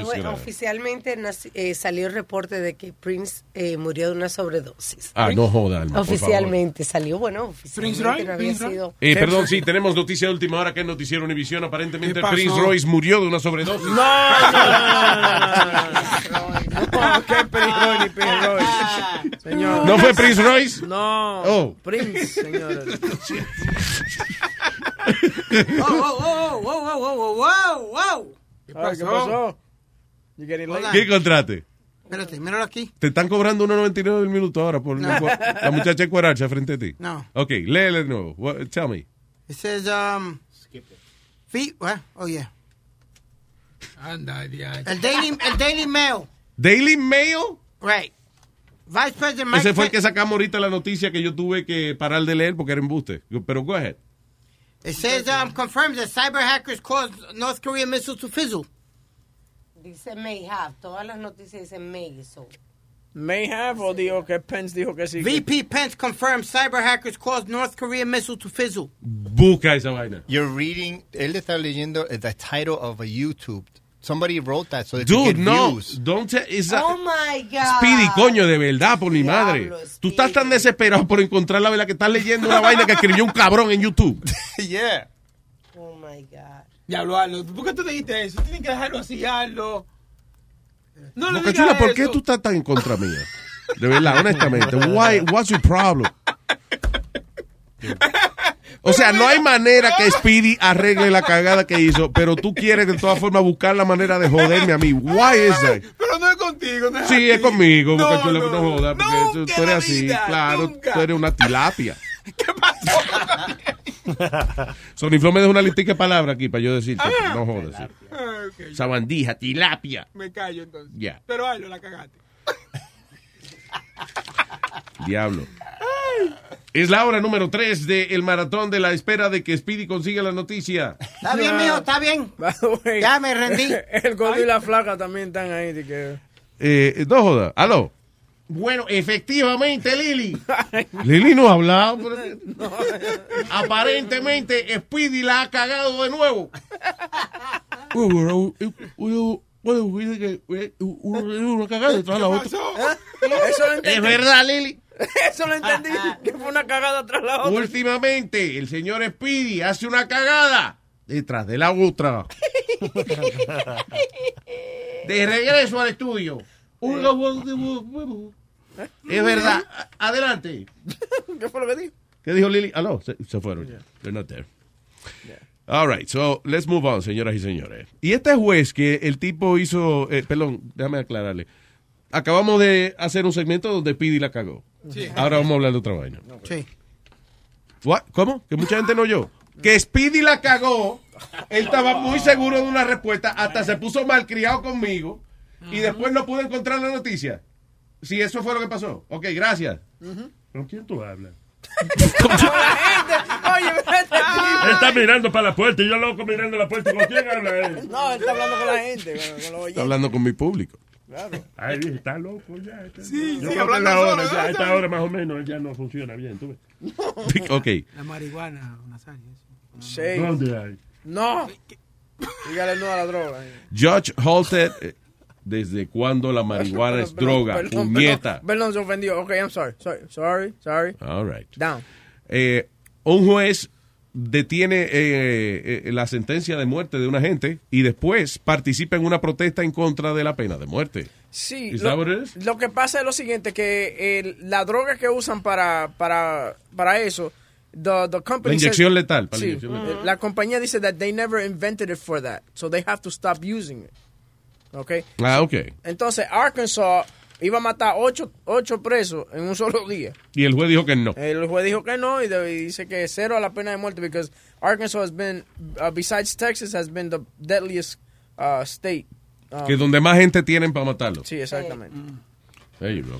Bueno, Oficialmente eh, salió el reporte de que Prince eh, murió de una sobredosis. Ah, no joda, Alma, por favor. Oficialmente salió, bueno, oficialmente Roy? no había Prince Roy? sido. Eh, perdón, sí, tenemos noticia de última hora que es noticiero Univisión. Aparentemente. Prince Royce murió de una sobredosis. No, no, no, no, no, no. No, qué Prince Roy ni Prince Roy. Señor. ¿No fue Prince Royce? No. Oh. Prince, señores. (laughs) Oh, oh, oh, oh, oh, oh, oh, wow. ¿Qué pasó? ¿Qué pasó? Encontraste? Espérate, míralo aquí. Te están cobrando 1.99 el minuto ahora por la, la muchacha cuaracha frente a ti. No. Ok, léele de nuevo. What- tell me. It says, um... Feet, what? Oh, yeah. Anda, ya. El Daily, el Daily Mail. Daily Mail. Right. Vice President Mike Ese fue el que sacamos ahorita la noticia que yo tuve que parar de leer porque era embuste. Pero go ahead. It says, um, confirms that cyber hackers caused North Korean missiles to fizzle. Dice may have, todas las noticias dicen may, so. May have o dijo que Pence dijo que sí. VP Pence confirms cyber hackers caused North Korean missile to fizzle. Busca esa vaina. You're reading, él está leyendo the title of a YouTube. Somebody wrote that so that you Dude, get no. views. Don't tell, it's a- Oh my God. Speedy, coño, de verdad, por mi madre. Tú estás tan desesperado por encontrar la verdad que estás leyendo una vaina que escribió un cabrón en YouTube. (laughs) yeah. Oh my God. Diablo, Aldo, ¿por qué tú dijiste eso? Tienes que dejarlo así, Aldo. No le Boca digas Chula, ¿por qué tú estás tan en contra mía? De verdad, honestamente. Why, what's your problem? (laughs) O sea, no hay manera que Speedy arregle la cagada que hizo, pero tú quieres de todas formas buscar la manera de joderme a mí. Why is that? Pero no es contigo, no es Sí, es conmigo, No, no, no, jodas, porque tú, eres así. vida, claro, nunca. tú eres una tilapia. (laughs) Sony Flow me dejó una listica de palabras aquí para yo decirte. Ah. no jodas. sí. Ah. Sabandija, tilapia. Me callo entonces. Ya. Pero Aldo, la cagaste. Diablo. Es la hora número 3 del maratón de la espera de que Speedy consiga la noticia. Está bien, mijo, está bien. Ya me rendí. El gordo y la flaca también están ahí. de que- Eh, no joda. Aló. Bueno, efectivamente, Lili. Lili no ha hablado. pero- Aparentemente, Speedy la ha cagado de nuevo. Bueno, eh, eh, detrás de la otra. Eso lo entendí. Es verdad, Lili. (laughs) Eso lo entendí. Que fue una cagada tras la otra. Últimamente, el señor Speedy hace una cagada detrás de la otra. De regreso al estudio. Es verdad. Adelante. (laughs) ¿Qué fue lo que dijo? ¿Qué dijo Lili? Ah, no, se, se fueron. They're not there. All right, so let's move on, señoras y señores. Y este juez que el tipo hizo, eh, perdón, déjame aclararle. Acabamos de hacer un segmento donde Speedy la cagó. Sí. Ahora vamos a hablar de otra vaina. Sí. What? ¿Cómo? Que mucha gente no oyó. Que Speedy la cagó. Él estaba muy seguro de una respuesta. Hasta se puso malcriado conmigo. Y después no pude encontrar la noticia. Si eso fue lo que pasó. Ok, gracias. ¿Con quién tú hablas? Está mirando para la puerta y yo loco mirando la puerta. ¿Con quién habla él? No, él está hablando con la gente. Con, con los Está hablando con mi público. Claro. Ay, dije, está loco ya. está- Sí, yo sí, hablando la hora, solo, ya, a ¿no? esta hora más o menos ya no funciona bien. ¿tú ves? (laughs) ok. La marihuana, Nazario. Sí. ¿Dónde hay? No. Dígale no a la droga. Judge Halted. eh, ¿Desde cuándo la marihuana es droga? Perdón, Puñeta. Perdón, perdón, se ofendió. Ok, I'm sorry. Sorry, sorry. sorry. All right. Down. Eh, un juez detiene eh, eh, la sentencia de muerte de una gente y después participa en una protesta en contra de la pena de muerte. Sí, lo, que pasa es lo siguiente, que el- la droga que usan para, para, para eso, the, the company La inyección says- letal, para la sí, inyección letal. la compañía dice that they never invented it for that, so they have to stop using it. Okay? Ah, ok. Entonces, Arkansas iba a matar ocho, ocho presos en un solo día. Y el juez dijo que no. El juez dijo que no y, de- y dice que cero a la pena de muerte because Arkansas has been, uh, besides Texas, has been the deadliest uh, state. um, Que donde más gente tienen para matarlo. Sí, exactamente. There you go.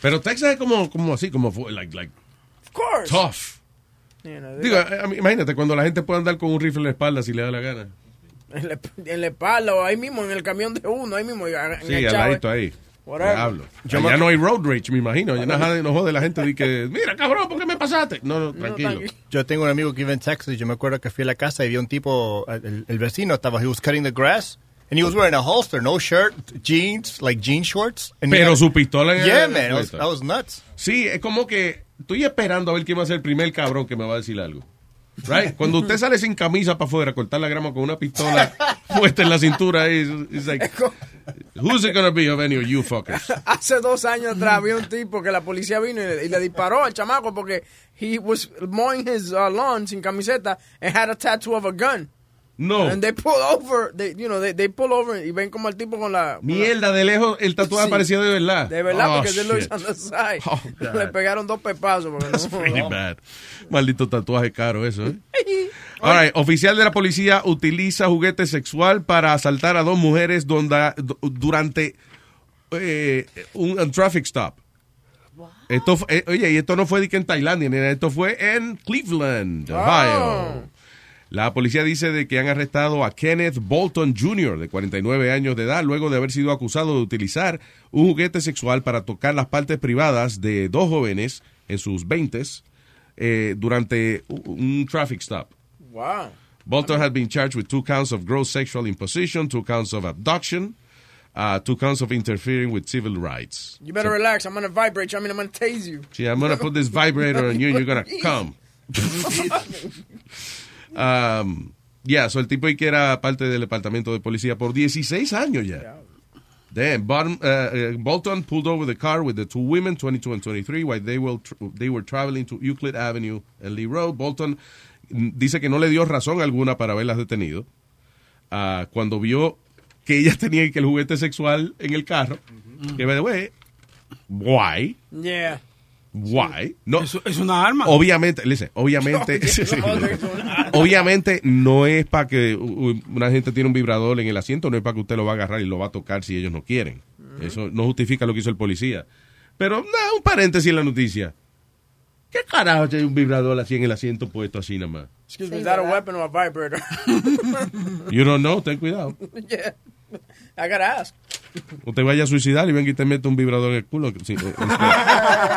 Pero Texas es como, como así, como like, like Of course. tough. You know, Digo, a imagínate cuando la gente puede andar con un rifle en la espalda si le da la gana. En la, en la espalda o ahí mismo, en el camión de uno, ahí mismo. Sí, al ladito ahí. Whatever. Diablo. Yo ya me- no hay road rage, me imagino. Ya no, jode- no jode la gente de que, mira, cabrón, ¿por qué me pasaste? No, no, tranquilo. Yo tengo un amigo que vive en Texas y yo me acuerdo que fui a la casa y vi un tipo, el, el vecino estaba, he was cutting the grass And he was wearing a holster, no shirt, jeans, like jean shorts. And Pero had- su pistola en Yeah, el- man, that was, puesta. that was nuts. Sí, es como que estoy esperando a ver quién va a ser el primer cabrón que me va a decir algo. Right? Cuando usted sale sin camisa para afuera a cortar la grama con una pistola (laughs) puesta en la cintura, es like, who's it gonna be of any of you fuckers? (laughs) Hace dos años atrás había un tipo que la policía vino y le, y le disparó al chamaco porque he was mowing his uh, lawn sin camiseta and had a tattoo of a gun. No. And they pull over, they, you know, they, they pull over y ven como el tipo con la... con la- Mierda, de lejos el tatuaje Sí. parecía de verdad. De verdad, Oh, porque shit. on the side. Oh. (laughs) Le pegaron dos pepazos. Porque no, Pretty bad. Maldito tatuaje caro eso, ¿eh? (laughs) All right, oficial de la policía utiliza juguete sexual para asaltar a dos mujeres donde, du- durante eh, un, un traffic stop. Esto, fu- eh, oye, y esto no fue de que en Tailandia, ni nada, esto fue en Cleveland, Ohio. La policía dice de que han arrestado a Kenneth Bolton Jr., de 49 años de edad, luego de haber sido acusado de utilizar un juguete sexual para tocar las partes privadas de dos jóvenes en sus 20 durante u- un traffic stop. Wow. Bolton had been charged with two counts of gross sexual imposition, two counts of abduction, uh, two counts of interfering with civil rights. You better relax. I'm going to vibrate you. I mean, I'm going to tase you. See, I'm gonna put this vibrator on you and you're gonna (laughs) come. (laughs) (laughs) Um, yeah, so el tipo ahí que era parte del departamento de policía por 16 años ya. Damn, Bottom, uh, uh, Bolton pulled over the car with the two women, 22 and 23, while they were, tr- they were traveling to Euclid Avenue and Lee Road. Bolton mm, dice que no le dio razón alguna para haberlas detenido. Ah, cuando vio que ellas (laughs) tenían que el juguete sexual en el carro, que by the way, why? Yeah. Why? No. Es una arma. Obviamente, listen, obviamente, (laughs) sí, sí. obviamente no es para que una gente tiene un vibrador en el asiento, no es para que usted lo va a agarrar y lo va a tocar si ellos no quieren. Eso no justifica lo que hizo el policía. Pero, nada, un paréntesis en la noticia. ¿Qué carajo tiene un vibrador así en el asiento puesto así nada más? Excuse me, is that a weapon or a vibrator? You don't know, ten cuidado. (laughs) yeah. I got to ask. (laughs) Usted vaya a suicidar y venga y te mete un vibrador en el culo. Sí, eh,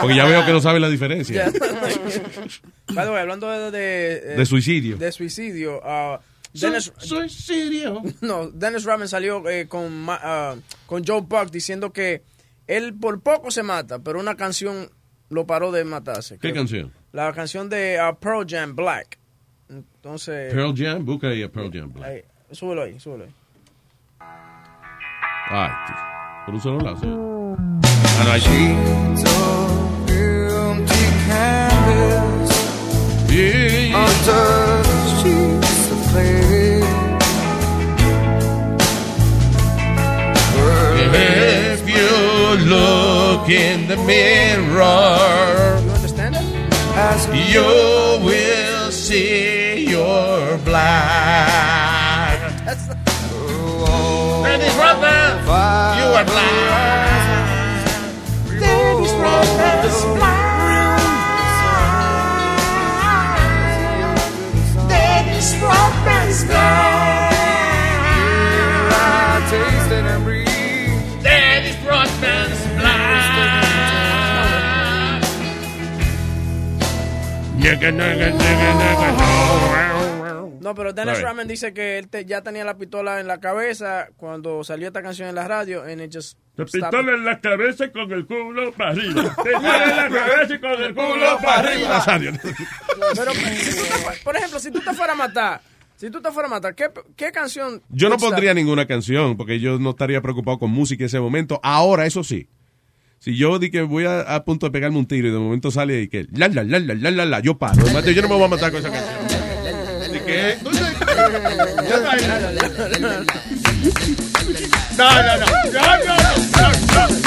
Porque ya veo que no sabe la diferencia. (laughs) By the way, hablando de... De, eh, De suicidio. De suicidio. uh, Dennis, suicidio. (laughs) No, Dennis Rodman salió eh, con, ah, con Joe Buck diciendo que él por poco se mata, pero una canción lo paró de matarse. ¿Qué canción? La canción de ah, Pearl Jam, Black. Entonces... Pearl Jam, busca ahí a Pearl Jam. Black. Ahí, súbelo ahí, súbelo ahí. Ay, tío. por un solo lado. sí. Ah, no, ahí. Untouched sheets of clay. If you look in the mirror, You understand it? you will see your black. Dennis Rodman, you are black. Dennis Rodman's Dennis Rodman's I taste it and breathe. Dennis Rodman's No, pero Dennis. Rodman dice que él te- ya tenía la pistola en la cabeza cuando salió esta canción en la radio and it just La pistola en la cabeza y con el culo para arriba. Pistola en la cabeza y con el culo para arriba. Pero, por ejemplo, si tú te fueras a matar, si tú te fueras a matar, ¿qué, qué canción? Yo no pondría ninguna canción porque yo no estaría preocupado con música en ese momento. Ahora, eso sí. Si yo di que voy a, a punto de pegarme un tiro y de momento sale y que la la la la la la la yo paro. Yo no me voy a matar con esa canción. ¿De qué? (laughs) No, no, no. No, no, no. No,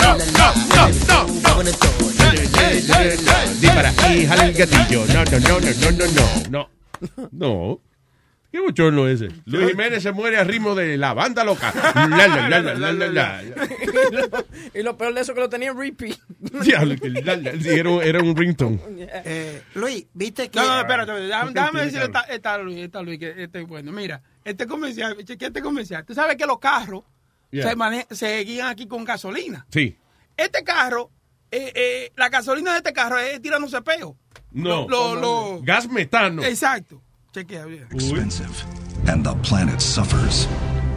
no, no. No, no. Dispara y jala el gatillo. No, no, no, no, no, no, no. No. No. ¿Qué bochorno es ese? Luis Jiménez se muere al ritmo de la banda loca. (laughs) La, la, la, la, la, la, la. y, lo, y lo peor de eso que lo tenía en repeat. (laughs) Era, un, era un ringtone. Eh, Luis, viste que. No, no, espérate, déjame, ¿Por qué déjame tiene decirle esta, esta Luis, esta Luis, que este es bueno. Mira, este comercial, este comercial. Tú sabes que los carros Yeah. se, guían aquí con gasolina. Sí. Este carro, eh, eh, la gasolina de este carro es tirándose peo. No. Lo- lo- Gas metano. Exacto. Chequea, bien. expensive, and the planet suffers.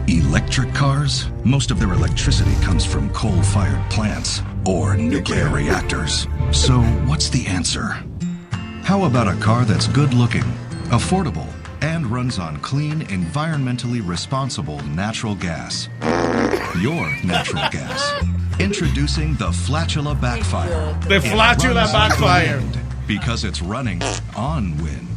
Electric cars? Most of their electricity comes from coal fired plants or nuclear reactors. So, what's the answer? How about a car that's good looking, affordable, and runs on clean, environmentally responsible natural gas? Your natural gas. Introducing the Flatula Backfire. The Flatula Backfire. Because it's running on wind.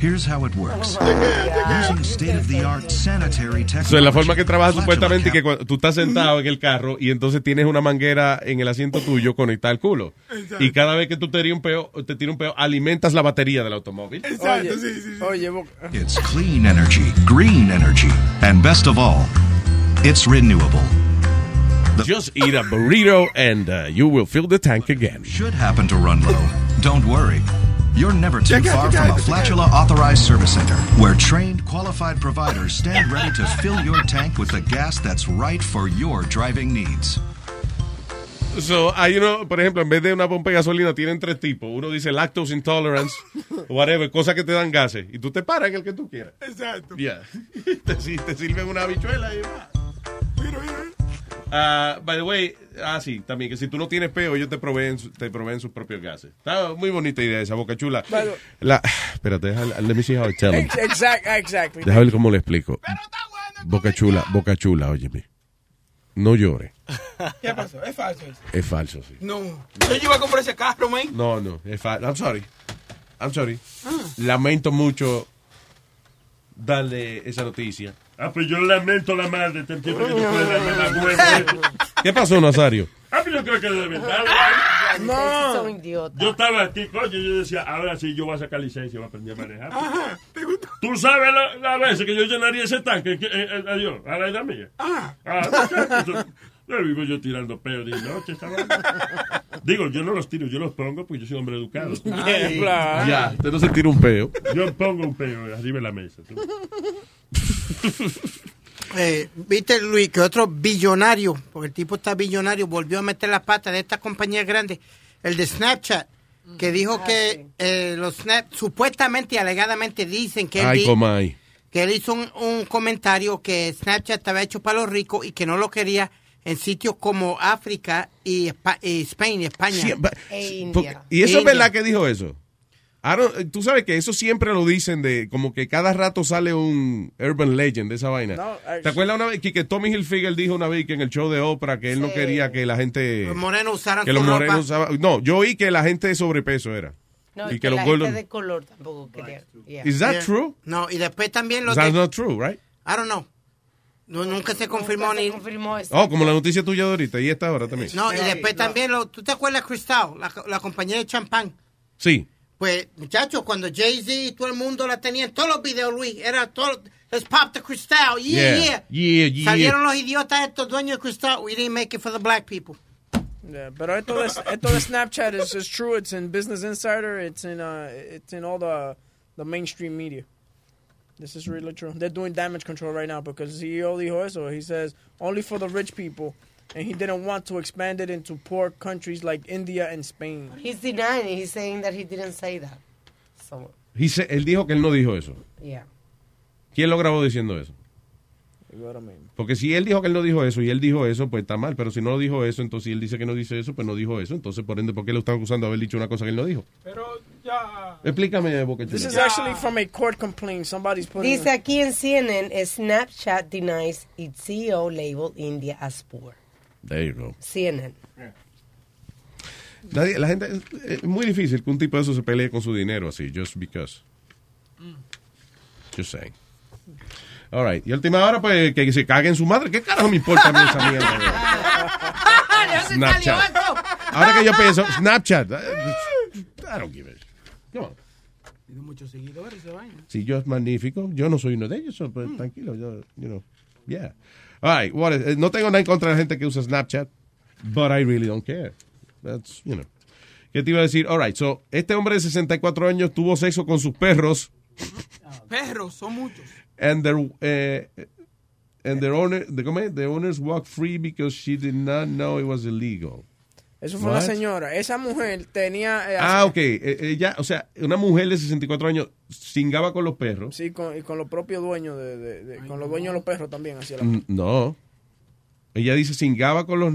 Here's how it works. Using state-of-the-art sanitary So, technology. es la forma que trabaja supuestamente que cuando tú estás sentado en el carro y entonces tienes una manguera en el asiento tuyo conectada al culo. Y cada vez que tú te tiras un peo, te tiras un peo, alimentas la batería del automóvil. Oye, oye, Boca- It's clean energy, green energy, and best of all, it's renewable. Just eat a burrito and uh, you will fill the tank again. Should happen to run low. Don't worry. You're never too far from a. Flatula authorized service center where trained, qualified providers stand ready to fill your tank with the gas that's right for your driving needs. So, hay uno, por ejemplo, en vez de una pompa de gasolina, tienen tres tipos. Uno dice lactose intolerance, (laughs) whatever, cosas que te dan gases. Y tú te paras en el que tú quieras. Exacto. Yeah. (laughs) te, te sirven una habichuela y va. Ah, by the way, ah, sí, también que si tú no tienes peo, ellos te proveen, te proveen sus propios gases. Está muy bonita idea esa, boca chula. Vale. La, espérate, deja- let me see how I tell. Ex- Exact, exactly. Déjame ver cómo le explico. Boca chula, boca chula, óyeme. No llore. ¿Qué pasó? Es falso eso. Es falso, sí. No. Yo iba a comprar ese carro, man. No, no, es falso. I'm sorry. I'm sorry. Ah. Lamento mucho darle esa noticia. Ah, pues yo lamento la madre del tipo que te puede darme la huevo. ¿Qué pasó, Nazario? Ah, pues yo creo que de verdad. No. Yo estaba aquí, coño, y yo decía, ahora sí yo voy a sacar licencia, voy a aprender a manejar. Tú sabes la, la veces que yo llenaría ese tanque, que, eh, eh, adiós, a la edad mía. Ah, muchachos, yo vivo yo tirando peo de noche. Digo, yo no los tiro, yo los pongo porque yo soy hombre educado. Ay. Ya, usted no se tira un peo. Yo pongo un peo arriba de la mesa. tú. (laughs) Eh, Viste, Luis, que otro billonario, porque el tipo está billonario, volvió a meter la pata de esta compañía grande, el de Snapchat, que dijo que eh, los Snap, supuestamente y alegadamente dicen que él, Ay, comay. que él hizo un, un comentario que Snapchat estaba hecho para los ricos y que no lo quería en sitios como África y, Espa- y Spain y España. Sí, E India. y eso es India. verdad que dijo eso. Tú sabes que eso siempre lo dicen de como que cada rato sale un urban legend de esa vaina. No, eh, ¿Te acuerdas una vez que, que Tommy Hilfiger dijo una vez que en el show de Oprah que él no Sí. quería que la gente Los morenos usaran que los morenos usaban- no, yo oí que la gente de sobrepeso era. No, y que que los la gordos gente de color tampoco quería. Yeah. Is that Yeah. true? No, y después también los That's de... not true, right? I don't know. No, nunca se confirmó Nunca se ni... confirmó eso. Oh, como la noticia tuya de ahorita y esta ahora también. No, y después también, lo, ¿tú te acuerdas Cristal, la, la compañía de champán? Sí. Pues, muchachos, cuando Jay-Z y todo el mundo la tenían, todos los videos, Luis, era todo, let's pop the Cristal, yeah, Yeah. yeah. Yeah, yeah. Salieron los idiotas estos dueños de Cristal, we didn't make it for the black people. Yeah, pero esto de, esto de Snapchat is, is true. It's in Business Insider. It's in uh, it's in all the the mainstream media. This is really true. They're doing damage control right now because CEO dijo eso. He says only for the rich people, and he didn't want to expand it into poor countries like India and Spain. He's denying it. He's saying that he didn't say that. So, He sa- él dijo que él no dijo eso. yeah. ¿Quién lo grabó diciendo eso? You know what I mean? Porque si él dijo que él no dijo eso y él dijo eso, pues está mal. Pero si no lo dijo eso, entonces si él dice que no dice eso, pues no dijo eso. Entonces, por ende, ¿por qué lo están acusando de haber dicho una cosa que él no dijo? Pero ya. Explícame, Boca This is actually from a court complaint. Somebody's putting. Dice aquí en CNN, Snapchat denies its CEO labeled India as poor. There you go. CNN. Nadie- la gente, es, es muy difícil que un tipo de eso se pelee con su dinero así, just because. Just saying. All right. Y última hora, pues, que se cague en su madre. ¿Qué carajo me importa a mí esa mierda? (laughs) Snapchat. Ahora que yo pienso, Snapchat. I don't give a shit. Come on. Tiene muchos seguidores esa vaina. Si yo es magnífico, yo no soy uno de ellos, so, pues, tranquilo, yo, you know, yeah. All right, what is- eh, no tengo nada en contra de la gente que usa Snapchat, but I really don't care. That's, you know. ¿Qué te iba a decir? All right, so, este hombre de 64 años tuvo sexo con sus perros Perros, son muchos. And their, eh, and their owner, the, ¿cómo es? the owners walked free because she did not know it was illegal. Eso fue una What? señora. Esa mujer tenía... eh, Ah, ok. Eh, Ella, o sea, una mujer de 64 años cingaba con los perros. Sí, con, y con los propios dueños, de, de- de- con los dueños de los perros también hacía la Mm, No. Ella dice cingaba con los...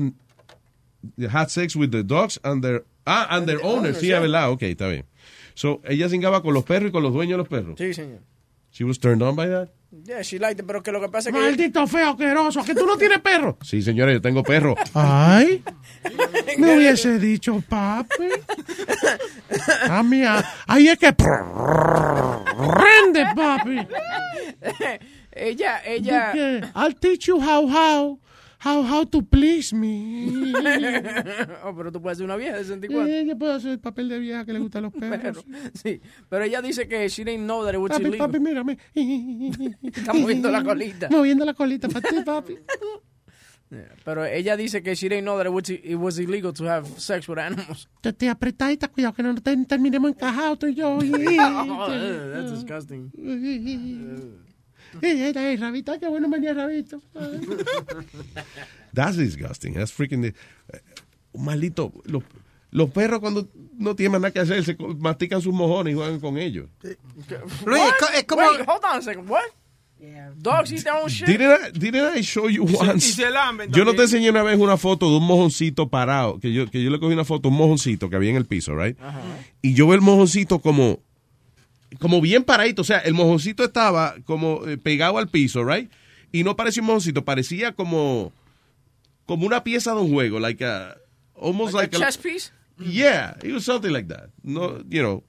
Had sex with the dogs and their... Ah, and their owners. Sí, yeah. es verdad. Ok, está bien. So, ella cingaba con los perros y con los dueños de los perros. Sí, señor. She was turned on by that. Yeah, she liked it, pero que lo que pasa es que... Maldito feo asqueroso, que tú no tienes perro. (laughs) Sí, señora, yo tengo perro. Ay, (laughs) me hubiese dicho, papi. A mí, ahí es que rende, papi. ella, ella... ¿Qué? I'll teach you how, how, how, how to please me. (laughs) oh, pero tú puedes ser una vieja de 64. Eh, Ella puede hacer el papel de vieja que le gusta a los perros. Pero, sí, pero ella dice que she didn't know that it was Papi, illegal. papi, mírame. (laughs) Está moviendo la colita. Moviendo la colita para ti, papi. (laughs) Pero ella dice que she didn't know that it was, it was illegal to have sex with animals. Te, te apretadita, cuidado que no te- terminemos encajados tú y yo. Oh, that's disgusting. (laughs) Ey, ey, rabito, qué bueno venía rabito. (laughs) That's disgusting. That's freaking... eh, Maldito. Los, los perros cuando no tienen nada que hacer se mastican sus mojones y juegan con ellos. Luis, es como... Wait, hold on a second. What? Dogs eat their own shit. Didn't I, didn't I show you Y se- once? y se lamben yo no te enseñé una vez una foto de un mojoncito parado, que yo, que yo le cogí una foto de un mojoncito que había en el piso, right? Y yo veo el mojoncito como, como bien paradito, o sea, el mojoncito estaba como eh, pegado al piso, right? Y no parecía un mojoncito, parecía como, como una pieza de un juego, like a, almost Like like, a a- chess piece? Yeah, it was something like that. No, you know,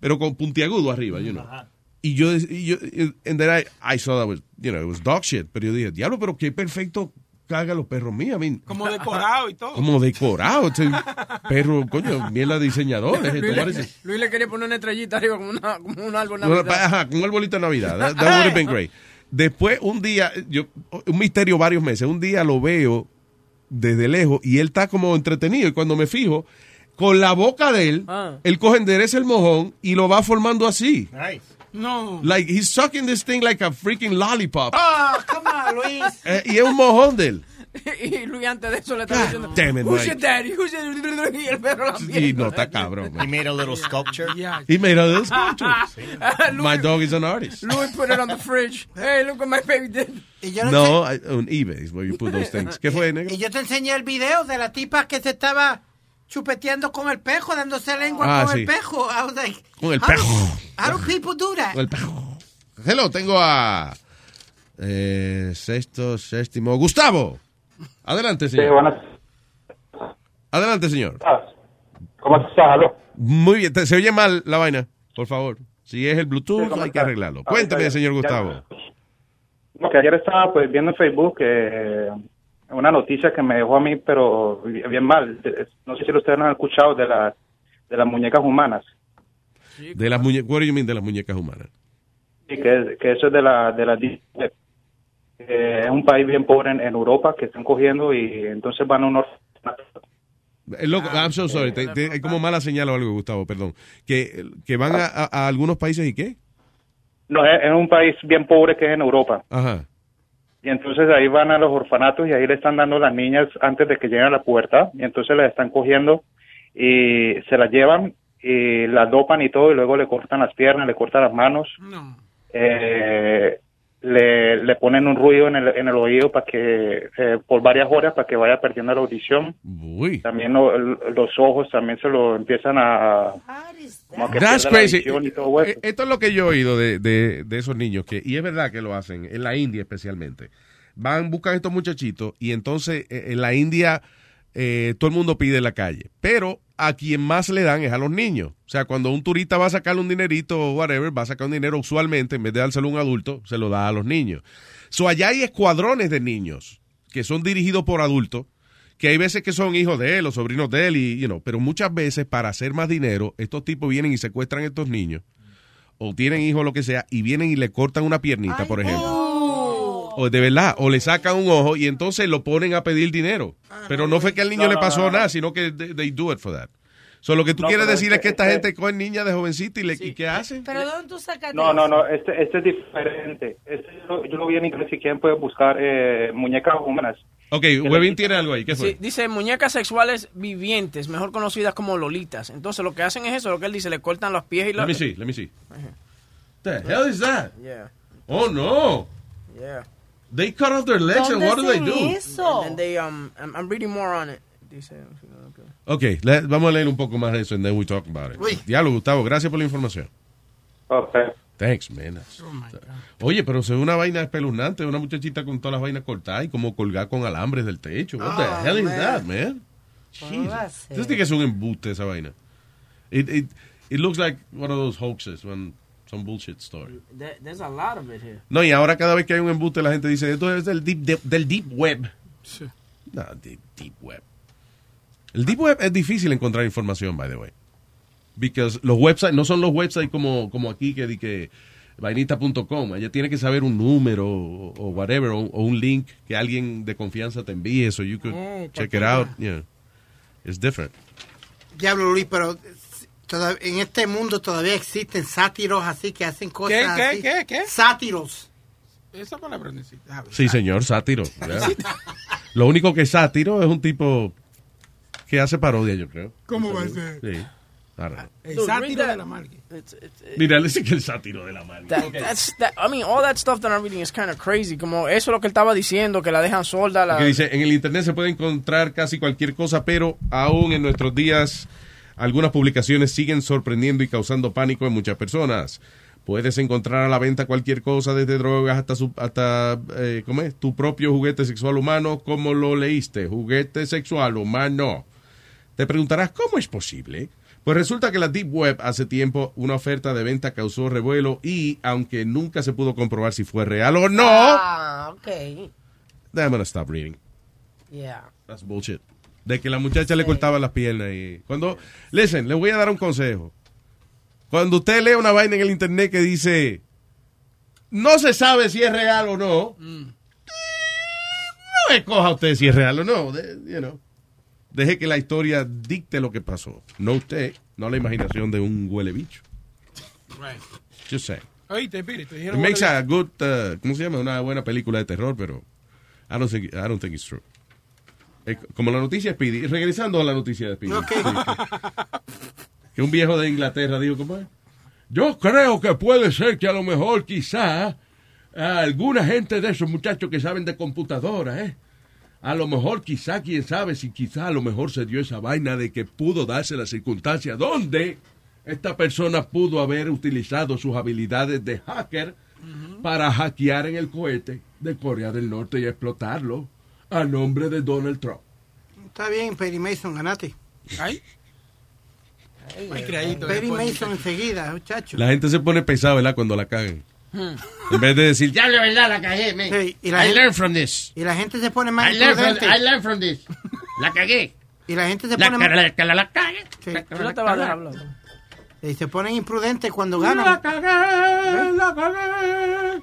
pero con puntiagudo arriba, you know. Y yo, y yo and then I, I saw that was, you know, it was dog shit. Pero yo dije, diablo, pero qué perfecto caga los perros míos. I mean, Como decorado y todo. como decorado. Este perro, coño, mierda de diseñadores. Esto Luis, le, Luis le quería poner una estrellita arriba como, una, como un árbol navidad. Ajá, con un arbolito de Navidad. That, that would have been great. Después, un día, yo, un misterio varios meses, un día lo veo desde lejos y él está como entretenido. Y cuando me fijo, con la boca de él, Ah. él coge endereza el mojón y lo va formando así. No. Like, he's sucking this thing like a freaking lollipop. Ah, come on, Luis. (laughs) Eh, y es un mojón de él. (laughs) y Luis antes de eso le estaba diciendo, damn it, who's your daddy? Who's your... (laughs) Y el perro la Y no, está cabrón. man. He made a little sculpture. He made a little sculpture. Luis, My dog is an artist. Luis put it on the fridge. Hey, look what my baby did. No, I- on eBay is where you put those things. ¿Qué fue, negro? Y yo te enseñé el video de la tipa que se estaba chupeteando con el pejo, dándose lengua Ah, con sí. el pejo. I was like, Con el how do- pejo. How do people do that? Con el pejo. Hello, tengo a eh, sexto, séptimo, Gustavo. Adelante, señor. Sí, buenas. Adelante, señor. ¿Cómo estás? Aló. Muy bien, se oye mal la vaina, por favor. Si es el Bluetooth, Sí, ¿cómo hay que arreglarlo. Ah, Cuénteme, señor. Gustavo. No, que ayer estaba pues viendo en Facebook eh, una noticia que me dejó a mí, pero bien mal. No sé si ustedes han escuchado de, la, de las muñecas humanas. De las muñecas, what do you mean de las muñecas humanas? Y que, que eso es de la de la Eh, es un país bien pobre en, en Europa que están cogiendo y entonces van a un loco, I'm so sorry, te- te- hay como mala señal o algo, Gustavo, perdón. Que, que van a, a- a algunos países y qué? No, es, es un país bien pobre que es en Europa. Ajá. Y entonces ahí van a los orfanatos y ahí le están dando las niñas antes de que lleguen a la puerta. Y entonces las están cogiendo y se las llevan y las dopan y todo y luego le cortan las piernas, le cortan las manos. Eh, le, le ponen un ruido en el, en el oído para que eh, por varias horas para que vaya perdiendo la audición. También lo- los ojos también se lo empiezan a... como que That's la crazy. visión y todo eso. Eh, Esto es lo que yo he oído de, de- de esos niños, que y es verdad que lo hacen, en la India especialmente. Van, buscan estos muchachitos y entonces eh, en la India eh, todo el mundo pide en la calle. Pero a quien más le dan es a los niños. O sea, cuando un turista va a sacarle un dinerito o whatever, va a sacar un dinero usualmente, en vez de dárselo a un adulto, se lo da a los niños. So, allá hay escuadrones de niños que son dirigidos por adultos que hay veces que son hijos de él o sobrinos de él, y, you know, pero muchas veces para hacer más dinero, estos tipos vienen y secuestran a estos niños, o tienen hijos lo que sea, y vienen y le cortan una piernita, por ejemplo. O de verdad, o le sacan un ojo y entonces lo ponen a pedir dinero. Pero no fue que al niño No, le no, pasó no, no. nada, sino que they, do it for that. So, lo que tú No, quieres decir es es que que- esta es gente coge niñas de jovencita y, le, ¿y qué hacen? ¿Pero dónde tú sacaste No, no, no, este, este es diferente. Este yo, lo- yo lo vi en inglés, si quieren pueden buscar eh, muñecas humanas. Ok, Webin tiene algo ahí. ¿Qué fue? Sí, dice muñecas sexuales vivientes, mejor conocidas como lolitas. Entonces lo que hacen es eso, lo que él dice, le cortan los pies y los... Let me see, let me see. The hell is that? Yeah, Oh, no. yeah. They cut off their legs and what do they do? And they, um, I'm, I'm reading more on it. Dice, okay. Ok, le- vamos a leer un poco más de eso and then we talk about it. Uy. Diablo, Gustavo, gracias por la información. Thanks, man. Oye, pero se ve una vaina espeluznante, una muchachita con todas las vainas cortadas y como colgada con alambres del techo. What the Oh, hell is man. that, man? ¿Cómo va a Jesus. This thing es un embuste esa vaina. It, it, it looks like one of those hoaxes, one, some bullshit story. There- there's a lot of it here. No, y ahora cada vez que hay un embuste la gente dice, esto es del deep, de- del deep web. No, deep, deep web. El deep web es difícil encontrar información, by the way. Because los websites no son los websites como, como aquí que di que vainita.com. Ella tiene que saber un número o, o whatever, o, o un link que alguien de confianza te envíe so you could Eh, check it out. Yeah. It's different. Diablo, Luis, pero toda- en este mundo todavía existen sátiros así que hacen cosas ¿Qué, qué, así. qué, qué? Sátiros. Esa palabra necesita. Sí, señor, sátiro. yeah. Lo único que es sátiro es un tipo que hace parodia, yo creo. ¿Cómo va a ser? Sí. El sátiro de that. la marca. Mira, él dice que el sátiro de la mano. That, that's, that, I mean, all that stuff that I'm reading is kind of crazy. Como eso es lo que él estaba diciendo, que la dejan solda. La... Que dice, en el internet se puede encontrar casi cualquier cosa, pero aún en nuestros días algunas publicaciones siguen sorprendiendo y causando pánico en muchas personas. Puedes encontrar a la venta cualquier cosa, desde drogas hasta, su- hasta eh, ¿cómo es? tu propio juguete sexual humano, como lo leíste, juguete sexual humano. Te preguntarás, ¿cómo es posible? Pues resulta que la Deep Web hace tiempo una oferta de venta causó revuelo y, aunque nunca se pudo comprobar si fue real o no, Ah, ok. I'm gonna stop reading. Yeah. That's bullshit. De que la muchacha le cortaba las piernas y cuando listen, le voy a dar un consejo. Cuando usted lee una vaina en el internet que dice no se sabe si es real o no, no escoja usted si es real o no, de- you know. Deje que la historia dicte lo que pasó, no usted, no la imaginación de un huele bicho. Right. Just say. Oíste, Piri, te It makes a good, uh, ¿cómo se llama? Una buena película de terror, pero I don't think, I don't think it's true. Eh, como la noticia de Speedy, regresando a la noticia de Speedy. Que un viejo de Inglaterra dijo, ¿cómo es? Yo creo que puede ser que a lo mejor quizá a alguna gente de esos muchachos que saben de computadoras, ¿eh? A lo mejor quizá, quién sabe si quizá a lo mejor se dio esa vaina de que pudo darse la circunstancia donde esta persona pudo haber utilizado sus habilidades de hacker para hackear en el cohete de Corea del Norte y explotarlo a nombre de Donald Trump. Está bien, Perry Mason, ganate. Ay. Perry. Mason enseguida, muchacho. La gente se pone pesada, ¿verdad? Cuando la cagan. Hmm. En vez de decir, ya la verdad la cagué, man. Sí, y la I gente- learned from this. Y la gente se pone más I learned, from. I learned from this. La cagué. Y la gente se La pone ca- más... la la- la cagué. Sí. Tú no te vas a dejar hablar. Y se ponen imprudentes cuando La ganan. cagué, la cagué. La la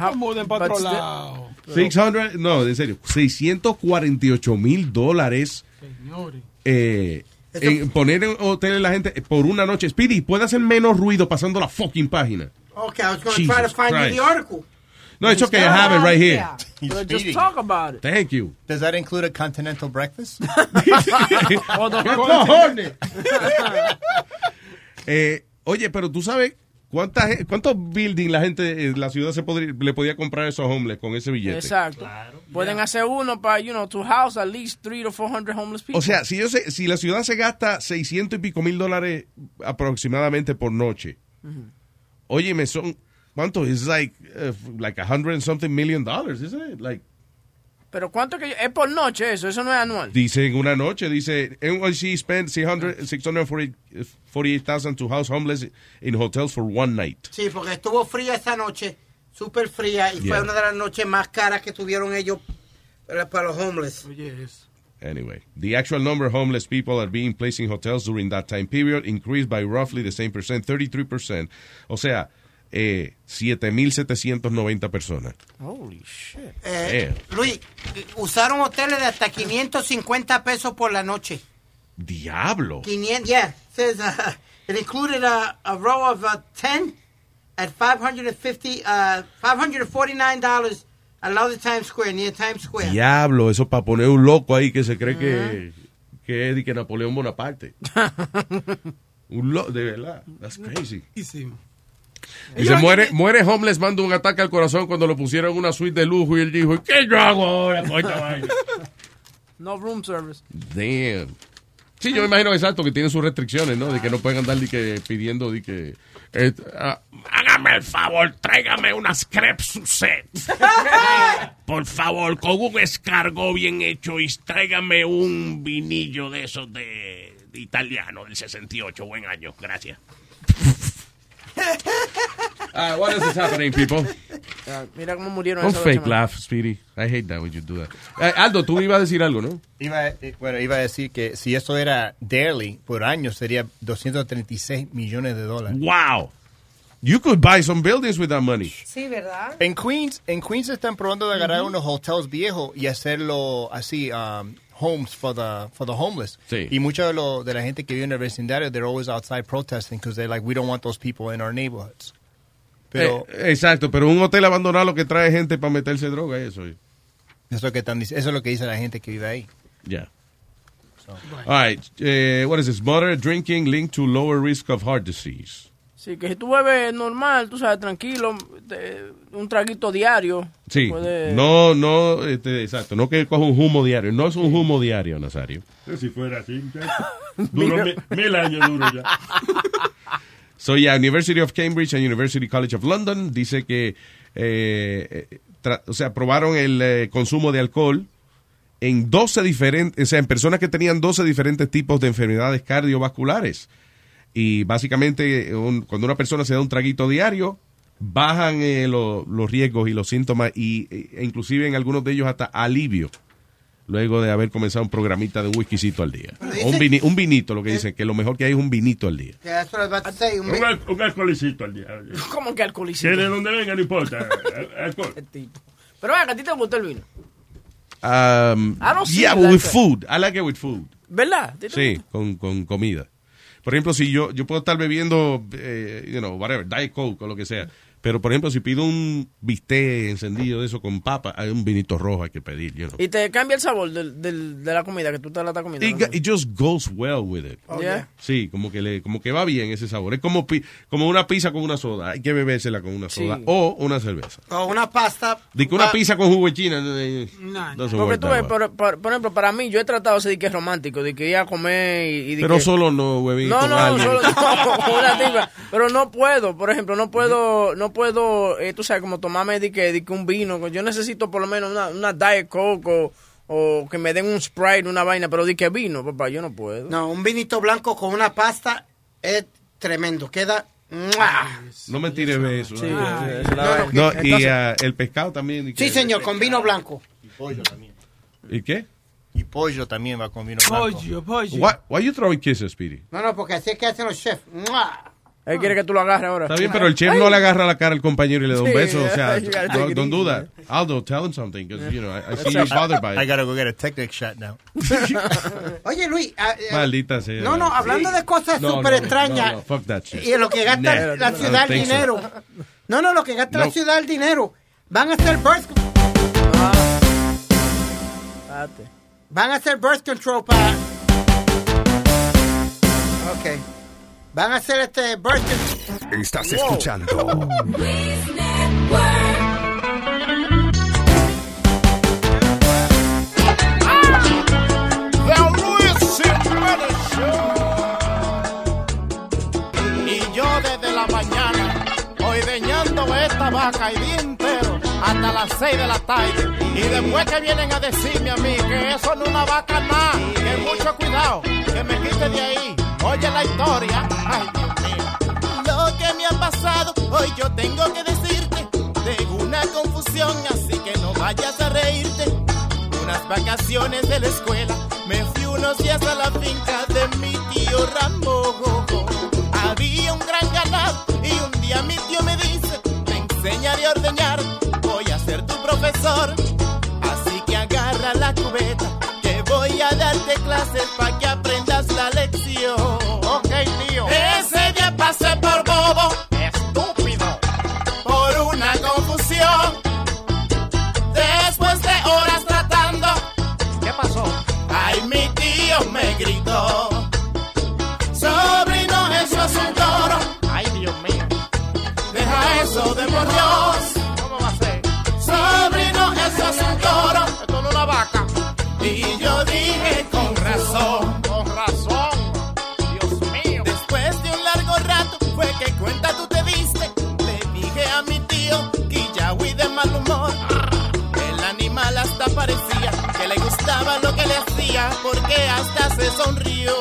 No muden para But otro still- lado. 600, no, en serio, 648 mil dólares Señores. eh, en poner en hoteles la gente por una noche. Speedy, puede hacer menos ruido pasando la fucking página. Okay, I was going to try to find you Christ. the article. No, it's okay, I have it right here. Just talk about it. Thank you. Does that include a continental breakfast? (laughs) (laughs) Eh, oye, pero tú sabes cuánta, ge- cuántos buildings la gente en la ciudad se podría, le podía comprar a esos homeless con ese billete. Exacto. Pueden hacer uno para, you know, to house at least three to 400 homeless people. O sea, si, yo sé, si la ciudad se gasta 600 y pico mil dólares aproximadamente por noche, Ujú. oye, me son, ¿cuánto? Es like, uh, like a hundred and something million dollars, isn't it? Like, Pero ¿cuánto que yo- es por noche eso? Eso no es anual. dice en una noche, dice, NYC spent 600 648,000 to house homeless in hotels for one night. Sí, porque estuvo fría esa noche, súper fría, y Yeah. fue una de las noches más caras que tuvieron ellos para, para los homeless. Oye, eso. Anyway, the actual number of homeless people are being placed in hotels during that time period increased by roughly the same percent, 33%. O sea, eh, 7.790 personas. Holy shit. Eh, Luis, usaron hoteles de hasta 550 pesos por la noche. Diablo. 500, yeah. Says uh, it included a, a row of uh, 10 at 550, uh, $549 al lado de Times Square, near Times Square. Diablo, eso para poner un loco ahí que se cree que, que es que Napoleón Bonaparte. (laughs) un loco, de verdad. That's crazy. Y se muere, muere homeless, manda un ataque al corazón cuando lo pusieron en una suite de lujo y él dijo, ¿qué yo hago ahora con esta vaina? No room service. Damn. Sí, yo me imagino exacto que tiene sus restricciones, ¿no? De que no pueden andar de que, pidiendo de que... eh, ah, hágame el favor, tráigame unas crepes Suzette. (laughs) Por favor, con un escargot bien hecho y tráigame un vinillo de esos de, de italiano del 68. Buen año, gracias. Uh, what else is happening, people? Ah, mira cómo murieron dos fake laugh, Speedy. I hate that when you do that. Eh, Aldo, tú ibas a decir algo, ¿no? Iba, eh, bueno, iba a decir que si esto era daily por año sería 236 millones de dólares. Wow. You could buy some buildings with that money. Sí, ¿verdad? En Queens, en Queens están probando de agarrar unos hotels viejos y hacerlo así, um, homes for the for the homeless. Sí. Y mucha de, lo, de la gente que vive en el vecindario, they're always outside protesting because they're like, we don't want those people in our neighborhoods. Pero Eh, exacto, pero un hotel abandonado lo que trae gente para meterse droga, eso. eso, es lo que están dic- eso es lo que dice la gente que vive ahí. Yeah. All right. eh, what is this? Moderate drinking linked to lower risk of heart disease. Sí, que si tú bebes normal, tú sabes, tranquilo, te- un traguito diario. Sí. puede- No, no, este, exacto. No que coja un humo diario. No es un humo diario, Nazario. Si fuera así. (laughs) Duró mi- mil años duro ya. (laughs) So, yeah, University of Cambridge and University College of London dice que, eh, eh, tra- o sea, probaron el eh, consumo de alcohol en 12 diferentes, o sea, en personas que tenían 12 diferentes tipos de enfermedades cardiovasculares. Y básicamente, un- cuando una persona se da un traguito diario, bajan eh, lo- los riesgos y los síntomas y, e inclusive en algunos de ellos hasta alivio. Luego de haber comenzado un programita de un whiskycito al día. Un, vini- un vinito, lo que dicen, que lo mejor que hay es un vinito al día. Say. Un Un, al- un alcoholicito al día. (laughs) ¿Cómo que alcoholicito? Que de donde venga, no importa. Al- Alcohol. (laughs) Pero venga, ¿a ti te gusta el vino? Um, I don't see yeah, it but like with that. food. I like it with food. ¿Verdad? ¿Te- Sí, con, con comida. Por ejemplo, si yo, yo puedo estar bebiendo, eh, you know, whatever, Diet Coke o lo que sea. Pero, por ejemplo, si pido un bistec encendido de eso con papa, hay un vinito rojo hay que pedir, you know. Y te cambia el sabor del, del- de la comida que tú te la estás comiendo. It, ¿no? it just goes well with it. Oh, yeah. Sí, como que le, como que va bien ese sabor. Es como, pi- como una pizza con una soda. Hay que bebérsela con una Sí. soda o una cerveza. O una pasta. De que una pa- pizza con jugo de china. No, doesn't Porque tú ves, por, por- por ejemplo, para mí, yo he tratado de ser de que es romántico, de que ir a comer y, y de Pero que- solo no, huevito. No, no, solo no, (laughs) una tipa. Pero no puedo, por ejemplo, no puedo, no puedo, eh, tú sabes, como tomarme de que, de que un vino. Yo necesito por lo menos una, una Diet Coke o, o que me den un Sprite, una vaina, pero de que vino, papá, yo no puedo. No, un vinito blanco con una pasta es tremendo. Queda. No me tires de eso. Sí, ¿no? esa es la No, vaina. no, y Entonces- ah, el pescado también. y Sí, que- señor, con vino blanco. Y pollo también. ¿Y qué? Y pollo también va con vino blanco. Pollo, pollo. Why, why you throwing kisses, Speedy? No, no, porque así es que hacen los chefs. Él quiere que tú lo agarres ahora. Está bien, pero el chef no le agarra la cara al compañero y le da un beso. O sea, don't, do that. Aldo, tell him something, because, you know, I, I see you bothered by I it. gotta go get a Technic shot now. (laughs) Oye, Luis. ah, eh, Maldita sea. No, no, hablando de cosas No, súper no, extrañas. no, fuck that shit. Y lo que gasta Never. la I ciudad el so. dinero. No, no, lo que gasta la ciudad el dinero. Van a hacer birth. Espérate. Van a hacer birth control para. Ok. Van a hacer este control. Estás Wow. escuchando Show. Y yo desde la mañana, hoy deñando esta vaca y día entero, hasta las 6 de la tarde. Y después que vienen a decirme a mí que eso no es una vaca nada, que mucho cuidado, que me quite de ahí. Oye la historia, ay Dios mío. Lo que me ha pasado, hoy yo tengo que decirte. Tengo una confusión, así que no vayas a reírte. Unas vacaciones de la escuela, me fui unos días a la finca de mi tío Ramón. Había un gran ganado y un día mi tío me dice, te enseñaré a ordeñar, voy a ser tu profesor. Dios. ¿Cómo va a ser? Sobrino, eso es un toro. Esto es una vaca. Y yo dije con razón. Con razón. Dios mío. Después de un largo rato fue que cuenta tú te diste. Le dije a mi tío Killawi de mal humor. El animal hasta parecía que le gustaba lo que le hacía porque hasta se sonrió.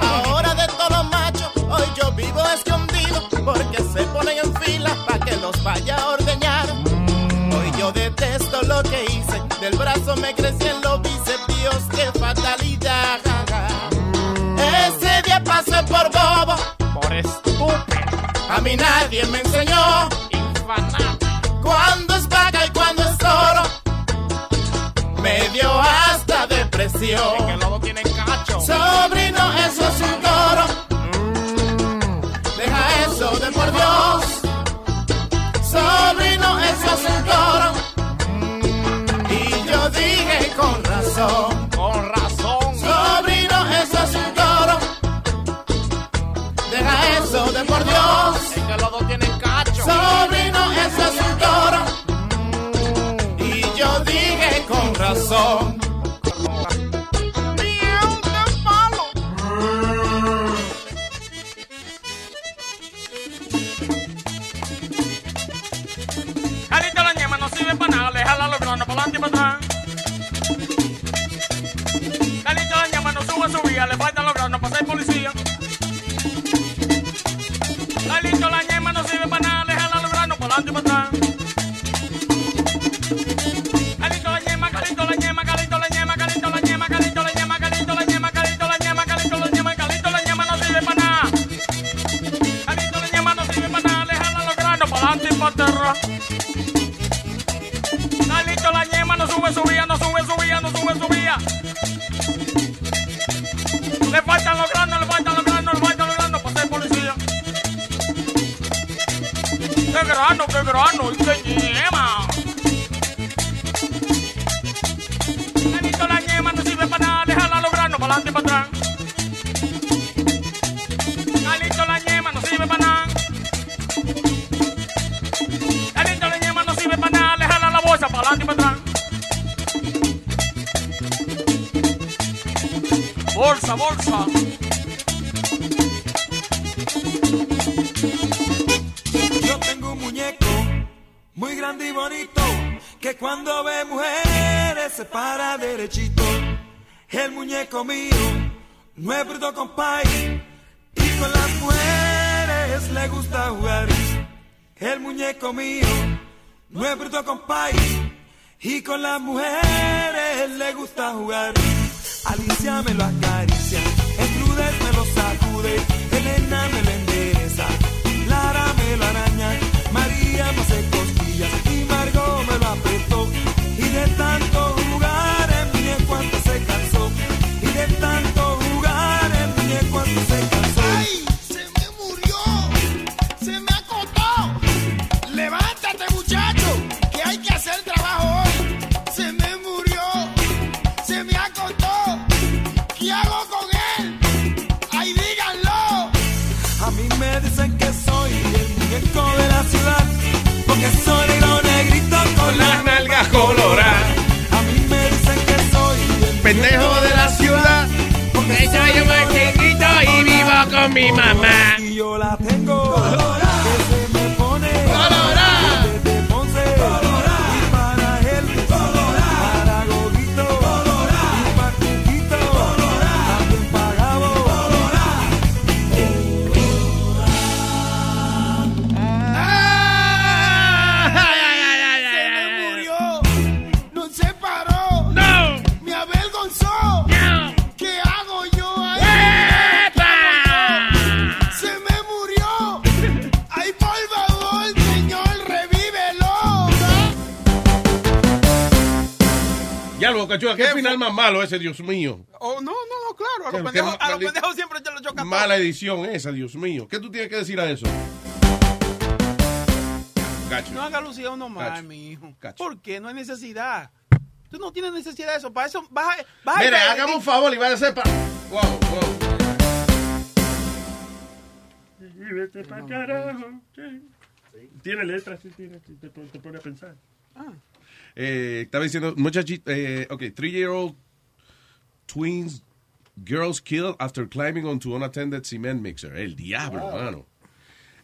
Ahora de todo macho, hoy yo vivo escondido porque se ponen en fila vaya a ordeñar. Hoy yo detesto lo que hice, del brazo me crecían los bíceps, Dios, qué fatalidad. Ese día pasé por bobo, por estúpido. A mí nadie me enseñó, infanate. Cuando es vaca y cuando es oro, me dio hasta depresión. Lobo tiene cacho. Sobrino, eso es un toro. sobrino eso es su asuntor. Y yo dije con razón. Con razón. Sobrino es su asuntor. Deja eso de por Dios. Es que es su asuntor. Y yo dije con razón. Más malo ese, Dios mío. Oh, no, no, no, claro. A los pendejos, a los pendejos siempre te lo chocan. Mala edición esa, Dios mío. ¿Qué tú tienes que decir a eso? Gacho. No haga lucir a uno más, Gacho. mi hijo. ¿Por qué? No hay necesidad. Tú no tienes necesidad de eso. Para eso, vas a... Vas a- Mire, hágame un favor y vaya a hacer pa... Wow, wow. Y vete pa' carajo. sí. Tiene letras, sí, tiene, te, te pone a pensar. Eh, estaba diciendo, muchachito, eh, ok, three-year-old twins girls killed after climbing onto unattended cement mixer. El diablo, Wow. mano.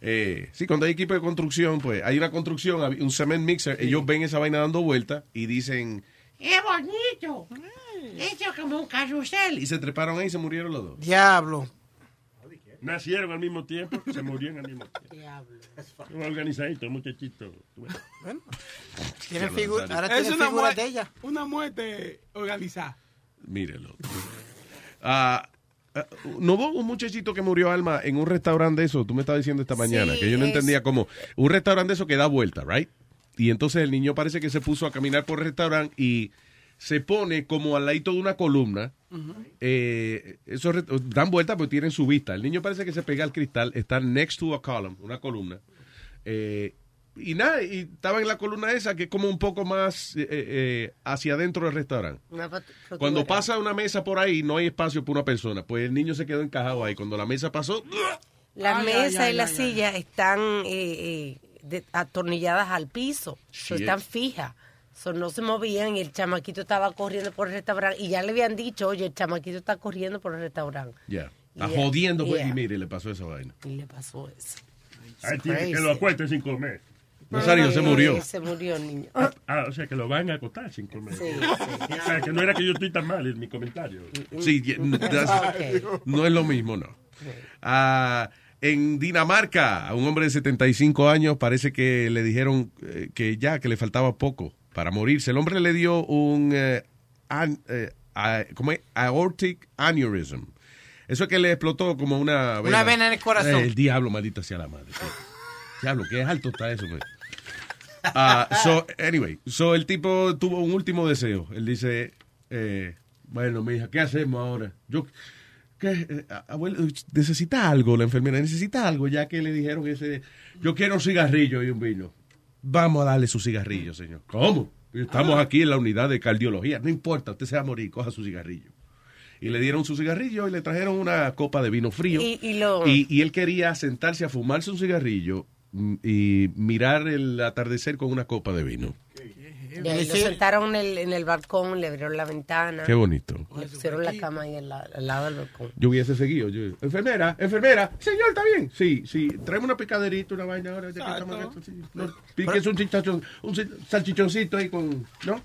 Eh, sí, cuando hay equipo de construcción, pues hay una construcción, hay un cement mixer, ellos ven esa vaina dando vuelta y dicen, ¡Qué bonito! Esto es como un carrusel. y se treparon ahí y se murieron los dos. Diablo. Nacieron al mismo tiempo, se murieron al mismo tiempo. Un organizadito, muchachito. Bueno, tiene figu- ahora Es tiene una, figuras mue- de ella. una muerte organizada. Mírelo. Ah, ah, no hubo un muchachito que murió, Alma, en un restaurante de eso, tú me estabas diciendo esta mañana, Sí, que yo no es- entendía cómo. Un restaurante de eso que da vuelta, ¿right? Y entonces el niño parece que se puso a caminar por el restaurante y se pone como al ladito de una columna. Eh, esos re- dan vuelta porque tienen su vista. El niño parece que se pega al cristal, está next to a column, una columna. Eh, y nada, y estaba en la columna esa que es como un poco más eh, eh, hacia adentro del restaurante. Cuando pasa una mesa por ahí, no hay espacio para una persona. Pues el niño se quedó encajado ahí. Cuando la mesa pasó, La Ay, mesa ay, y la ay, ay, silla están eh, eh, de- atornilladas al piso, so Shit. están fijas. So, no se movían y el chamaquito estaba corriendo por el restaurante y ya le habían dicho, oye, el chamaquito está corriendo por el restaurante. ya. Está Yeah, jodiendo, pues. yeah. Y mire, le pasó esa vaina. Y le pasó eso. Hay tipo que lo acuesten sin comer. Nazario se Eh, murió. Se murió el niño. Ah, o sea, que lo van a acostar sin comer. Sí, O sea, que no era que yo estoy tan mal en mi comentario. Sí, yeah, n- (laughs) that's- no es lo mismo, no. Ah, en Dinamarca, a un hombre de 75 años parece que le dijeron eh, que ya, que le faltaba poco para morirse. El hombre le dio un eh, an- eh, a- ¿cómo es? aortic aneurysm. Eso es que le explotó como una Una vena en el corazón. Eh, el diablo, maldita sea la madre. Diablo, qué alto está eso, pues. Ah, so, anyway, so el tipo tuvo un último deseo. Él dice, eh, bueno, mija, ¿qué hacemos ahora? Yo, ¿qué? Eh, abuelo, necesita algo la enfermera, necesita algo, ya que le dijeron ese, yo quiero un cigarrillo y un vino. Vamos a darle su cigarrillo, señor. ¿Cómo? Estamos aquí en la unidad de cardiología. No importa, usted se va a morir, coja su cigarrillo. Y le dieron su cigarrillo y le trajeron una copa de vino frío. Y- y lo- y, y él quería sentarse a fumarse un cigarrillo mm, y mirar el atardecer con una copa de vino. Ahí lo sentaron en el, en el balcón, le abrieron la ventana. Qué bonito. Le pusieron la cama ahí al, la- al lado del balcón. Yo hubiese seguido. yo, enfermera, enfermera. Señor, ¿está bien? Sí, sí. Traeme una picaderita, una vaina ahora. Ya que estamos en esto, sí. No, piques un, chichachón- un ci- salchichoncito ahí con... ¿No?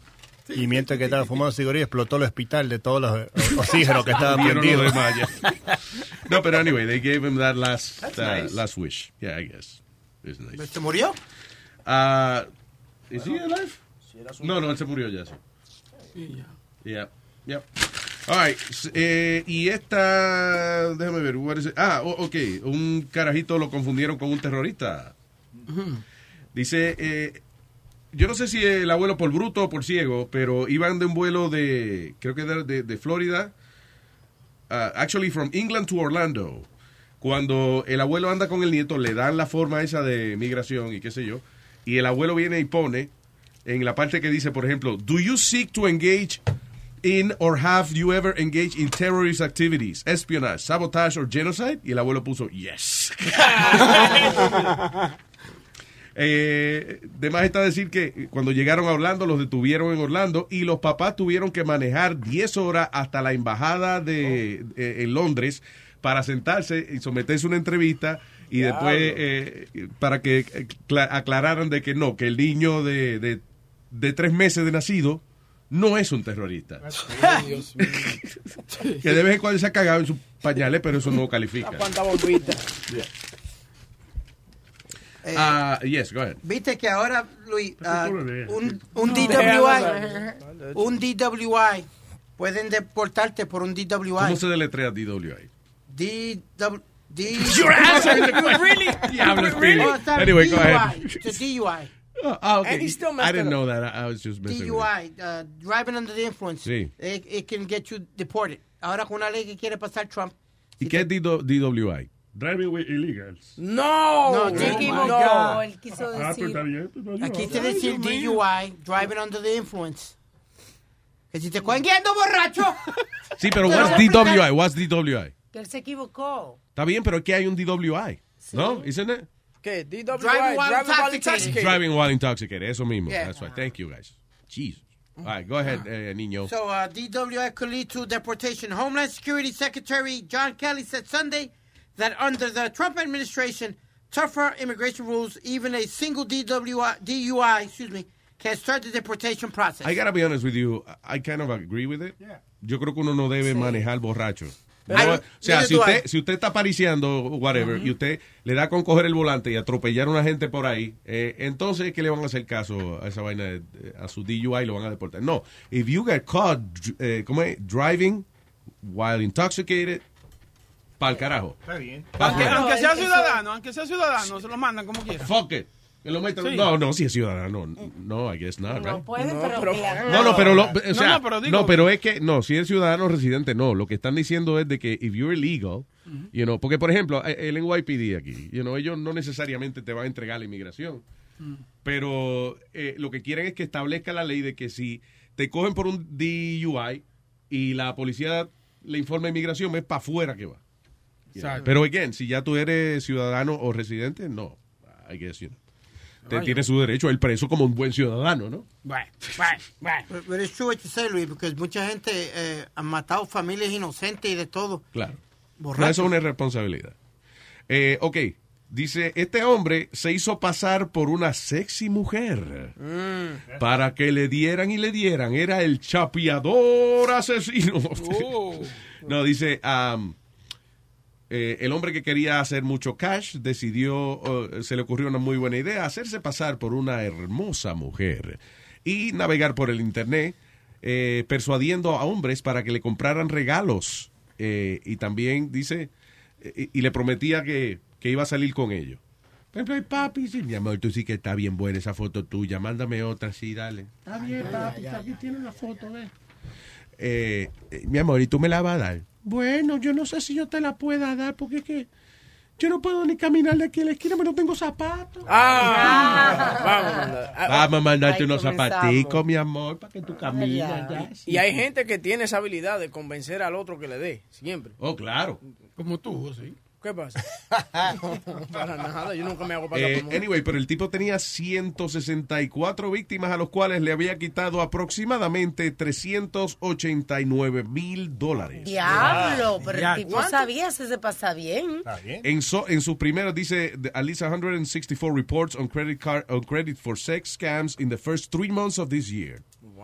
Y mientras que estaba fumando cigarrillo, explotó el hospital de todos los (laughs) oxígenos que estaban prendidos. (laughs) No, pero anyway, they gave him that last, uh, nice. last wish. Yeah, I guess. It's nice. ¿Se murió? Uh, is he alive? No, no, él se murió ya. sí. Yeah, yeah. All right. eh, y esta, déjame ver. what is it? Ah, ok. Un carajito lo confundieron con un terrorista. Dice, eh, yo no sé si el abuelo por bruto o por ciego, pero iban de un vuelo de, creo que de, de- de Florida, uh, actually from England to Orlando. Cuando el abuelo anda con el nieto, le dan la forma esa de migración y qué sé yo, y el abuelo viene y pone en la parte que dice, por ejemplo, do you seek to engage in or have you ever engaged in terrorist activities, espionage, sabotage or genocide? Y el abuelo puso, yes. (laughs) Eh, de más está decir que cuando llegaron a Orlando, los detuvieron en Orlando y los papás tuvieron que manejar 10 horas hasta la embajada de, eh, en Londres para sentarse y someterse a una entrevista y después eh, para que eh, cla- aclararan de que no, que el niño de, de, de tres meses de nacido no es un terrorista. (laughs) que de vez en cuando se ha cagado en sus pañales, pero eso no califica. ¿Cuánta bombita? Eh, Ah, yes, go ahead. Viste que ahora, Luis, lees. un, un. DWI, un DWI, pueden deportarte por un DWI. ¿Cómo se deletrea DWI? DW, D Your ass, (laughs) really? Speedy. Oh, está Anyway, go DUI, ahead. it's a DUI. Oh, ah, okay. And he still I messed didn't it know up. that. I, I was just messing with DUI, uh, driving under the influence. Sí. It, it can get you deported. Ahora con una ley que quiere pasar Trump. ¿Y qué es DWI? Driving with illegals. No, No, no, él quiso Ah, pues está bien. pues, Aquí te decir. DUI, driving under the influence. Que si te cogen guiando borracho. (laughs) Sí, pero what's DWI? What's DWI? Que él se equivocó. Está bien, pero aquí hay un DWI. ¿No? Isn't it? ¿Qué? DWI, Driving while driving while intoxicated. intoxicated. Driving while intoxicated. Eso mismo. Yeah. That's right. Thank you, guys. Jesus. All right, go ahead, eh, niño. So uh, DWI could lead to deportation. Homeland Security Secretary John Kelly said Sunday that under the Trump administration, tougher immigration rules, even a single DWI, DUI, excuse me, can start the deportation process. I gotta be honest with you. I kind of agree with it. Yeah. Yo creo que uno no debe manejar borracho. O sea, si usted, si usted está pariciando, whatever, y usted le da con coger el volante y atropellar a una gente por ahí, eh, entonces, ¿qué le van a hacer caso a esa vaina, de- a su DUI y lo van a deportar? No. If you get caught, eh, ¿cómo es? Driving while intoxicated, pa'l carajo. Está bien. Pa' Aunque, afuera. aunque sea ciudadano, aunque sea ciudadano, se lo mandan como quiera. Fuck it. Que lo metan- Sí. No, no, si es ciudadano. No, I guess not, right? Puede, No, pero, pero- hagan No, no, pero, lo, o No, sea, no, pero digo- no, pero es que, no, si es ciudadano residente, no. Lo que están diciendo es de que if you're illegal, you know, porque por ejemplo, eh, el NYPD aquí, you know, ellos no necesariamente te van a entregar la inmigración, pero eh, lo que quieren es que establezca la ley de que si te cogen por un DUI y la policía le informa a inmigración, es para afuera que va. Pero again, si ya tú eres ciudadano o residente, no. I guess, you know. Te tiene su derecho el preso como un buen ciudadano, ¿no? Bueno, bueno, bueno. But, but it's true what you say, Luis, because mucha gente eh, ha matado familias inocentes y de todo. Claro. Borracho. No, eso es una irresponsabilidad. Eh, ok, dice, este hombre se hizo pasar por una sexy mujer Mm. para que le dieran y le dieran. Era el chapeador asesino. Oh. (laughs) no, dice, am, eh, el hombre que quería hacer mucho cash decidió, eh, se le ocurrió una muy buena idea, hacerse pasar por una hermosa mujer y navegar por el internet eh, persuadiendo a hombres para que le compraran regalos eh, y también dice eh, y le prometía que, que iba a salir con ellos. Por ejemplo, "Ay, papi, sí, mi amor, tú sí que está bien buena esa foto tuya, mándame otra, sí, dale. Está bien, papi, aquí tiene la foto, ve. Eh, eh, mi amor, ¿y tú me la vas a dar? Bueno, yo no sé si yo te la pueda dar porque es que yo no puedo ni caminar de aquí a la esquina, pero no tengo zapatos. Ah, vamos. Ah, Vamos a mandarte ahí unos comenzamos. zapaticos, mi amor, para que tú camines. ya. Y hay gente que tiene esa habilidad de convencer al otro que le dé, siempre. Oh, claro. Como tú, sí. ¿Qué pasa? No, (laughs) para nada, yo nunca me hago pasar Eh, anyway, pero el tipo tenía 164 víctimas a los cuales le había quitado aproximadamente 389 mil dólares. Diablo, pero Ya. el tipo ¿Cuánto? sabía si se pasa bien. En, so- en sus primeros dice at least 164 reports on credit card on credit for sex scams in the first three months of this year.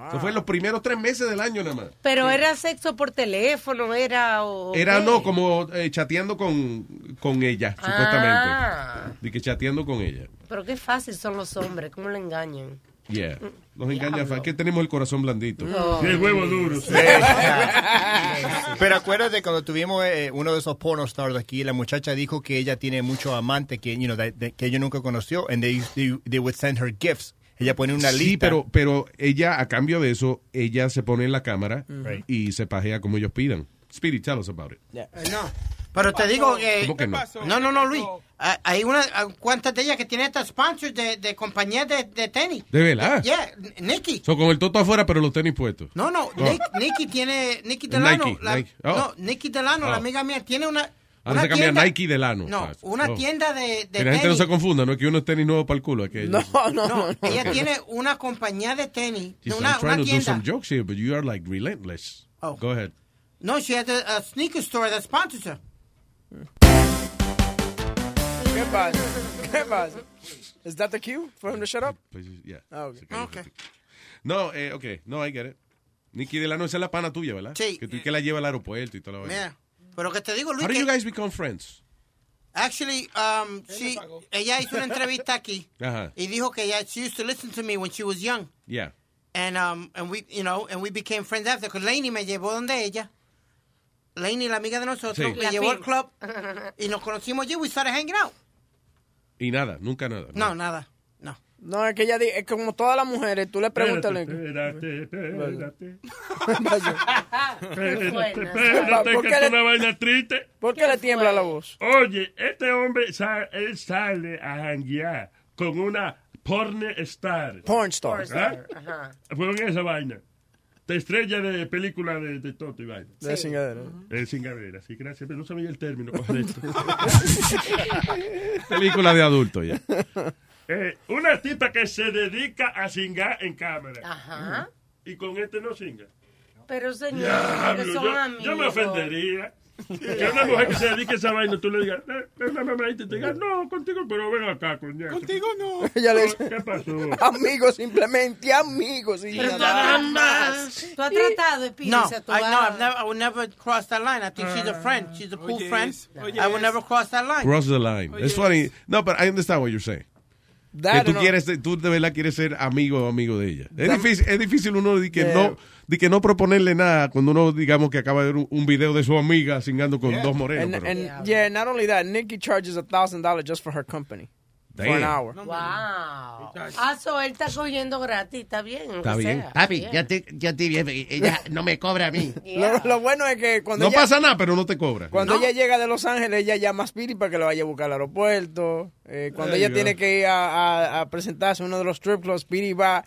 Eso fue en los primeros tres meses del año nada más. Pero era sexo por teléfono, era... O, Era qué? no como eh, chateando con, con ella Ah. supuestamente. De que chateando con ella. Pero qué fácil son los hombres, cómo le engañan. Yeah. Nos engaña, es que tenemos el corazón blandito. No. Y el huevo duro. sí. Pero acuérdate cuando tuvimos eh, uno de esos porno stars aquí, la muchacha dijo que ella tiene muchos amantes que, you know, that- that- que ella nunca conoció, and they, they, they would send her gifts. Ella pone una sí, lista. pero, pero ella, a cambio de eso, ella se pone en la cámara y se pajea como ellos pidan. Spirit, tell us about it. Eh, no. Pero te digo que... ¿Cómo que no? No, no, no, Luis. Ah, Hay una, ah, cuantas de ellas que tienen estas sponsors de, de compañías de, de tenis. ¿De verdad? Yeah, Nicky. So, con el toto afuera, pero los tenis puestos. No, no, Oh. Nick- Nicky tiene, Nicky Delano. Nike, la- Nike. Oh. No, Nicky Delano, Oh. la amiga mía, tiene una, Ahora una se cambia tienda- Nike de lano. No, una tienda de, de Que la gente no se confunda, no es que uno es tenis nuevo para el culo. Es que No, no, Ella (laughs) tiene una compañía de tenis, Jeez, una, I'm trying una to do tienda. some jokes here, but you are like relentless. Oh. Go ahead. No, she has a, a sneaker store that sponsors her. ¿Qué pasa? ¿Qué pasa? Is that the cue for him to shut up? Pues, yeah. Ah, okay. Okay. No, eh, ok, no, I get it. Nicky Delano, esa es la pana tuya, ¿verdad? Sí. Que tú que la lleva al aeropuerto y toda la vaina. Mira, pero que te digo, Luis, How do que you guys become friends? actually, um, she, ella hizo una entrevista aquí (laughs) y dijo que ella, she used to listen to me when she was young. Yeah. And um and we you know and we became friends after because Lainey me llevó donde ella. Lainey, la amiga de nosotros, Sí. me La llevó al club (laughs) y nos conocimos allí. We started hanging out. Y nada, nunca nada. No, nada. No. Es que ella dice, es que como todas las mujeres, tú le preguntas... Espérate, espérate, Espérate, espérate, espérate, ¿Por que qué es le- una vaina triste. ¿Por qué le tiembla la voz? Oye, este hombre, sa- él sale a janguear con una porn star. Porn star. ¿Ah? Star, ajá. Con esa vaina. Te estrella de película de, de Toto y vaina. De cingadera. De cingadera, sí, gracias. Pero no sabía el término correcto. (laughs) (laughs) Película de adulto ya. Eh, una tipa que se dedica a cingar en cámara. Ajá. Y con este no cinga. Pero señor, Diablo, que son yo, amigos. yo me ofendería. Que una mujer que se dedique a esa vaina, tú le digas, eh, una mamadita y te diga, no, contigo, pero ven acá, coñazo. Contigo no. (laughs) Ella le dice, ¿Qué pasó? (laughs) amigos, simplemente amigos. Y Pero nada más. ¿Tú has tratado de No? I, no, I've never, I would never cross that line. I think she's a friend. She's a cool friend. es- I would es- never cross that line. Cross the line. It's funny. No, but I understand what you're saying. That que tú quieres, tú de verdad quieres ser amigo o amigo de ella. Es difícil, es difícil uno de que Yeah. no, de que no proponerle nada cuando uno digamos que acaba de ver un, video de su amiga cingando con dos morenos. And, pero- and yeah, not only that, Nikki charges a thousand dollars just for her company. For an hour. Wow. Ah, so él está cogiendo gratis, está bien. Está bien. sea. Papi, Bien. estoy, yo estoy bien. Ella no me cobra a mí. (laughs) Lo, lo bueno es que cuando no ella, pasa nada, pero no te cobra. cuando ella llega de Los Ángeles, ella llama a Speedy para que lo vaya a buscar al aeropuerto. Eh, cuando There ella tiene que ir a, a- a presentarse en uno de los strip clubs, Speedy va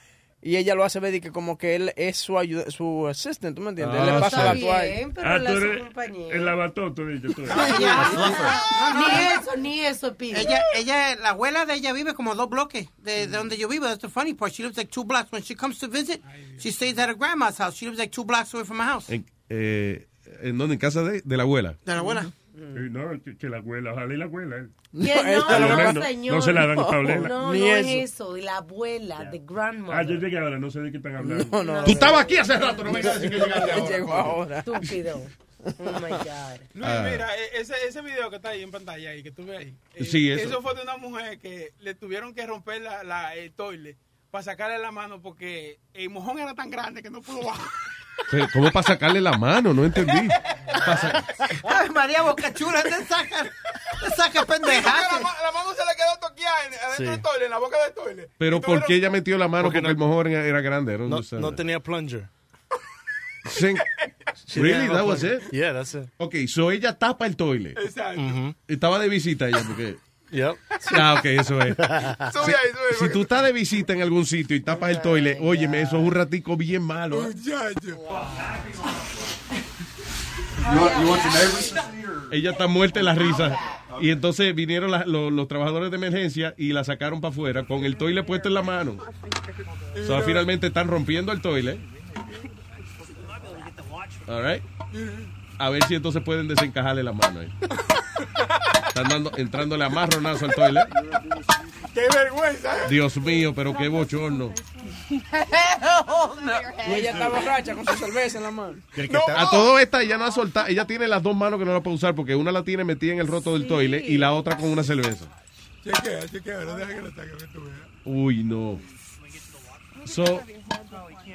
y ella lo hace ver y que como que él es su ayuda, su assistant, ¿tú me entiendes? él Ah, le pasa la toalla. pero Ah, él tú es su eres compañero. el lavatoto, dice tú. Ni eso, ni eso, Pizza. Ella, ella, la abuela de ella vive como dos bloques de, de donde yo vivo. That's the funny part. She lives like two blocks. When she comes to visit, she stays at her grandma's house. She lives like two blocks away from my house. En, eh, ¿En dónde? En casa de, de la abuela. De la abuela. No, que, que la abuela, ojalá y la abuela. eh. Yeah, No, no, no, menos, señor. no se la dan pa' olerla. No, no eso. es eso. La abuela, the grandmother. Ah, yo llegué ahora, no sé de qué están hablando. No, no. Tú estabas aquí hace rato, no me digas que llegaste ahora. (laughs) llegó ahora. Estúpido. (laughs) Oh my God. Luis, Ah. mira, e- ese, ese video que está ahí en pantalla ahí, que tú ves ahí. eh, Sí, eso. eso. fue de una mujer que le tuvieron que romper la, la el toile para sacarle la mano porque el mojón era tan grande que no pudo bajar. (laughs) Pero, ¿Cómo para sacarle la mano? No entendí. Ay, María Bocachula, te saca, te saca pendejadas. la, la mano se le quedó toqueada en- adentro Sí. del toile, en la boca del toile. Pero ¿por qué ella metió la mano? Porque Porque, no- el mejor era, era grande. No, no tenía plunger. She (laughs) Really? That a was it? Yeah, that's it. Ok, so ella tapa el toile. Exacto. Mhm. Estaba de visita ella porque... Yep. Ah, ok, eso es. (laughs) Sube ahí, sube. Si tú estás de visita en algún sitio y tapas el toile, óyeme, eso es un ratico bien malo. ¿eh? Ella está muerta en la risa. Y entonces vinieron la- los, los trabajadores de emergencia y la sacaron para afuera con el toile puesto en la mano. So, finalmente están rompiendo el toile. (laughs) All right. A ver si entonces pueden desencajarle la mano. Están dando, entrándole a marronazo al toile. Qué vergüenza. Dios mío, pero qué bochorno. Y ella está borracha con su cerveza en la mano. A todo esta ella no ha soltado, ella tiene las dos manos que no la puede usar porque una la tiene metida en el roto del toile y la otra con una cerveza. Chequea, chequea, no deja que saque, que tú veas. Uy, no. So,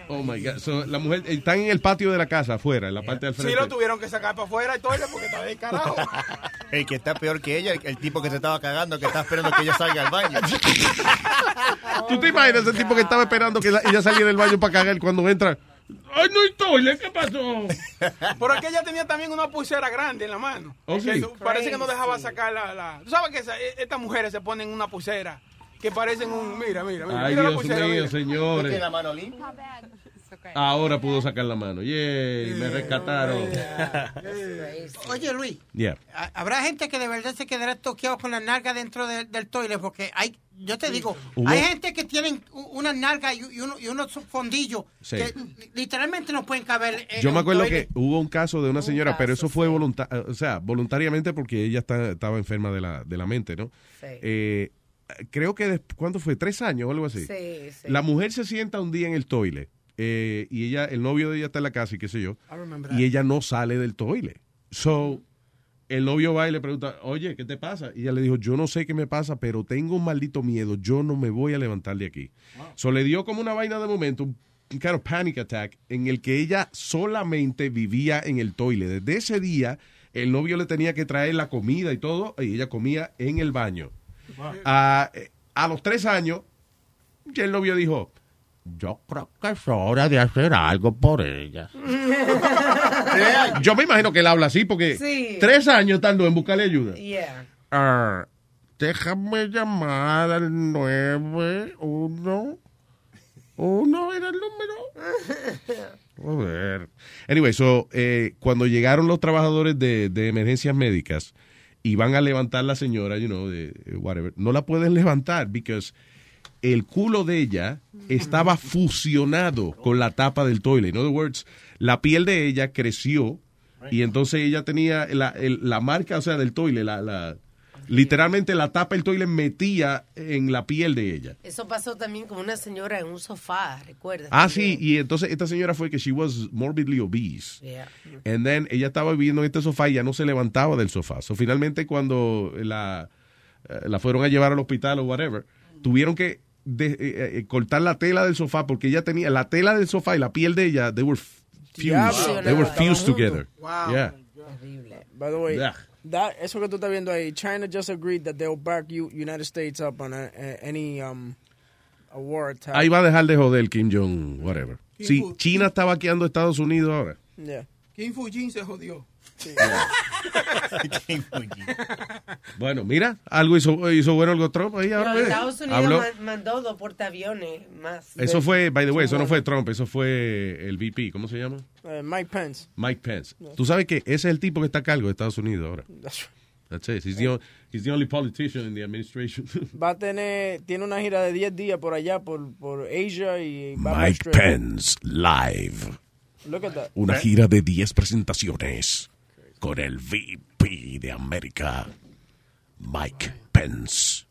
oh my God. So, la mujer, están en el patio de la casa, afuera, en la parte del Sí, frente. lo tuvieron que sacar para afuera el toile porque estaba de carajo. (laughs) El que está peor que ella, el, el tipo que se estaba cagando, que está esperando que ella salga al baño. (laughs) ¿Tú te imaginas ese tipo que estaba esperando que la- ella saliera del baño para cagar cuando entra? ¡Ay, no hay toile! ¿Qué pasó? (laughs) Es que ella tenía también una pulsera grande en la mano. Oh, sí. Parece que no dejaba sacar la... la... Tú sabes que esa- e- estas mujeres se ponen una pulsera que parecen un... Mira, mira, mira. Ay, mira la Dios pulsera, mío, mira. señores. ¿Tiene la mano limpia? (laughs) Ahora pudo sacar la mano. Yay, me rescataron. Oye, Luis, habrá gente que de verdad se quedará toqueado con la nalga dentro de- del toile porque hay, yo te digo, Hubo- hay gente que tienen una nalga y, y uno- y unos fondillos Sí. que literalmente no pueden caber. en Yo me acuerdo toile. que hubo un caso de una señora, pero eso fue volunta o sea, voluntariamente porque ella está- estaba enferma de la, de la mente, ¿no? Sí. Eh, creo que, des- ¿cuánto fue? ¿Tres años o algo así? Sí, sí. La mujer se sienta un día en el toile eh, y ella, el novio de ella está en la casa y qué sé yo, y ella no sale del toile. So, el novio va y le pregunta, oye, ¿qué te pasa? Y ella le dijo, yo no sé qué me pasa, pero tengo un maldito miedo, yo no me voy a levantar de aquí. So, le dio como una vaina de momento, un un kind of panic attack, en el que ella solamente vivía en el toile. Desde ese día, el novio le tenía que traer la comida y todo, y ella comía en el baño. A, a los tres años, el novio dijo, yo creo que es hora de hacer algo por ella. (laughs) Yo me imagino que él habla así porque Sí. tres años tardó en buscarle ayuda. Yeah. Ah, déjame llamar al 91. Uno era el número. Joder. Anyway, so, eh, cuando llegaron los trabajadores de, de emergencias médicas y van a levantar la señora, you know, de eh, whatever, no la pueden levantar because el culo de ella estaba fusionado con la tapa del toilet. In other words, la piel de ella creció y entonces ella tenía la, el- la marca, o sea, del toilet, la, la- literalmente la tapa del toilet metía en la piel de ella. Eso pasó también con una señora en un sofá, ¿recuerdas? Ah, sí, y entonces esta señora fue que she was morbidly obese. Yeah. And then ella estaba viviendo en este sofá y ya no se levantaba del sofá. So finalmente cuando la, eh, la fueron a llevar al hospital o whatever, tuvieron que de- eh, eh, cortar la tela del sofá porque ella tenía la tela del sofá y la piel de ella, they were fused. They were fused together. Wow. Yeah. By the way, Yeah. That, eso que tú estás viendo ahí, China just agreed that they'll back you, United States up on a, a- any um, a war attack. Ahí va a dejar de joder Kim Jong, whatever. Sí, China está vaqueando a Estados Unidos ahora. Yeah. Kim Fujin se jodió. (laughs) Bueno, mira, algo hizo, hizo bueno el Trump ahí ahora. Pero ve. Estados Unidos Habló- man- mandó dos portaaviones más. Eso fue, by the way, eso no fue Trump, eso fue el VP, ¿cómo se llama? Uh, Mike Pence. Mike Pence. Tú sabes que ese es el tipo que está a cargo de Estados Unidos ahora. That's right. That's it. He's the, he's the only politician in the administration. Va a tener, tiene una gira de 10 días por allá, por, por Asia y va a Mike. Pence live. Look at that. Una gira de 10 presentaciones con el VP de América, Mike Pence.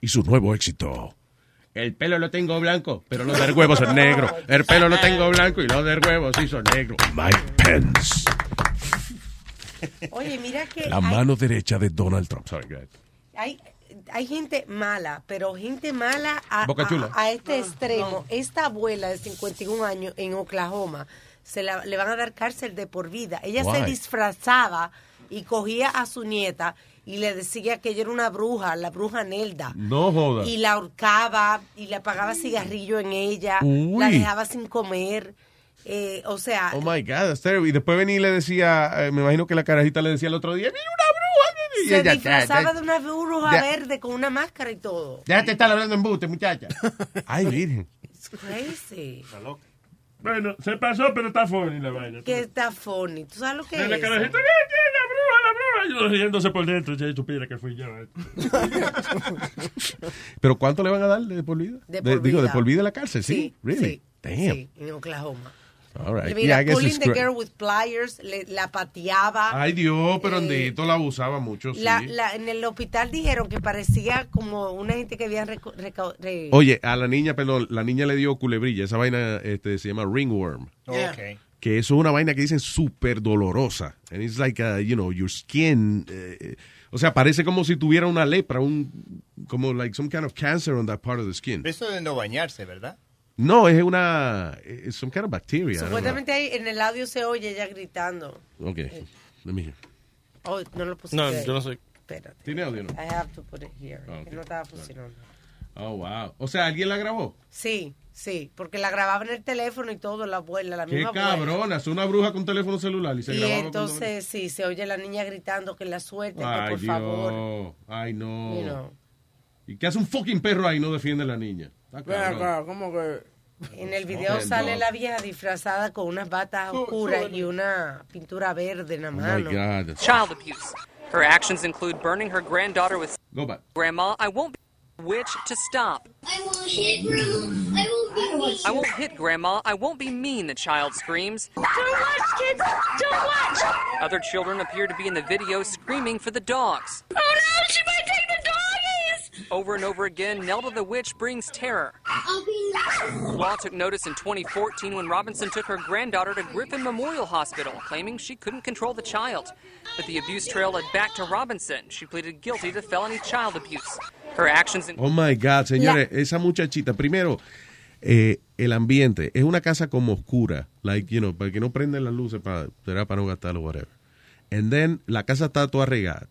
Y su nuevo éxito. El pelo lo tengo blanco, pero los (laughs) del huevo son negros. El pelo lo tengo blanco y los del huevo sí son negros. Mike Pence. Oye, mira que La hay- mano derecha de Donald Trump. Sorry, hay, hay gente mala, pero gente mala a, Boca a- a este extremo. Esta abuela de 51 años en Oklahoma se la- le van a dar cárcel de por vida. Ella se disfrazaba y cogía a su nieta y le decía que ella era una bruja, la bruja Nelda. No joda. Y la ahorcaba y le apagaba cigarrillo en ella, Uy. la dejaba sin comer. Eh, o sea, Oh my God, that's terrible. Y después venía y le decía, eh, me imagino que la carajita le decía el otro día, mira una bruja. Y se ella, disfrazaba ya, de una bruja ya. verde con una máscara y todo. Déjate estar hablando en buste, muchacha. (laughs) Ay, virgen. It's crazy. Bueno, se pasó, pero está funny la vaina. Que está funny. ¿Tú sabes lo que es? la carajita, "Eh, eh, la bruja, la bruja. Y yo riéndose por dentro, ya supiera que fui yo. eh. (laughs) ¿Pero cuánto le van a dar de por vida? De por Digo, de vida. por vida en la cárcel, ¿sí? Sí, really? sí, Damn. Sí, en Oklahoma. All right. Mira, Yeah, I guess pulling the girl with pliers, le- la pateaba. Ay, Dios, pero Andito la abusaba mucho, sí. La- la- en el hospital dijeron que parecía como una gente que había reco- reca- re- Oye, a la niña, perdón, la niña le dio culebrilla. Esa vaina este, se llama ringworm. Yeah. Okay. Que eso es una vaina que dicen súper dolorosa. And it's like, uh, you know, your skin. eh, o sea, parece como si tuviera una lepra, un, como like some kind of cancer on that part of the skin. Eso de no bañarse, ¿verdad? No, es una, es some kind of bacteria. Supuestamente ahí en el audio se oye ella gritando. Ok, let me hear. Oh, no lo pusiste. No, ahí. yo no sé. Espérate. ¿Tiene audio, no? I have to put it here. Ok. Que no estaba funcionando. Oh, wow. O sea, ¿alguien la grabó? Sí, sí, porque la grababa en el teléfono y todo, la abuela, la Qué misma abuela. cabrona, es una bruja con teléfono celular y se Y grababa con- entonces, sí, se oye la niña gritando que la suelte, que Ay, por Dios. favor. Ay, no. You know. ¿Y qué hace un fucking perro ahí y no defiende a la niña? Está Ven acá, ¿cómo que? En el video Oh, sale no. la vieja disfrazada con unas batas oscuras y una pintura verde en la Oh, my mano. God. Child abuse. Her actions include burning her granddaughter with Go back. grandma. I won't be a witch to stop. I won't hit grandma. I won't be I won't hit grandma. I won't be mean, the child screams. Don't watch, kids! Don't watch! Other children appear to be in the video screaming for the dogs. Oh no, she might take the doggies! Over and over again, Nelda the witch brings terror. I'll Law took notice in 2014 when Robinson took her granddaughter to Griffin Memorial Hospital, claiming she couldn't control the child. But the abuse trail led back to Robinson. She pleaded guilty to felony child abuse. Her actions in Oh my God, señores, esa muchachita, primero, eh, el ambiente, es una casa como oscura, like, you know, para que no prenden las luces, para, será para no gastarlo, whatever. And then, la casa está toda regada,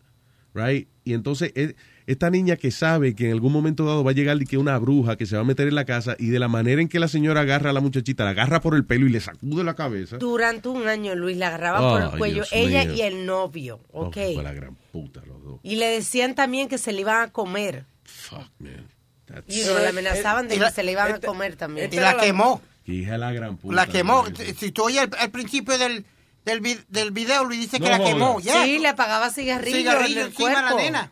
right? Y entonces eh, esta niña que sabe que en algún momento dado va a llegar y que una bruja que se va a meter en la casa y de la manera en que la señora agarra a la muchachita, la agarra por el pelo y le sacude la cabeza. Durante un año, Luis, la agarraba por el cuello, Dios ella mío. y el novio, Oh, ¿ok? fue la gran puta los dos. Y le decían también que se le iban a comer. Fuck, man. That's- Y no, le amenazaban de que la- se le iban a comer también. Y la quemó. Hija la gran puta. La quemó. man. Si tú oyes al, al principio del, del, vi- del video, Luis dice que la quemó. ya. Sí, le apagaba cigarrillo, Cigarrillo en el encima de la cuerpo. nena.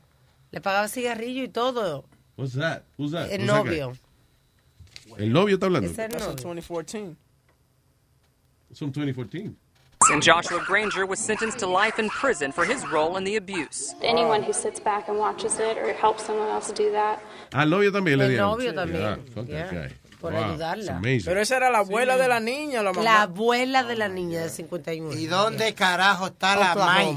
Le apagaba cigarrillo y todo. What's that? Who's that? El Who's that novio. guy? El novio está hablando. Es el novio. 2014. It's from 2014. And Joshua Granger was sentenced to life in prison for his role in the abuse. Anyone who sits back and watches it or helps someone else do that. Al novio también le El dieron. novio también. Yeah, fuck that Yeah. guy. Por Wow, ayudarla. Pero esa era la abuela de la niña, la mamá. La abuela de la niña de 51. ¿Y dónde carajo está la May?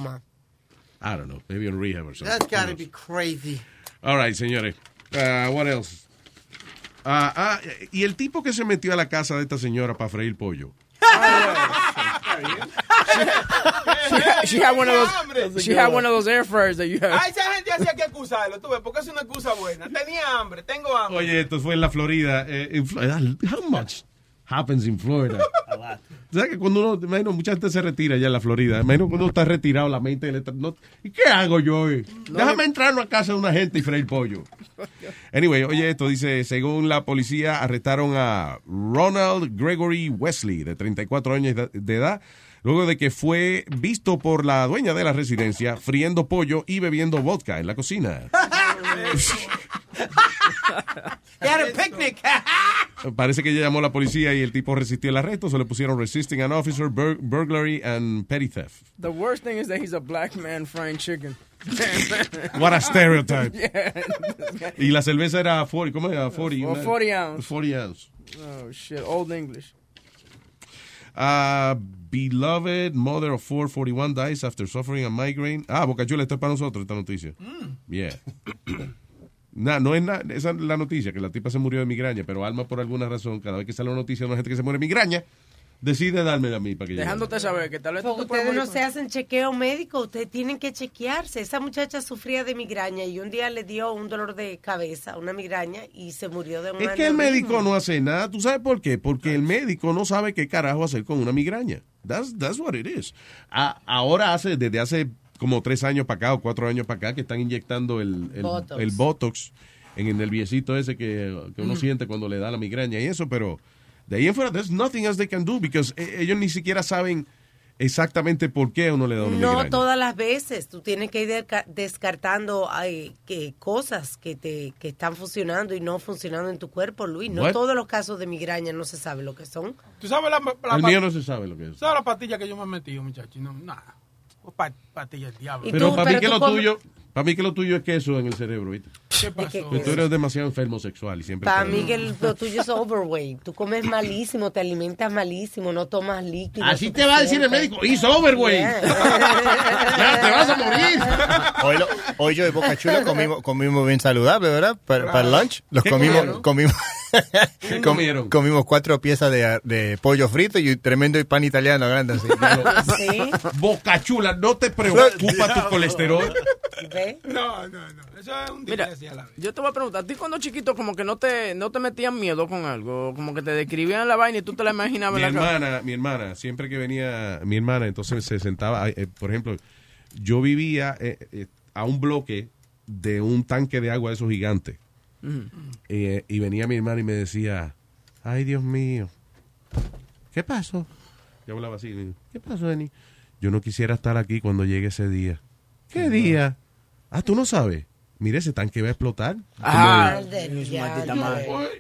I don't know. Maybe on rehab or something. That's gotta Who be crazy. All right, señores. Uh, what else? Ah, ah, y el tipo que se metió a la casa de esta señora para freír pollo. (laughs) She had one of those. She had one of those air fryers that you A have. esa gente hacía que acusarlo, tú ves, porque es una excusa buena. Tenía hambre, tengo hambre. Oye, esto fue en la Florida. eh, en Florida. How much happens in Florida? (laughs) ¿Sabes que cuando uno, imagino, mucha gente se retira ya en la Florida? Imagino cuando uno está retirado, la mente le está- no- ¿Y qué hago yo hoy? Déjame entrar a casa de una gente y freír pollo. (laughs) Anyway, oye, esto dice, según la policía, arrestaron a Ronald Gregory Wesley, de 34 años de edad, luego de que fue visto por la dueña de la residencia friendo pollo y bebiendo vodka en la cocina. (laughs) (laughs) They had a picnic. (laughs) Parece que ella llamó a la policía y el tipo resistió el arresto, se le pusieron resisting an officer, bur- burglary and petty theft. The worst thing is that he's a black man frying chicken. (laughs) What a stereotype. Yeah. Y la cerveza era 40, ¿cómo era? 40. Oh, una- 40 ounce. 40 ounce. Oh shit, old English. Uh, beloved mother of 441 dies after suffering a migraine. Ah, Boca Chula, esto es para nosotros, esta noticia. Yeah. (coughs) Nah, no es nada, esa es la noticia, que la tipa se murió de migraña, pero Alma por alguna razón, cada vez que sale una noticia de una gente que se muere de migraña, decide dármela a mí para que yo- Dejándote saber que tal vez Porque ustedes no se hacen chequeo médico, ustedes tienen que chequearse. Esa muchacha sufría de migraña y un día le dio un dolor de cabeza, una migraña, y se murió de un Es que el médico no hace nada. ¿Tú sabes por qué? Porque el médico no sabe qué carajo hacer con una migraña. That's, that's what it is. A- ahora hace, desde hace como tres años para acá o cuatro años para acá que están inyectando el, el, Botox. el Botox en el nerviecito ese que, que uno Mm. siente cuando le da la migraña y eso, pero de ahí en fuera, there's nothing else they can do because eh, ellos ni siquiera saben exactamente por qué a uno le da una No migraña. todas las veces. Tú tienes que ir desca- descartando ay, que cosas que te que están funcionando y no funcionando en tu cuerpo, Luis. No What? todos los casos de migraña no se sabe lo que son. ¿Tú sabes la, la, El mío no se sabe lo que es. ¿Sabes la pastilla que yo me he metido, muchacho? No, nada. Pa- pastilla del diablo. Pero para mí que lo tuyo, para mí que lo tuyo es queso en el cerebro, ¿viste? ¿Qué pasó? Tú eres demasiado enfermo sexual y siempre. Para mí que el- lo tuyo es (laughs) overweight. Tú comes malísimo, te alimentas malísimo, no tomas líquido. Así te va a decir el médico, "He's overweight". (laughs) Ya, te vas a morir. (laughs) Hoy, lo- hoy yo de Boca Chula comimos, comimos bien saludable, ¿verdad? Para, para el lunch. Los ¿Qué comimos, comimos, ¿Qué com- comieron? comimos cuatro piezas de, de pollo frito y un tremendo pan italiano grande así. (laughs) Boca chula, no te preocupa tu colesterol. No, no, no. Eso es un Mira, a la vez. yo te voy a preguntar, ¿a ti cuando chiquito como que no te, no te metían miedo con algo? Como que te describían la vaina y tú te la imaginabas Mi cabeza? hermana, mi hermana, siempre que venía mi hermana, entonces se sentaba, eh, por ejemplo, yo vivía eh, eh, a un bloque de un tanque de agua de esos gigantes. Eh, y venía mi hermana y me decía, ay Dios mío, ¿qué pasó? Yo hablaba así, digo, ¿qué pasó, Denny? Yo no quisiera estar aquí cuando llegue ese día. ¿Qué día? Ah, tú no sabes. Mire, ese tanque va a explotar. Ah.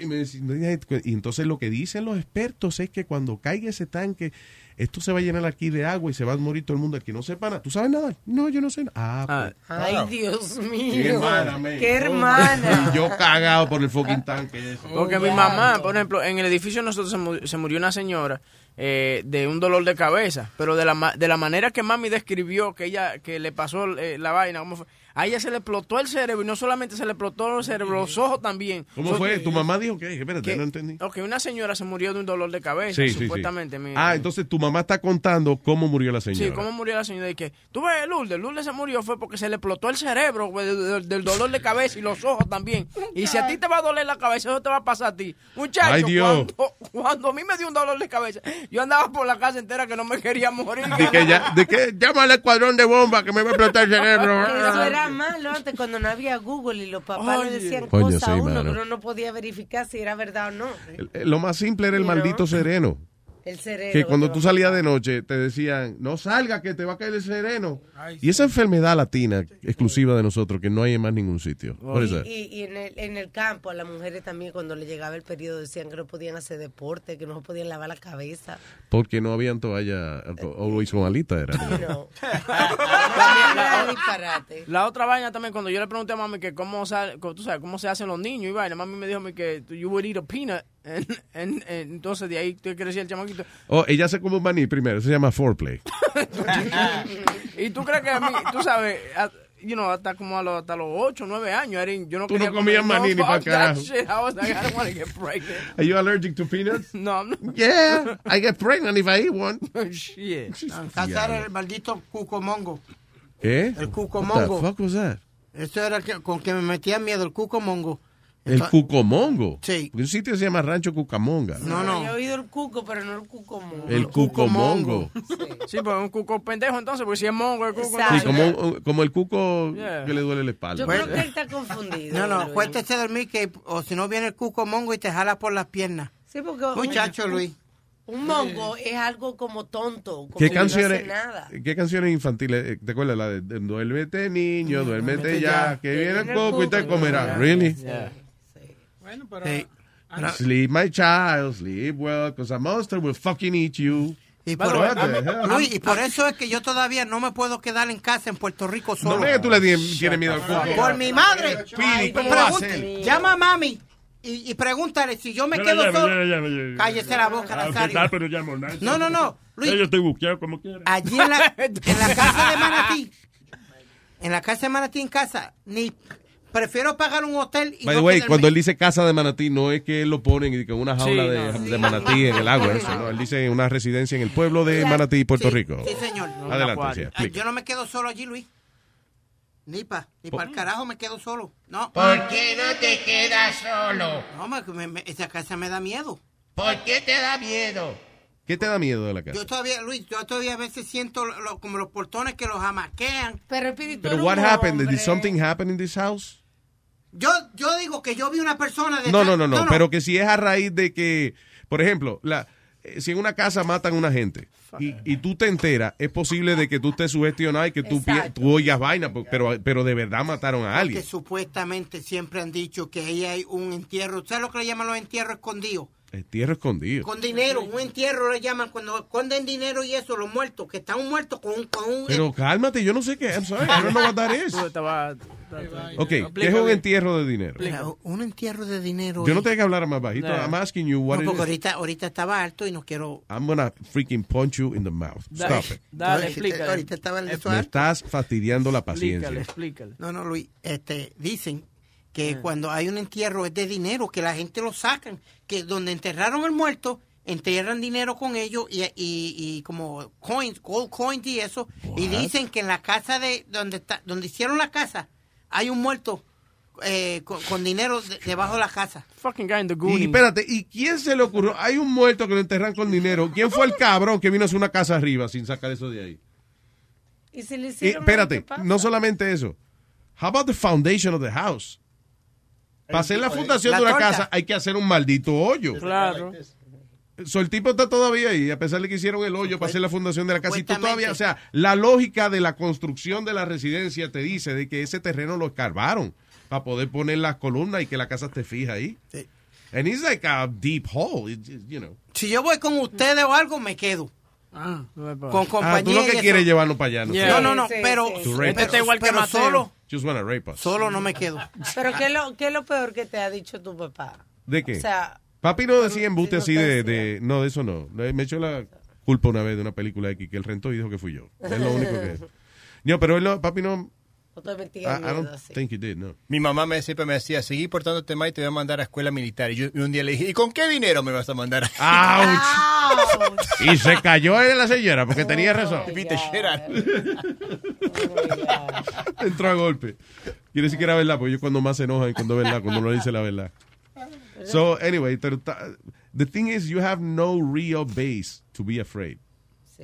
Y, me decía- y entonces lo que dicen los expertos es que cuando caiga ese tanque, esto se va a llenar aquí de agua y se va a morir todo el mundo. Que no sepa nada. ¿Tú sabes nadar? No, yo no sé. nada. Ah, pues. Ay, Dios mío. Qué hermana, man. Qué hermana. Y yo cagado por el fucking tanque ese. Porque mi mamá, por ejemplo, en el edificio de nosotros se, mu- se murió una señora eh, de un dolor de cabeza, pero de la, ma- de la manera que mami describió que ella, que le pasó eh, la vaina, ¿cómo fue? A ella se le explotó el cerebro y no solamente se le explotó el cerebro, los ojos también. ¿Cómo So- fue? ¿Tu mamá dijo que? Espérate, que- no entendí. Ok, una señora se murió de un dolor de cabeza, Sí, sí, sí. supuestamente. mi- Ah, entonces tu mamá está contando cómo murió la señora. Sí, ¿cómo murió la señora? Y que, tú ves, Lourdes, Lourdes se murió fue porque se le explotó el cerebro del, del- del dolor de cabeza y los ojos también. Y si a ti te va a doler la cabeza, eso te va a pasar a ti. Muchacho, Ay, Dios. Cuando, cuando a mí me dio un dolor de cabeza, yo andaba por la casa entera que no me quería morir. De que ya, de que llama al escuadrón de bomba que me va a explotar el cerebro. Eso era malo antes cuando no había Google y los papás le decían Coño, cosas a sí, uno, mano. pero uno no podía verificar si era verdad o no. Lo más simple era el maldito sereno. El. Que cuando tú salías de noche te decían, no salga que te va a caer el sereno. Y esa enfermedad latina exclusiva de nosotros que no hay en más ningún sitio. Por eso. Y, y en, el, en el campo a las mujeres también cuando le llegaba el periodo decían que no podían hacer deporte, que no se podían lavar la cabeza. Porque no habían toalla, always con alita era. No. (laughs) la, Era (laughs) disparate. la otra vaina también, cuando yo le pregunté a mami que cómo, sal- tú sabes, cómo se hacen los niños y vaina, mami me dijo a mí que you would eat a peanut. En- en- en- entonces de ahí te crecía el chamaquito. Oh, ella se come un maní primero, se llama foreplay. (laughs) y tú crees que a mí, tú sabes, a- you know, hasta como a los, hasta los 8, 9 años, didn't- yo no Tú no quería comías comer- maní ni fuck pa' that carajo. shit. I was like, I don't want to get pregnant. Are you allergic to peanuts? No, I'm not. Yeah, I get pregnant if I eat one. (laughs) Shit. En casa era el maldito cucomongo. ¿Eh? El cuco What the fuck was that? Eso era que- con que me metía miedo, el cucomongo. El cucomongo. Sí. Un sitio se llama Rancho Cucamonga. No, no. Yo he oído el cuco, pero no el cuco mongo. El cucomongo. Sí, pues un cuco pendejo entonces, porque si es mongo, el cuco. Sí, como, como el cuco Yeah. que le duele la espalda. Yo creo que él está confundido. No, no, Luis. cuéntese dormir que, o si no viene el cucomongo y te jala por las piernas. Sí, porque Muchacho, un- Luis. Un mongo es algo como tonto, como ¿Qué que no canciones, hace nada. ¿Qué canciones infantiles? eh, ¿Te acuerdas la de, de Duérmete niño, duérmete duérmete ya, ya, que viene el coco y te comerá? Really? Bueno, pero... Sí. Sleep my child, sleep well, because a monster will fucking eat you. Y por? Luis, y por eso es que yo todavía no me puedo quedar en casa en Puerto Rico solo. No es que tú le tienes miedo al coco. Por mi madre. Speedy, ¿cómo Pregunte- va a ser? Llama a mami y, y pregúntale si yo me quedo solo. Cállese la boca, Ah, Nazario. Pero. No, no, no, Luis. Yo estoy buqueado como quiera. Allí en la, en la casa de Manatí, (laughs) en la casa de Manatí en casa, ni prefiero pagar un hotel y By the no way, cuando él dice casa de manatí, no es que él lo ponen y que una jaula Sí, de, no. de manatí en el agua, eso, ¿no? Él dice una residencia en el pueblo de Manatí, Puerto Rico. Sí, señor. Adelante, Ay, yo no me quedo solo allí, Luis. Ni pa, ni para el carajo me quedo solo. No. ¿Por qué no te quedas solo? No, me- esa casa me da miedo. ¿Por qué te da miedo? ¿Qué te da miedo de la casa? Yo todavía, Luis, yo todavía a veces siento lo- lo- como los portones que los amaquean. Pero espíritu Pero what happened? Did something happen in this house? Yo, yo digo que yo vi una persona de No, no, no, no, pero que si es a raíz de que, por ejemplo, la, eh, si en una casa matan a una gente y, y tú te enteras, es posible de que tú estés sugestionado y que tú, tú oigas vaina, pero, pero de verdad mataron a Que alguien. supuestamente siempre han dicho que ahí hay un entierro. ¿Sabes lo que le llaman los entierros escondidos? Entierro escondido. Con dinero, un entierro le llaman cuando esconden dinero y eso, los muertos, que están muertos con un... Con un Pero cálmate, yo no sé qué. I'm sorry, I don't know what that is. Ok, ¿qué es un entierro de dinero? Mira, un entierro de dinero. Yo no tengo que hablar más bajito. No. I'm asking you what No, it porque is. ahorita, ahorita estaba alto y no quiero... I'm gonna freaking punch you in the mouth. Dale, Stop it. dale, explícale. Ahorita estaba su Me alto. estás fastidiando la Explícale, paciencia. explícale. No, no, Luis, este, dicen que Ah. cuando hay un entierro es de dinero, que la gente lo sacan, que donde enterraron el muerto, entierran dinero con ellos y, y, y como coins, gold coins y eso, y dicen que en la casa de donde está, donde hicieron la casa, hay un muerto eh, con, con dinero de- debajo de la casa. Fucking guy in the Y espérate, ¿y quién se le ocurrió? Hay un muerto que lo enterran con dinero. ¿Quién fue el cabrón que vino a hacer una casa arriba sin sacar eso de ahí? Y se le Y, hicieron espérate, ¿qué pasa? no solamente eso. How about the foundation of the house? Para hacer la fundación La de una torta. casa hay que hacer un maldito hoyo. Claro. So, el tipo está todavía ahí, a pesar de que hicieron el hoyo para hacer la fundación de la casa. Y tú todavía, o sea, la lógica de la construcción de la residencia te dice de que ese terreno lo escarbaron para poder poner las columnas y que la casa esté fija ahí. And it's like a deep hole, it- you know. Si yo voy con ustedes o algo, me quedo. Ah, Con compañía. Ah, tú lo que quieres llevarnos para allá, ¿no? No, no, no, Sí, pero, sí, sí. pero, Este está igual que pero solo, Just wanna rape us. solo no me quedo. Pero ¿qué es, lo, ¿qué es lo peor que te ha dicho tu papá? ¿De qué? O sea, Papi no decía embuste así de, de- No, de eso no. Me echó la culpa una vez de una película X que él rentó y dijo que fui yo. Es lo único que... (laughs) No, pero él no, papi no... I, I don't así. think you did, no. Mi mamá me siempre me decía, seguí portándote mal y te voy a mandar a escuela militar. Y yo y un día le dije, ¿y con qué dinero me vas a mandar? ¡Auch! Y se cayó de la señora porque tenía razón. Shit out. Entró a golpe. Quiere decir que era verdad, porque yo cuando más se enojan cuando es verdad, cuando no dice la verdad. So, anyway, the thing is, you have no real base to be afraid.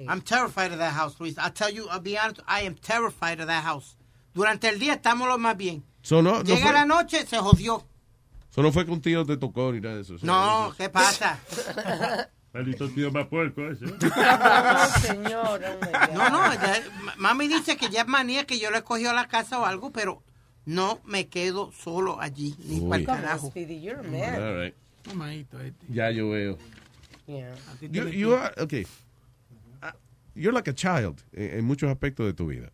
I'm terrified of that house, Luis. I'll tell you, I'll be honest, I am terrified of that house. Durante el día estamos lo más bien. So, no, no, Llega fue, la noche, se jodió. so no fue que un tío te tocó ni nada de eso. No, ¿qué pasa? (laughs) Maldito tío más puerco ese. (laughs) señor. No, no, ya- ma- mami dice que ya es manía que yo le cogió a la casa o algo, pero no me quedo solo allí, ni Uy. para el carajo. Speedy, you're a man. All right. Este. Ya yo veo. Yeah. You, you are, okay. Uh, You're like a child en, en muchos aspectos de tu vida.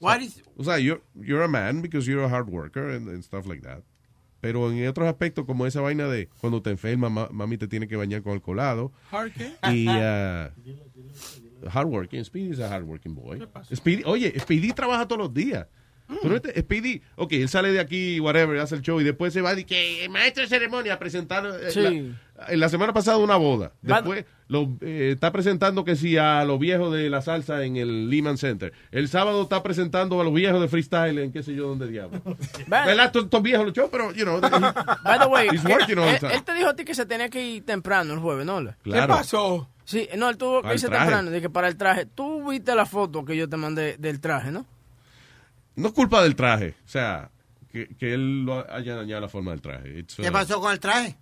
What is- O sea, you're, you're a man because you're a hard worker and, and stuff like that. Pero en otros aspectos, como esa vaina de cuando te enfermas, ma- mami te tiene que bañar con alcoholado. ¿Hard qué? Y uh, hard working. Speedy is a hard working boy. Speedy, oye, Speedy trabaja todos los días. Tú no te- Speedy, ok, él sale de aquí, whatever, hace el show y después se va y que el maestro de ceremonia a presentar eh, Sí. la, la semana pasada una boda. Después lo, eh, está presentando que sí a los viejos de la salsa en el Lehman Center. El sábado está presentando a los viejos de freestyle en qué sé yo dónde diablo. (laughs) ¿Verdad? Estos estos viejos los shows, pero, you know, By the way, he's working all the él, time. él te dijo a ti que se tenía que ir temprano el jueves, ¿no? Claro. ¿Qué pasó? Sí, no, él tuvo que irse temprano, de que para el traje. Tú viste la foto que yo te mandé del traje, ¿no? No es culpa del traje. O sea, que, que él lo haya dañado la forma del traje. ¿Qué uh, pasó con el traje?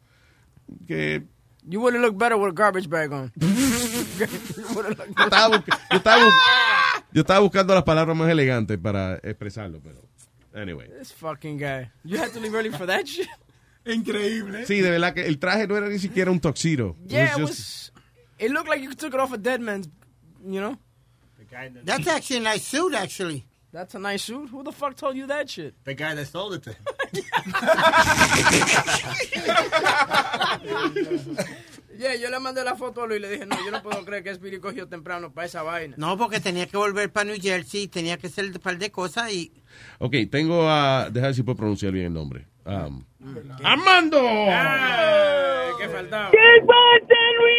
Que You would have looked better with a garbage bag on. (laughs) yo, estaba yo estaba bu- yo estaba buscando las palabras más elegantes para expresarlo, pero. Anyway. This fucking guy. You had to leave early for that shit? Increíble. Sí, de verdad que el traje no era ni siquiera un tuxedo. Yeah, it just- was. It looked like you took it off a dead man's, you know? That's actually a nice suit, actually. That's a nice suit. Who the fuck told you that shit? The guy that sold it to him. (laughs) Yeah, yo le mandé la foto a Luis y le dije, no, yo no puedo creer que Speedy cogió temprano para esa vaina. No, porque tenía que volver para New Jersey, tenía que hacer un par de cosas y... Ok, tengo a. Deja ver si puedo pronunciar bien el nombre. Um, ¡Armando! ¿Qué faltaba? ¿Qué pasa, Luis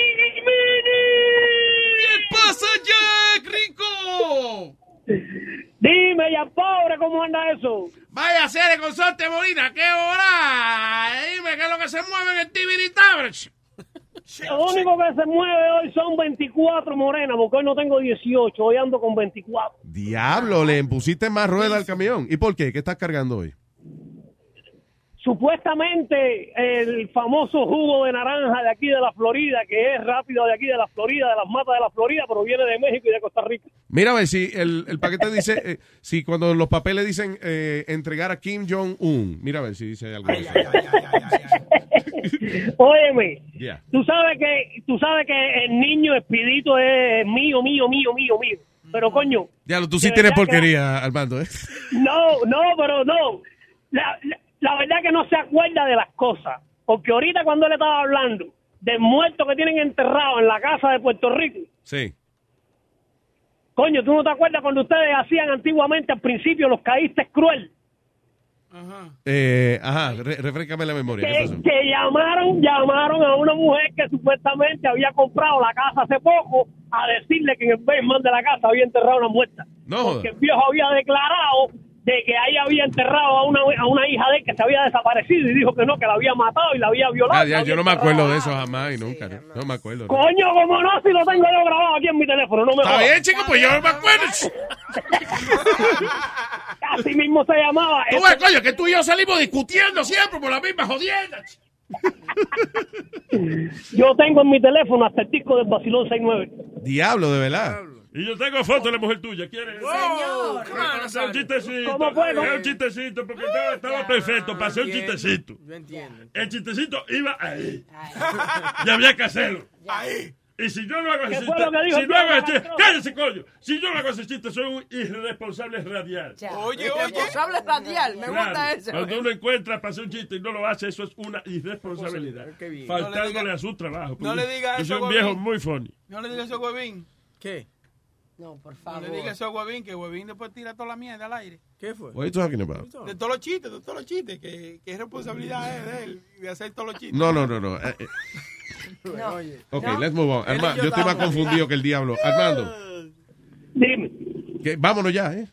¿Qué pasa, Jack Rico? (laughs) Dime, ya pobre, ¿cómo anda eso? Vaya a ser el consorte Molina, ¿qué hora? Dime qué es lo que se mueve en el Tibiri Tavern. Lo único que se mueve hoy son 24 morenas, porque hoy no tengo 18, hoy ando con 24. Diablo, le pusiste más rueda al camión. ¿Y por qué? ¿Qué estás cargando hoy? Supuestamente el famoso jugo de naranja de aquí de la Florida, que es rápido de aquí de la Florida, de las matas de la Florida, pero viene de México y de Costa Rica. Mira a ver si el, el paquete dice, eh, si cuando los papeles dicen eh, entregar a Kim Jong-un. Mira a ver si dice algo. Óyeme, Yeah. tú sabes que tú sabes que el niño espidito es mío, mío, mío, mío, mío. Pero coño, Diablo, tú sí tienes verdad que- porquería, Armando, ¿eh? No, no, pero no. La, la, la verdad que no se acuerda de las cosas. Porque ahorita cuando él estaba hablando del muerto que tienen enterrado en la casa de Puerto Rico, Sí. coño, ¿tú no te acuerdas cuando ustedes hacían antiguamente al principio los caístes cruel? Eh, ajá, re- refrescame la memoria. ¿Qué Que, pasó? que llamaron, llamaron a una mujer que supuestamente había comprado la casa hace poco a decirle que en el basement de la casa había enterrado una muerta. No. Porque el viejo había declarado de que ahí había enterrado a una, a una hija de él que se había desaparecido y dijo que no, que la había matado y la había violado. Ah, ya, yo no me acuerdo de eso jamás y nunca. No, No me acuerdo. Coño, como no, si lo tengo yo grabado aquí en mi teléfono, no me Está bien, chico, pues yo no me acuerdo. (laughs) Así mismo se llamaba. Tú ves, coño, que tú y yo salimos discutiendo siempre por la misma jodienda. Yo tengo en mi teléfono hasta el disco del Basilón 69. Diablo, de verdad. Y yo tengo foto de la mujer tuya, ¿quieres? Señor. Es un chistecito. ¿Cómo fue? Es un chistecito, porque estaba, estaba perfecto para hacer un chistecito. Yo entiendo. El chistecito iba ahí. Y había que hacerlo. Ahí. Y si yo no hago ese ¿Qué fue chiste, si no hago ese chiste, cállese, coño. Si yo no hago ese chiste, soy un irresponsable radial. Oye, oye. Responsable radial, me gusta Claro, ese. Cuando uno encuentra para hacer un chiste y no lo hace, eso es una irresponsabilidad. Faltándole No diga- a su trabajo. no le diga Yo eso, soy un viejo muy funny. No le digas eso, huevín. ¿Qué? No, por No favor. le diga eso a Huevín, que Huevín después tira toda la mierda al aire. ¿Qué fue? What are you talking about? De todos los chistes, de todos los chistes, que, que es responsabilidad es de él de hacer todos los chistes. No, no, no, no. Eh, eh, Oye. ok, No. let's move on. Yo yo estoy más confundido que el diablo. Armando. Dime. que- vámonos ya, ¿eh?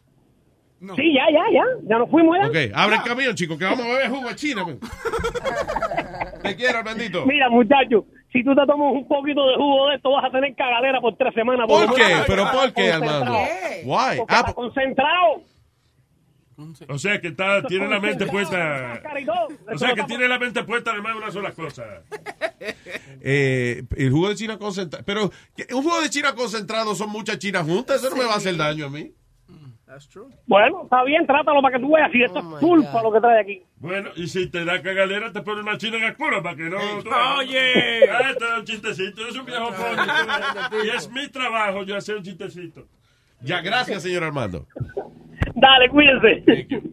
Sí, ya, ya, ya. Ya nos fuimos ya. Ok, abre el camión, chicos, que vamos a beber jugo a China. (laughs) Te quiero, Armandito. Mira, muchacho, si tú te tomas un poquito de jugo de esto, vas a tener cagadera por tres semanas. ¿Por qué? ¿Pero por qué. Armando? Why? Porque Ah, está concentrado. O sea que está, tiene la mente puesta. O sea que tiene la mente puesta además de una sola cosa. Eh, el jugo de China concentrado. Pero ¿qué? un jugo de China concentrado son muchas chinas juntas. Eso no me va a hacer daño a mí. That's true. Bueno, está bien, trátalo para que tú veas si esto Oh es pulpa lo que trae aquí. Bueno, y si te da cagadera, te pone una china en el culo para que no. Oye. Ah, esto es un chistecito, es un viejo pony. Y es mi trabajo yo hacer un chistecito. Ya, gracias, señor Armando. Dale, cuídense.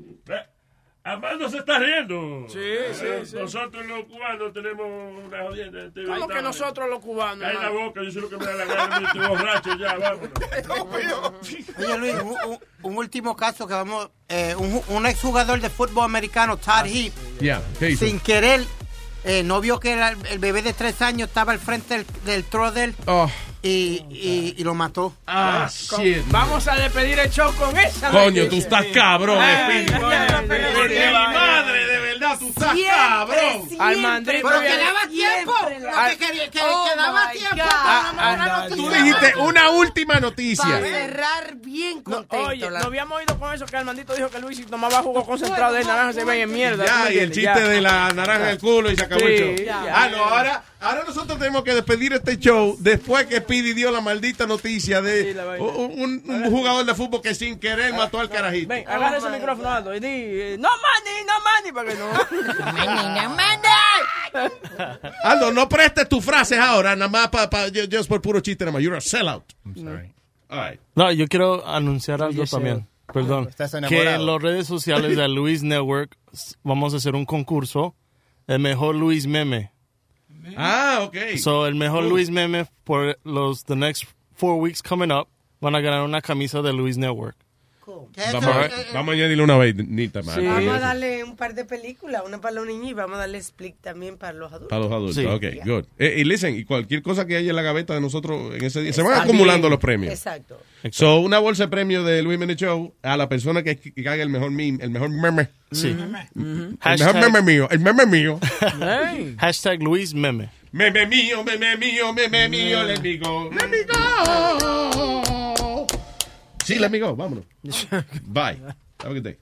Armando se está riendo. Sí, sí, Eh, sí. Nosotros los cubanos tenemos una jodienda. ¿Cómo que nosotros los cubanos? Calla la boca, yo sé lo que me da la gana, estoy borracho ya, vámonos. (laughs) Oye, Luis, un, un- un último caso que vamos. eh, un, ju- un exjugador de fútbol americano, Todd Heap, Ya, ¿qué hizo? sin querer, eh, no vio que el, el bebé de tres años estaba al frente del, del throw de él Oh, y, y, y lo mató. ah, Con- shit. Vamos a despedir el show con esa. Coño, tú estás cabrón, Ay, mi vaina. madre, de verdad, tú estás Siempre, cabrón. siempre. Armandito, Pero quedaba tiempo. Que quería- que, Oh, quedaba tiempo. Para una Ah, noticia. Tú dijiste una última Para noticia. cerrar bien No, contento. oye, la- no habíamos oído con eso que Armandito dijo que Luis si tomaba jugo concentrado de naranja se veía en mierda. ¿tú Ya, y el chiste de la naranja en el culo y se acabó el show. ya. ah, no, ahora, ahora nosotros tenemos que despedir este show después que Speedy dio la maldita noticia de Sí, un, un- un jugador de fútbol que sin querer mató al carajito. Ven, agarra ese micrófono alto y di, eh, no money, no money, para que no. (laughs) (laughs) Aldo, no prestes tus frases ahora, nada más pa, pa- yo- just por puro chiste, nada más. You're a sellout. I'm sorry. All right. No, yo quiero anunciar algo también. Perdón. Estás Que en las redes sociales de (laughs) Luis Network vamos a hacer un concurso. El mejor Luis Meme. Ah, ok. So, el mejor Luis Meme por los the next four weeks coming up van a ganar una camisa de Luis Network. Vamos, a, vamos a añadirle una vainita más. Vamos a darle un par de películas, una para los niños y vamos a darle split también para los adultos. Para los adultos. Sí. Ok, good. Eh, y listen, y cualquier cosa que haya en la gaveta de nosotros en ese día, se van Exacto. acumulando los premios. Exacto. So, una bolsa de premio de Luis Jiménez Show a la persona que, que haga el mejor meme, el mejor meme. Sí. El mejor meme mío, el meme mío. Hey. (laughs) Hashtag Luis Meme. Meme mío, meme mío, meme mío, let me go. Let me go. Sí, let me go, vámonos. (laughs) Bye. Have a good day.